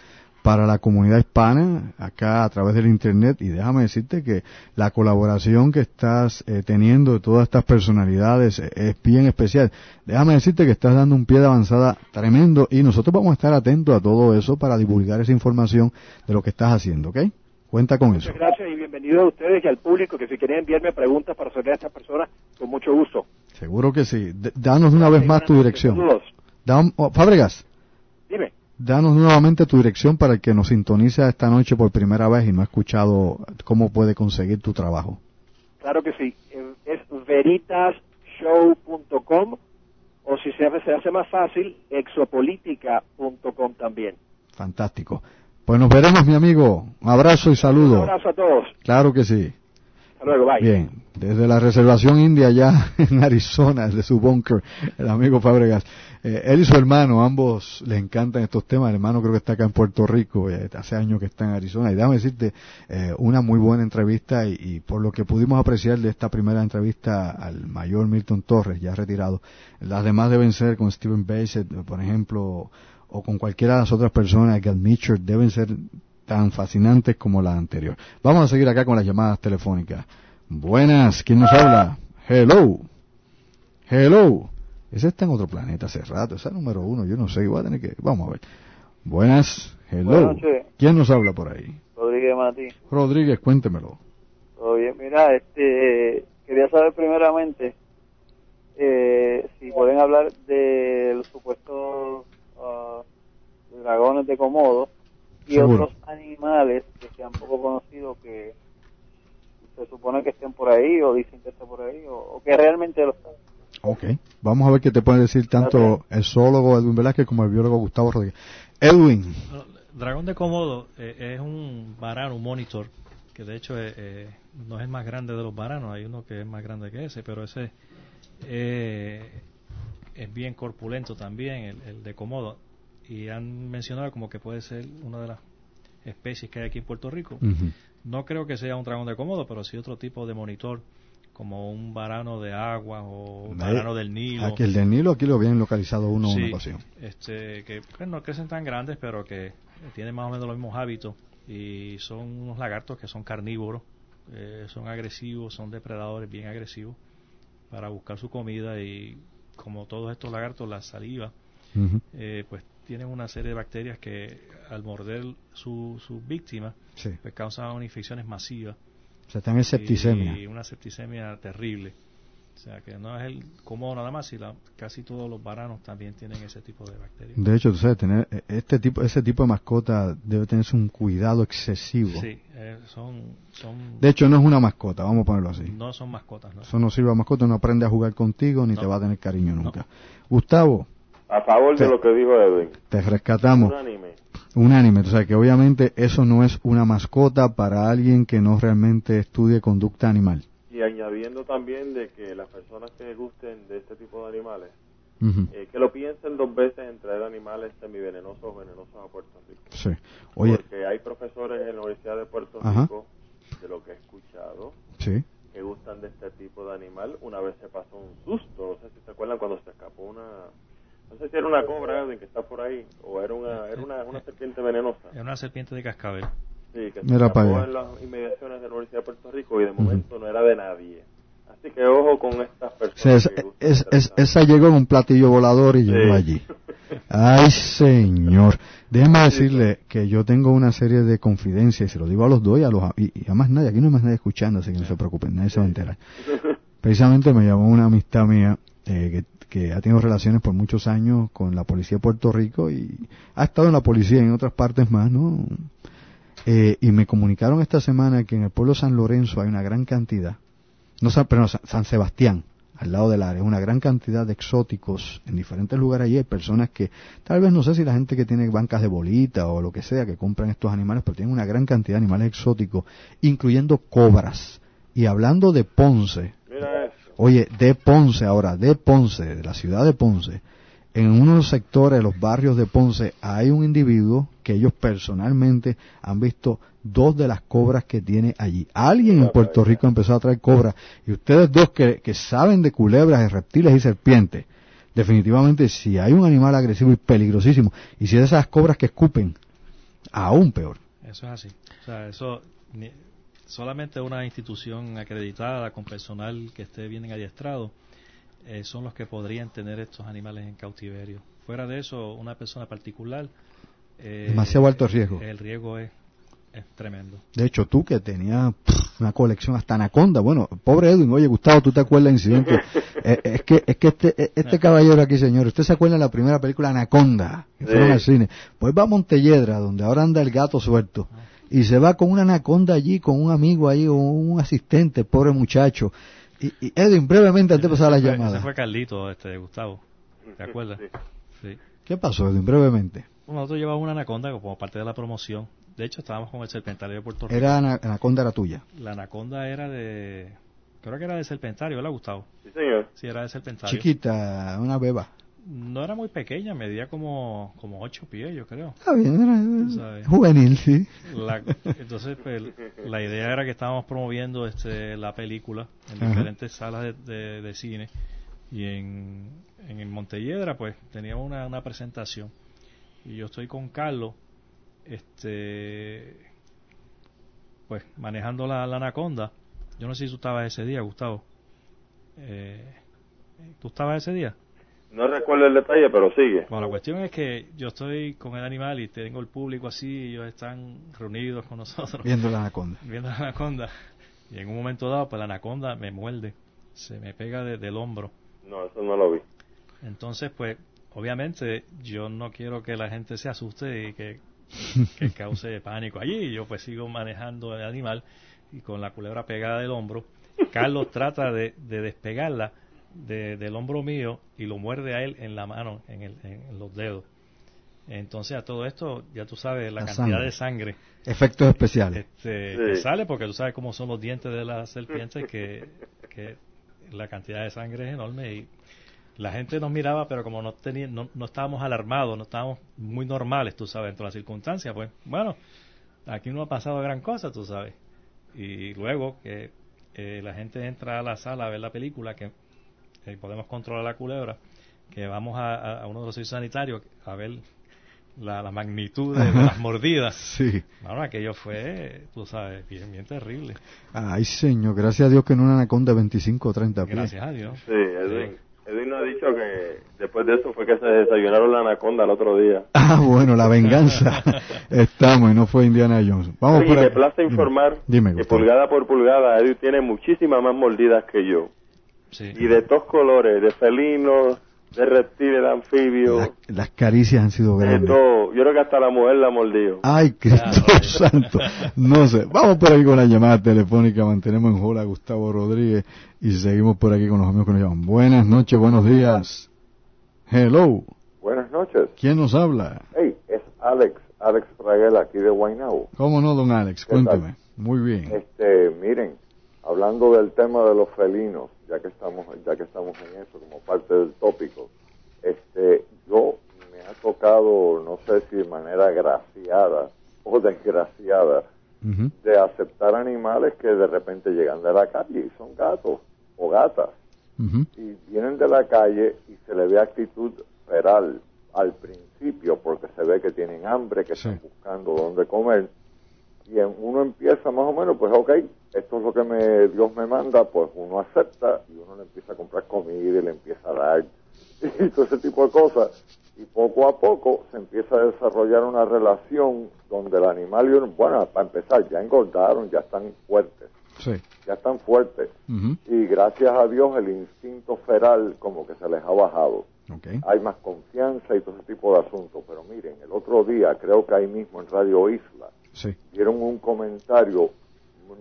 para la comunidad hispana acá a través del Internet y déjame decirte que la colaboración que estás eh, teniendo de todas estas personalidades eh, es bien especial. Déjame decirte que estás dando un pie de avanzada tremendo y nosotros vamos a estar atentos a todo eso para divulgar esa información de lo que estás haciendo, ¿ok? Cuenta con eso. Muchas gracias y bienvenidos a ustedes y al público que si quieren enviarme preguntas para hacerle a estas personas, con mucho gusto. Seguro que sí. D- danos una vez más tu dirección. Saludos. Oh, Fábregas. Dime. Danos nuevamente tu dirección para el que nos sintoniza esta noche por primera vez y no ha escuchado cómo puede conseguir tu trabajo. Claro que sí. Es veritashow.com o si se hace, se hace más fácil, exopolítica.com también. Fantástico. Pues nos veremos, mi amigo. Un abrazo y Un saludo. abrazo a todos. Claro que sí. Bien. Desde la reservación india allá en Arizona, desde su bunker, el amigo Fábregas. Eh, él y su hermano, ambos les encantan estos temas. El hermano creo que está acá en Puerto Rico, eh, hace años que está en Arizona. Y déjame decirte, eh, una muy buena entrevista y, y por lo que pudimos apreciar de esta primera entrevista al mayor Milton Torres, ya retirado, las demás deben ser con Steven Bassett, por ejemplo, o con cualquiera de las otras personas, Gal Mitchell, deben ser tan fascinantes como la anterior. Vamos a seguir acá con las llamadas telefónicas. Buenas, ¿quién nos habla? Hello. Hello. Ese está en otro planeta hace rato, ese es el número uno, yo no sé, voy a tener que... Vamos a ver. Buenas, hello. Buenas noches. ¿Quién nos habla por ahí? Rodríguez Mati. Rodríguez, cuéntemelo. Bien. Mira, este, quería saber primeramente eh, si pueden hablar de los supuestos ah, dragones de Komodo y Seguro. otros animales que sean poco conocidos que se supone que estén por ahí o dicen que estén por ahí o, o que realmente lo están. Ok. Vamos a ver qué te puede decir tanto el zoólogo Edwin Velázquez como el biólogo Gustavo Rodríguez. Edwin, Dragón de Komodo eh, es un varano, un monitor, que de hecho eh, eh, no es el más grande de los varanos, hay uno que es más grande que ese, pero ese eh, es bien corpulento también, el, el de Komodo, y han mencionado como que puede ser una de las especies que hay aquí en Puerto Rico. No creo que sea un dragón de Komodo, pero sí otro tipo de monitor, como un varano de agua o un varano del Nilo. Aquí el del Nilo, aquí lo habían localizado uno en Sí, una ocasión. este, que pues, no crecen tan grandes, pero que tienen más o menos los mismos hábitos y son unos lagartos que son carnívoros, eh, son agresivos, son depredadores bien agresivos para buscar su comida y como todos estos lagartos, la saliva, eh, pues tienen una serie de bacterias que al morder su, su víctima, Sí. pues causan infecciones masivas O sea, están en septicemia. y una septicemia terrible. O sea, que no es el cómodo nada más, sino casi todos los varanos también tienen ese tipo de bacterias. De hecho, tú sabes, tener eh, este tipo, ese tipo de mascota debe tenerse un cuidado excesivo. Sí, eh, son, son De hecho, no es una mascota, vamos a ponerlo así. no son mascotas, ¿no? Eso no sirve a mascota, no aprende a jugar contigo ni No. te va a tener cariño nunca. Gustavo, A favor de lo que dijo Edwin. te rescatamos. Unánime. Unánime, o sea que obviamente eso no es una mascota para alguien que no realmente estudie conducta animal. Y añadiendo también de que las personas que gusten de este tipo de animales eh, que lo piensen dos veces en traer animales semivenenosos o venenosos a Puerto Rico. Sí. Oye. Porque hay profesores en la Universidad de Puerto Rico, de lo que he escuchado, sí. que gustan de este tipo de animal. Una vez se pasó un susto, no sé si se acuerdan cuando se escapó una no sé si era una cobra que está por ahí o era una, era una, una serpiente venenosa. Era una serpiente de cascabel. Sí, que se escapó en las inmediaciones de la Universidad de Puerto Rico y de momento no era de nadie. Así que ojo con estas personas. esa llegó en un platillo volador y llegó allí. Ay, señor. Déjame decirle que yo tengo una serie de confidencias, y se lo digo a los dos y a, los, y, a más nadie. Aquí no hay más nadie escuchando, así que no se preocupen, nadie se va a enterar. Precisamente me llamó una amistad mía eh, que, que ha tenido relaciones por muchos años con la policía de Puerto Rico y ha estado en la policía en otras partes más, ¿no? Eh, y me comunicaron esta semana que en el pueblo San Lorenzo hay una gran cantidad no pero San Sebastián, al lado del área, una gran cantidad de exóticos en diferentes lugares allí. Hay personas que, tal vez no sé si la gente que tiene bancas de bolita o lo que sea, que compran estos animales, pero tienen una gran cantidad de animales exóticos, incluyendo cobras. Y hablando de Ponce, oye, de Ponce ahora, de Ponce, de la ciudad de Ponce, en uno de los sectores de los barrios de Ponce hay un individuo que ellos personalmente han visto dos de las cobras que tiene allí. Alguien en Puerto Rico empezó a traer cobras y ustedes dos que, saben de culebras, de reptiles y serpientes, definitivamente si hay un animal agresivo y peligrosísimo y si es esas cobras que escupen, aún peor. Eso es así. O sea, eso solamente una institución acreditada con personal que esté bien adiestrado eh, son los que podrían tener estos animales en cautiverio. Fuera de eso, una persona particular... Eh, Demasiado alto riesgo. El riesgo es, tremendo. De hecho, tú que tenías una colección hasta anaconda, bueno, pobre Edwin, oye Gustavo, ¿tú te acuerdas del incidente? Eh, es que, es que este, este caballero aquí, señor, ¿usted se acuerda de la primera película Anaconda? Que fueron al cine. Pues va a Montelledra, donde ahora anda el gato suelto y se va con una anaconda allí, con un amigo ahí, o un asistente, pobre muchacho. Y, Edwin, brevemente antes de pasar a la llamada. Ese fue Carlito, este, Gustavo. ¿Te acuerdas? Sí. ¿Qué pasó, Edwin, brevemente? Bueno, nosotros llevamos una anaconda como parte de la promoción. De hecho, estábamos con el serpentario de Puerto Rico. ¿Era anaconda era tuya? La anaconda era de... Creo que era de serpentario, ¿verdad, Gustavo? Sí, señor. Sí, era de serpentario. Chiquita, una beba no era muy pequeña, medía como, como 8 pies, yo creo. Está bien, era juvenil, sí. entonces, pues, la idea era que estábamos promoviendo este, la película en diferentes salas de, de, cine y en, en Montelledra, pues, teníamos una, una presentación. Y yo estoy con Carlos, este, pues, manejando la, la anaconda. Yo no sé si tú estabas ese día, Gustavo. Eh, ¿Tú estabas ese día? No recuerdo el detalle, pero sigue. Bueno, la cuestión es que yo estoy con el animal y tengo el público así, y ellos están reunidos con nosotros. Viendo la anaconda. Viendo la anaconda. Y en un momento dado, pues la anaconda me muerde, se me pega del hombro. No, eso no lo vi. Entonces, pues, obviamente, yo no quiero que la gente se asuste y que, que cause pánico allí. Yo pues sigo manejando el animal y con la culebra pegada del hombro. Carlos trata de, de despegarla del hombro mío y lo muerde a él en la mano, en, el, en los dedos. Entonces a todo esto, ya tú sabes, la, cantidad de sangre. Efectos especiales. Este, sale porque tú sabes cómo son los dientes de la serpiente, que, que la cantidad de sangre es enorme y la gente nos miraba, pero como no, tenía, no, no estábamos alarmados, no estábamos muy normales, tú sabes, dentro de las circunstancias, pues bueno, aquí no ha pasado gran cosa, tú sabes. Y luego que eh, la gente entra a la sala a ver la película, que que podemos controlar la culebra, que vamos a, uno de los servicios sanitarios a ver la, magnitud de, las mordidas. Sí. Bueno, aquello fue, tú sabes, bien, bien terrible. Ay, señor, gracias a Dios que no una anaconda de 25 o 30 pies. Gracias a Dios. Sí, Edwin. Edwin nos ha dicho que después de eso fue que se desayunaron la anaconda el otro día. Ah, bueno, la venganza. Estamos, y no fue Indiana Jones. Vamos por me place informar Dime, que pulgada por pulgada Edwin tiene muchísimas más mordidas que yo. Y de todos colores, de felinos, de reptiles, de anfibios. las caricias han sido grandes. De todo. Yo creo que hasta la mujer la mordió. Ay, Cristo Santo. No sé. Vamos por aquí con la llamada telefónica. Mantenemos en jola a Gustavo Rodríguez y seguimos por aquí con los amigos que nos llaman. Buenas noches, buenos días. Hello. Buenas noches. ¿Quién nos habla? Hey, es Alex, Alex Fraguela, aquí de Guaynabo. ¿Cómo no, don Alex? Cuénteme. Muy bien. Este, miren, hablando del tema de los felinos, ya que estamos ya que estamos en eso como parte del tópico este, yo me ha tocado, no sé si de manera graciada o desgraciada, de aceptar animales que de repente llegan de la calle y son gatos o gatas. Y vienen de la calle y se le ve actitud feral al principio porque se ve que tienen hambre, que están buscando dónde comer. Y uno empieza más o menos, pues ok, esto es lo que me, Dios me manda, pues uno acepta y uno le empieza a comprar comida y le empieza a dar y todo ese tipo de cosas. Y poco a poco se empieza a desarrollar una relación donde el animal y uno, bueno, para empezar, ya engordaron, ya están fuertes. Ya están fuertes. Y gracias a Dios el instinto feral como que se les ha bajado. Hay más confianza y todo ese tipo de asuntos. Pero miren, el otro día, creo que ahí mismo en Radio Isla, dieron un comentario,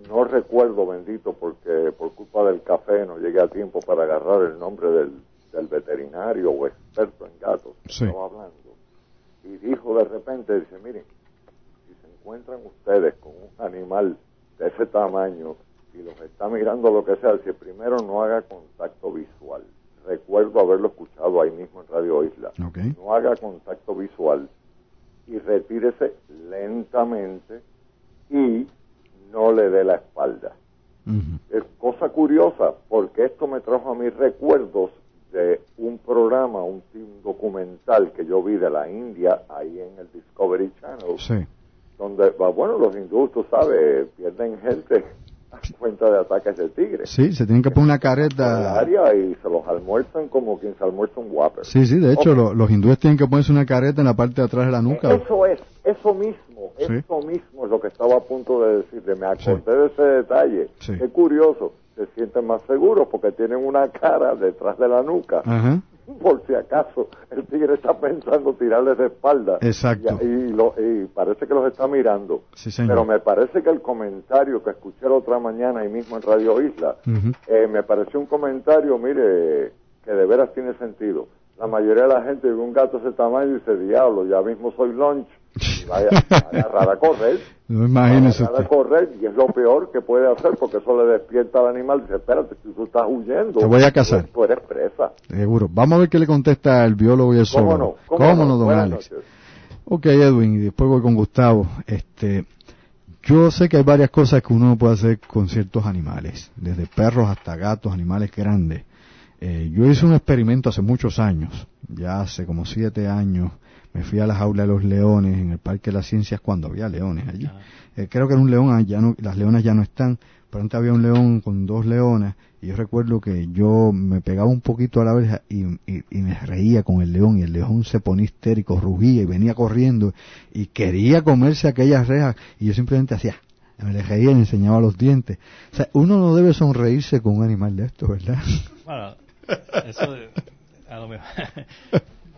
no recuerdo bendito porque por culpa del café no llegué a tiempo para agarrar el nombre del, del veterinario o experto en gatos estaba hablando. Y dijo de repente, dice, miren, si se encuentran ustedes con un animal de ese tamaño y los está mirando lo que sea, si primero no haga contacto visual. Recuerdo haberlo escuchado ahí mismo en Radio Isla. No haga contacto visual y retírese lentamente y no le dé la espalda. Es cosa curiosa porque esto me trajo a mis recuerdos de un programa, un, documental que yo vi de la India ahí en el Discovery Channel, donde, bueno, los hindúes, tú sabes, pierden gente cuenta de ataques de tigres. Sí, se tienen que poner una careta. y se los almuerzan como quien se almuerza un whopper. Sí, sí, de hecho, los hindúes tienen que ponerse una careta en la parte de atrás de la nuca. Eso es, eso mismo, eso mismo es lo que estaba a punto de decirle. Me acordé de ese detalle. Qué curioso se sienten más seguros porque tienen una cara detrás de la nuca. Por si acaso el tigre está pensando tirarles de espalda. Exacto. Y, lo, y parece que los está mirando. Pero me parece que el comentario que escuché la otra mañana ahí mismo en Radio Isla, eh, me pareció un comentario, mire, que de veras tiene sentido. La mayoría de la gente ve un gato de ese tamaño y dice, diablo, ya mismo soy lunch y vaya, a agarrar a correr. No imagínese a correr y es lo peor que puede hacer porque eso le despierta al animal. Dice, espérate, tú estás huyendo. Te voy a cazar. Tú eres presa. Seguro. Vamos a ver qué le contesta el biólogo y el ¿Cómo no? ¿Cómo, no, don Alex? Ok, Edwin, y después voy con Gustavo. Este, yo sé que hay varias cosas que uno puede hacer con ciertos animales, desde perros hasta gatos, animales grandes. Eh, yo hice un experimento hace muchos años, ya hace como siete años, me fui a la jaula de los leones en el Parque de las Ciencias cuando había leones allí. Eh, creo que era un león, ah, ya no, las leonas ya no están, pero antes había un león con dos leonas y yo recuerdo que yo me pegaba un poquito a la verja y, me reía con el león y el león se ponía histérico, rugía y venía corriendo y quería comerse aquellas rejas y yo simplemente hacía me le reía y le enseñaba los dientes. O sea, uno no debe sonreírse con un animal de esto, ¿verdad? Bueno, eso a lo mejor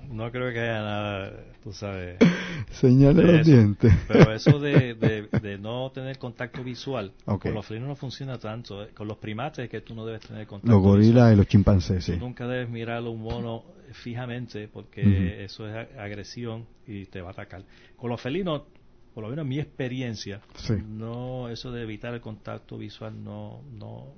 no creo que haya nada, tú sabes. Señale los dientes. Pero eso de, de, no tener contacto visual, con los felinos no funciona tanto. Eh, con los primates es que tú no debes tener contacto Los gorilas y los chimpancés, sí. Tú nunca debes mirar a un mono fijamente porque eso es agresión y te va a atacar. Con los felinos, por lo menos en mi experiencia, no eso de evitar el contacto visual no no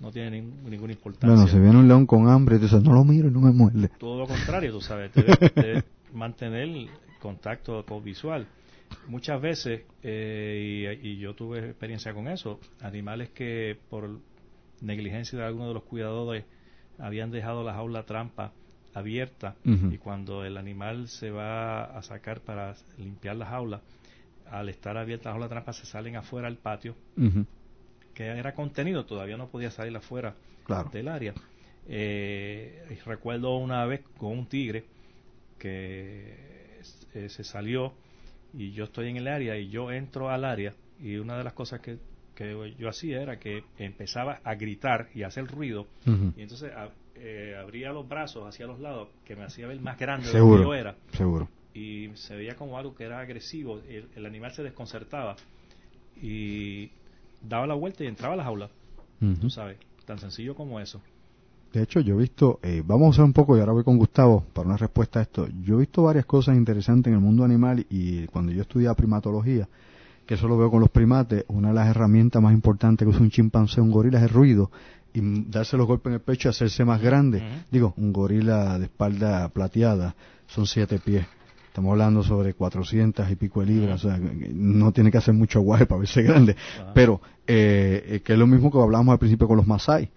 no tiene ninguna importancia. Bueno, si viene un león con hambre, tú dices, no lo miro y no me muerde. Todo lo contrario, tú sabes, debes, mantener contacto visual. Muchas veces, eh, y, yo tuve experiencia con eso, animales que por negligencia de alguno de los cuidadores habían dejado la jaula trampa abierta y cuando el animal se va a sacar para limpiar la jaula, al estar abierta la jaula trampa se salen afuera al patio que era contenido, todavía no podía salir afuera del área. Eh, recuerdo una vez con un tigre que eh, se salió y yo estoy en el área y yo entro al área y una de las cosas que, que yo hacía era que empezaba a gritar y a hacer ruido y entonces eh, abría los brazos hacia los lados que me hacía ver más grande de lo que yo era. Seguro. Y se veía como algo que era agresivo, el, el animal se desconcertaba y daba la vuelta y entraba a la jaula. Tú sabes, tan sencillo como eso. De hecho, yo he visto, eh, vamos a usar un poco, y ahora voy con Gustavo para una respuesta a esto. Yo he visto varias cosas interesantes en el mundo animal y cuando yo estudiaba primatología, que eso lo veo con los primates, una de las herramientas más importantes que usa un chimpancé, un gorila, es el ruido y darse los golpes en el pecho y hacerse más grande. Digo, un gorila de espalda plateada son siete pies. Estamos hablando sobre 400 y pico de libras, o sea, no tiene que hacer mucho aguaje para verse grande. Pero, eh, que es lo mismo que hablamos al principio con los Masai.